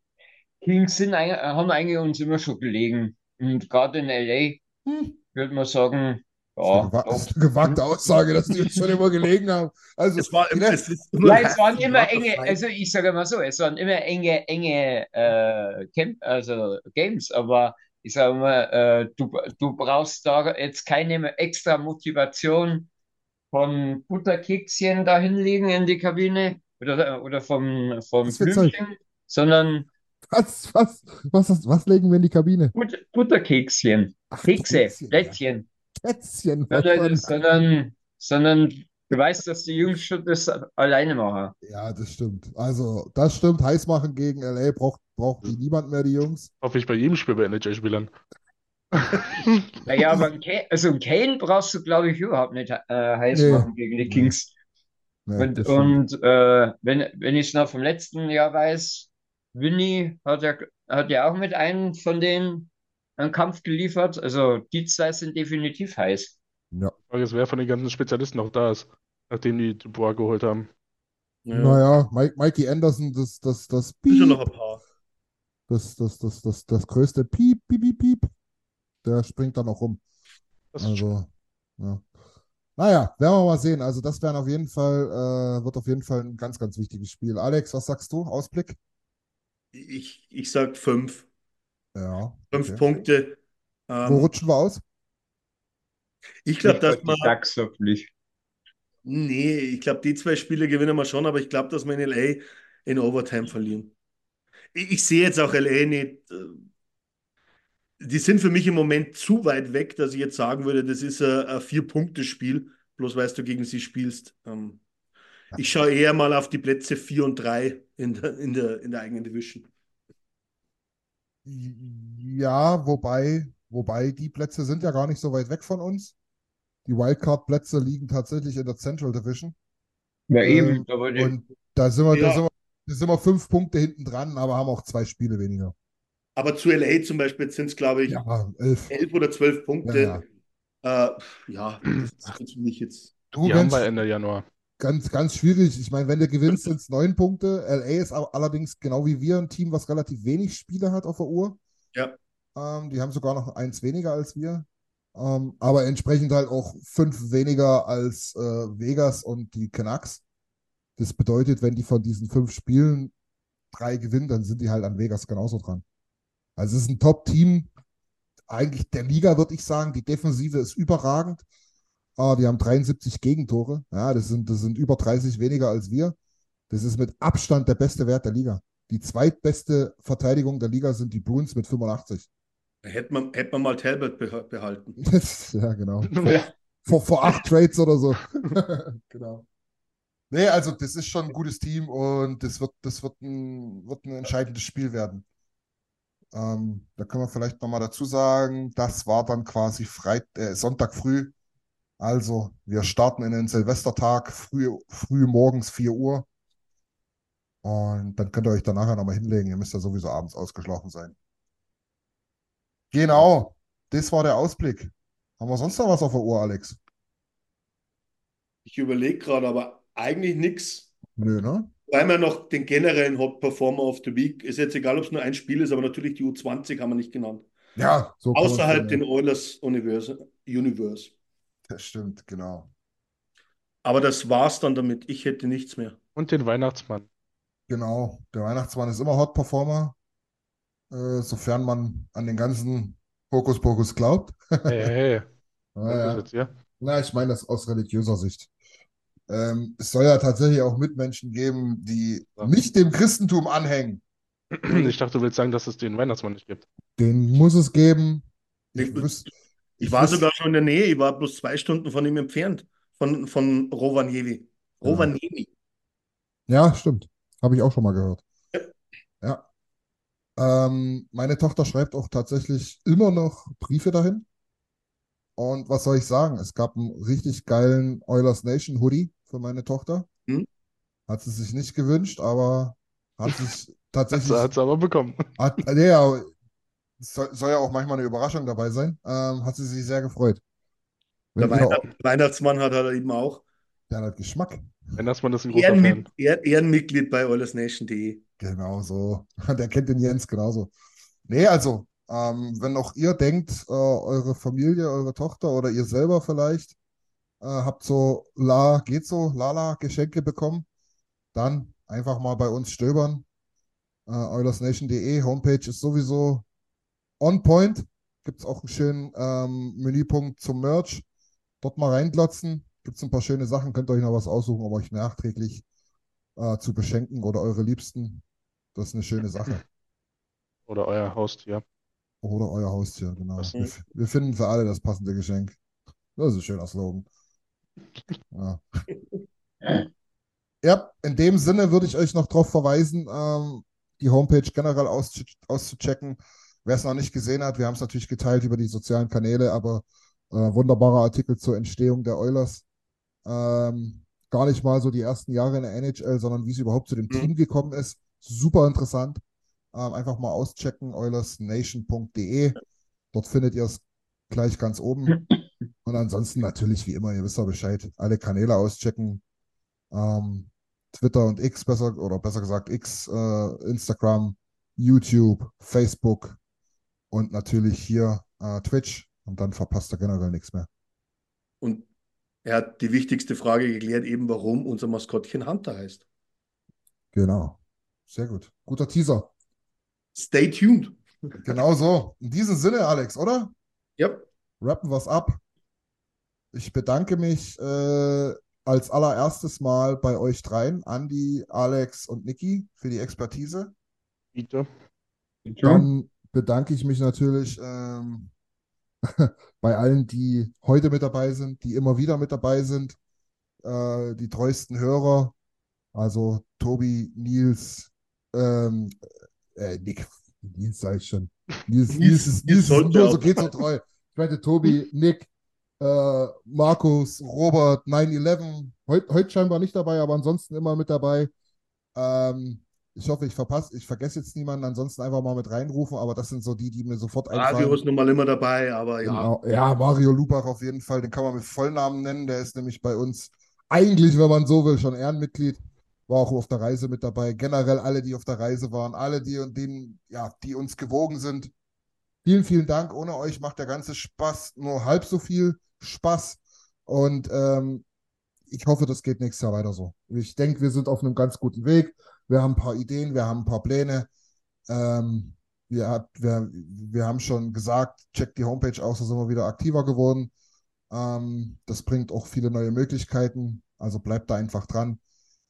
Kings sind, haben eigentlich uns immer schon gelegen. Und gerade in LA Hm. würde man sagen, ja, das ist eine gewagte Aussage, dass die uns schon immer gelegen haben. Also, es war die immer, es Ja, es waren immer enge, also ich sage mal so, es waren immer enge, enge äh, Camp, also Games, aber ich sage mal, äh, du, du brauchst da jetzt keine extra Motivation von Butterkekschen da hinlegen in die Kabine oder, oder vom, vom? Blümchen, sondern was, was, was, was, was legen wir in die Kabine? But Butterkekschen, Ach, Kekse, Kekschen, ja. Kätzchen. Sondern, sondern, sondern du weißt, dass die Jungs schon das alleine machen. Ja, das stimmt. Also, das stimmt. Heiß machen gegen LA braucht, braucht die niemand mehr, die Jungs. Hoffe ich bei jedem Spiel bei NHL-Spielern. [laughs] Naja, aber ein Kane, also ein Kane brauchst du, glaube ich, überhaupt nicht äh, heiß Nee. machen gegen die. Kings. Nee, Und, und äh, wenn, wenn ich es noch vom letzten Jahr weiß, Winnie hat ja, hat ja auch mit einem von denen einen Kampf geliefert. Also die zwei sind definitiv heiß. Ja. Die Frage ist, wer von den ganzen Spezialisten noch da ist, nachdem die Dubois geholt haben. Ja. Naja, Mike, Mikey Anderson, das, das, das Piep, noch ein paar. das, das, das, das, das größte Piep, Piep, Piep, Piep. Der springt dann auch rum. Das Also, ja. Naja, werden wir mal sehen. Also, das wären auf jeden Fall, äh, wird auf jeden Fall ein ganz, ganz wichtiges Spiel. Alex, was sagst du? Ausblick? Ich, ich sag fünf. Ja. Fünf okay. Punkte. Wo Ähm, rutschen wir aus? ich glaube, dass man. Ducks hoffentlich. Nee, ich glaube, die zwei Spiele gewinnen wir schon, aber ich glaube, dass wir in LA in Overtime verlieren. Ich, ich sehe jetzt auch LA nicht. äh, Die sind für mich im Moment zu weit weg, dass ich jetzt sagen würde, das ist ein, ein Vier-Punkte-Spiel, bloß weil du gegen sie spielst. Ähm, ich schaue eher mal auf die Plätze 4 und 3 in der, in der, in der eigenen Division. Ja, wobei, wobei die Plätze sind ja gar nicht so weit weg von uns. Die Wildcard-Plätze liegen tatsächlich in der Central Division. Ja, Ähm, eben. Aber die, Und da sind wir, da Ja. sind wir, da sind wir fünf Punkte hinten dran, aber haben auch zwei Spiele weniger. Aber zu LA zum Beispiel sind es, glaube ich, Ja, elf. elf oder zwölf Ja, Punkte. ja. Äh, ja, das ist für mich jetzt. Du, Die haben wir Ende Januar. Ganz, ganz schwierig. Ich meine, wenn du gewinnst, sind es neun Punkte. LA ist allerdings genau wie wir ein Team, was relativ wenig Spiele hat auf der Uhr. Ja. Ähm, die haben sogar noch eins weniger als wir. Ähm, aber entsprechend halt auch fünf weniger als äh, Vegas und die Canucks. Das bedeutet, wenn die von diesen fünf Spielen drei gewinnen, dann sind die halt an Vegas genauso dran. Also es ist ein Top-Team, eigentlich der Liga, würde ich sagen. Die Defensive ist überragend. Ah, die haben 73 Gegentore. Ja, das sind, das sind über 30 weniger als wir. Das ist mit Abstand der beste Wert der Liga. Die zweitbeste Verteidigung der Liga sind die Bruins mit 85. Hätte man, hätte man mal Talbot beha- behalten. [laughs] ja, genau. Vor, vor acht Trades oder so. [laughs] genau. Nee, also das ist schon ein gutes Team und das wird, das wird ein, wird ein entscheidendes Spiel werden. Ähm, da können wir vielleicht nochmal dazu sagen, das war dann quasi Freit äh, Sonntag früh. Also, wir starten in den Silvestertag, früh, früh morgens 4 Uhr. Und dann könnt ihr euch dann nachher nochmal hinlegen. Ihr müsst ja sowieso abends ausgeschlafen sein. Genau, das war der Ausblick. Haben wir sonst noch was auf der Uhr, Alex? Ich überlege gerade, aber eigentlich nichts. Nö, ne? Weil wir noch den generellen Hot Performer of the Week, ist jetzt egal, ob es nur ein Spiel ist, aber natürlich die U20 haben wir nicht genannt. Ja, so Außerhalb den Oilers Universe. Universe. Das stimmt, genau. Aber das war's dann damit. Ich hätte nichts mehr. Und den Weihnachtsmann. Genau. Der Weihnachtsmann ist immer Hot Performer, äh, sofern man an den ganzen Hokuspokus glaubt. Hey, hey, [laughs] Ah, hey. ja. Das ist jetzt, ja. Na, ich meine das aus religiöser Sicht. Ähm, es soll ja tatsächlich auch Mitmenschen geben, die Ja. nicht dem Christentum anhängen. Ich dachte, du willst sagen, dass es den Weihnachtsmann nicht gibt. Den muss es geben. Ich, Ich- wüs- Ich war sogar schon in der Nähe. Ich war bloß zwei Stunden von ihm entfernt. Von, von Rovaniemi. Rovaniemi. Ja, stimmt. Habe ich auch schon mal gehört. Ja. Ähm, meine Tochter schreibt auch tatsächlich immer noch Briefe dahin. Und was soll ich sagen? Es gab einen richtig geilen Oilers Nation Hoodie für meine Tochter. Hm? Hat sie sich nicht gewünscht, aber hat sich [laughs] tatsächlich. hat sie aber bekommen. Hat, nee, ja, soll, soll ja auch manchmal eine Überraschung dabei sein. Ähm, hat sie sich sehr gefreut. Der Weihnacht, Weihnachtsmann hat er eben auch. der hat Geschmack. Weihnachtsmann ist ein großer Fan. Ehrenmit Ehr Ehrenmitglied bei OilersNation.de. Genau so. [laughs] Der kennt den Jens genauso. Nee, also, ähm, wenn auch ihr denkt, äh, eure Familie, eure Tochter oder ihr selber vielleicht äh, habt so La, geht so, Lala Geschenke bekommen, dann einfach mal bei uns stöbern. Äh, OilersNation.de, Homepage ist sowieso on point. Gibt es auch einen schönen ähm, Menüpunkt zum Merch. Dort mal reinglotzen. Gibt es ein paar schöne Sachen. Könnt ihr euch noch was aussuchen, um euch nachträglich äh, zu beschenken oder eure Liebsten. Das ist eine schöne Sache. Oder euer Haustier. Oder euer Haustier, genau. Wir, wir finden für alle das passende Geschenk. Das ist ein schöner Slogan. Ja. [laughs] Ja, in dem Sinne würde ich euch noch darauf verweisen, ähm, die Homepage generell auszu auszuchecken. Wer es noch nicht gesehen hat, wir haben es natürlich geteilt über die sozialen Kanäle, aber äh, wunderbarer Artikel zur Entstehung der Oilers. Ähm, gar nicht mal so die ersten Jahre in der NHL, sondern wie es überhaupt zu dem Mhm. Team gekommen ist. Super interessant. Ähm, einfach mal auschecken, oilersnation.de. Dort findet ihr es gleich ganz oben. Und ansonsten natürlich, wie immer, ihr wisst ja Bescheid, alle Kanäle auschecken. Ähm, Twitter und X besser, oder besser gesagt X, äh, Instagram, YouTube, Facebook und natürlich hier äh, Twitch. Und dann verpasst ihr generell nichts mehr. Und er hat die wichtigste Frage geklärt, eben warum unser Maskottchen Hunter heißt. Genau. Sehr gut. Guter Teaser. Stay tuned. Genau so. In diesem Sinne, Alex, oder? Ja, Rappen wir's ab. Ich bedanke mich äh, als allererstes Mal bei euch dreien, Andi, Alex und Niki, für die Expertise. Bitte. Dann bedanke ich mich natürlich ähm, [laughs] bei allen, die heute mit dabei sind, die immer wieder mit dabei sind, äh, die treuesten Hörer, also Tobi, Nils, ähm, äh, Nick, [laughs] Nils sag ich schon. Nils, Nils, ist, Nils ist sollte nur so geht so treu. Ich meinte Tobi, Nick, äh, Markus, Robert, 9-11, heute, heute scheinbar nicht dabei, aber ansonsten immer mit dabei. Ähm, ich hoffe, ich verpasse, ich vergesse jetzt niemanden, ansonsten einfach mal mit reinrufen, aber das sind so die, die mir sofort einfallen. Radio ist nun mal immer dabei, aber ja. Genau. Ja, Mario Lubach auf jeden Fall, den kann man mit Vollnamen nennen. Der ist nämlich bei uns eigentlich, wenn man so will, schon Ehrenmitglied. War auch auf der Reise mit dabei. Generell alle, die auf der Reise waren, alle, die und denen, ja, die uns gewogen sind. Vielen, vielen Dank. Ohne euch macht der ganze Spaß nur halb so viel Spaß. Und ähm, ich hoffe, das geht nächstes Jahr weiter so. Ich denke, wir sind auf einem ganz guten Weg. Wir haben ein paar Ideen, wir haben ein paar Pläne. Ähm, wir, hat, wir, wir haben schon gesagt, checkt die Homepage aus, da sind wir wieder aktiver geworden. Ähm, das bringt auch viele neue Möglichkeiten. Also bleibt da einfach dran.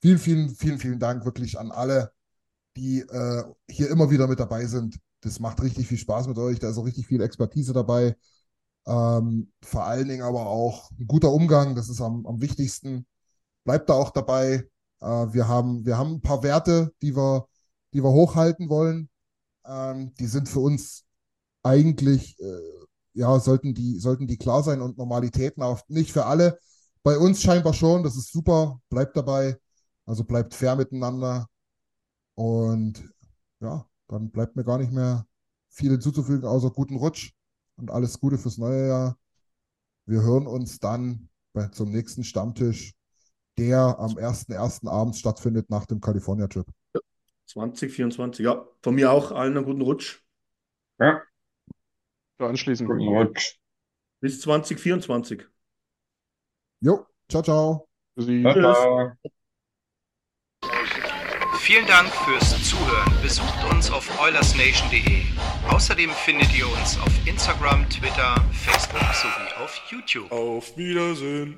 Vielen, vielen, vielen, vielen Dank wirklich an alle, die äh, hier immer wieder mit dabei sind. Das macht richtig viel Spaß mit euch. Da ist auch richtig viel Expertise dabei. Ähm, vor allen Dingen aber auch ein guter Umgang. Das ist am, am wichtigsten. Bleibt da auch dabei. Äh, wir haben, wir haben ein paar Werte, die wir, die wir hochhalten wollen. Ähm, die sind für uns eigentlich, äh, ja, sollten die, sollten die klar sein und Normalitäten auch nicht für alle. Bei uns scheinbar schon, das ist super, bleibt dabei, also bleibt fair miteinander. Und ja, dann bleibt mir gar nicht mehr viel hinzuzufügen, außer guten Rutsch und alles Gute fürs neue Jahr. Wir hören uns dann bei, zum nächsten Stammtisch der am 1.1. abends stattfindet nach dem California-Trip. 2024, ja. Von mir auch allen einen guten Rutsch. Ja, So anschließend. guten Rutsch. Bis 2024. Jo, ciao, ciao. Ciao. Vielen Dank fürs Zuhören. Besucht uns auf oilersnation.de. Außerdem findet ihr uns auf Instagram, Twitter, Facebook sowie auf YouTube. Auf Wiedersehen.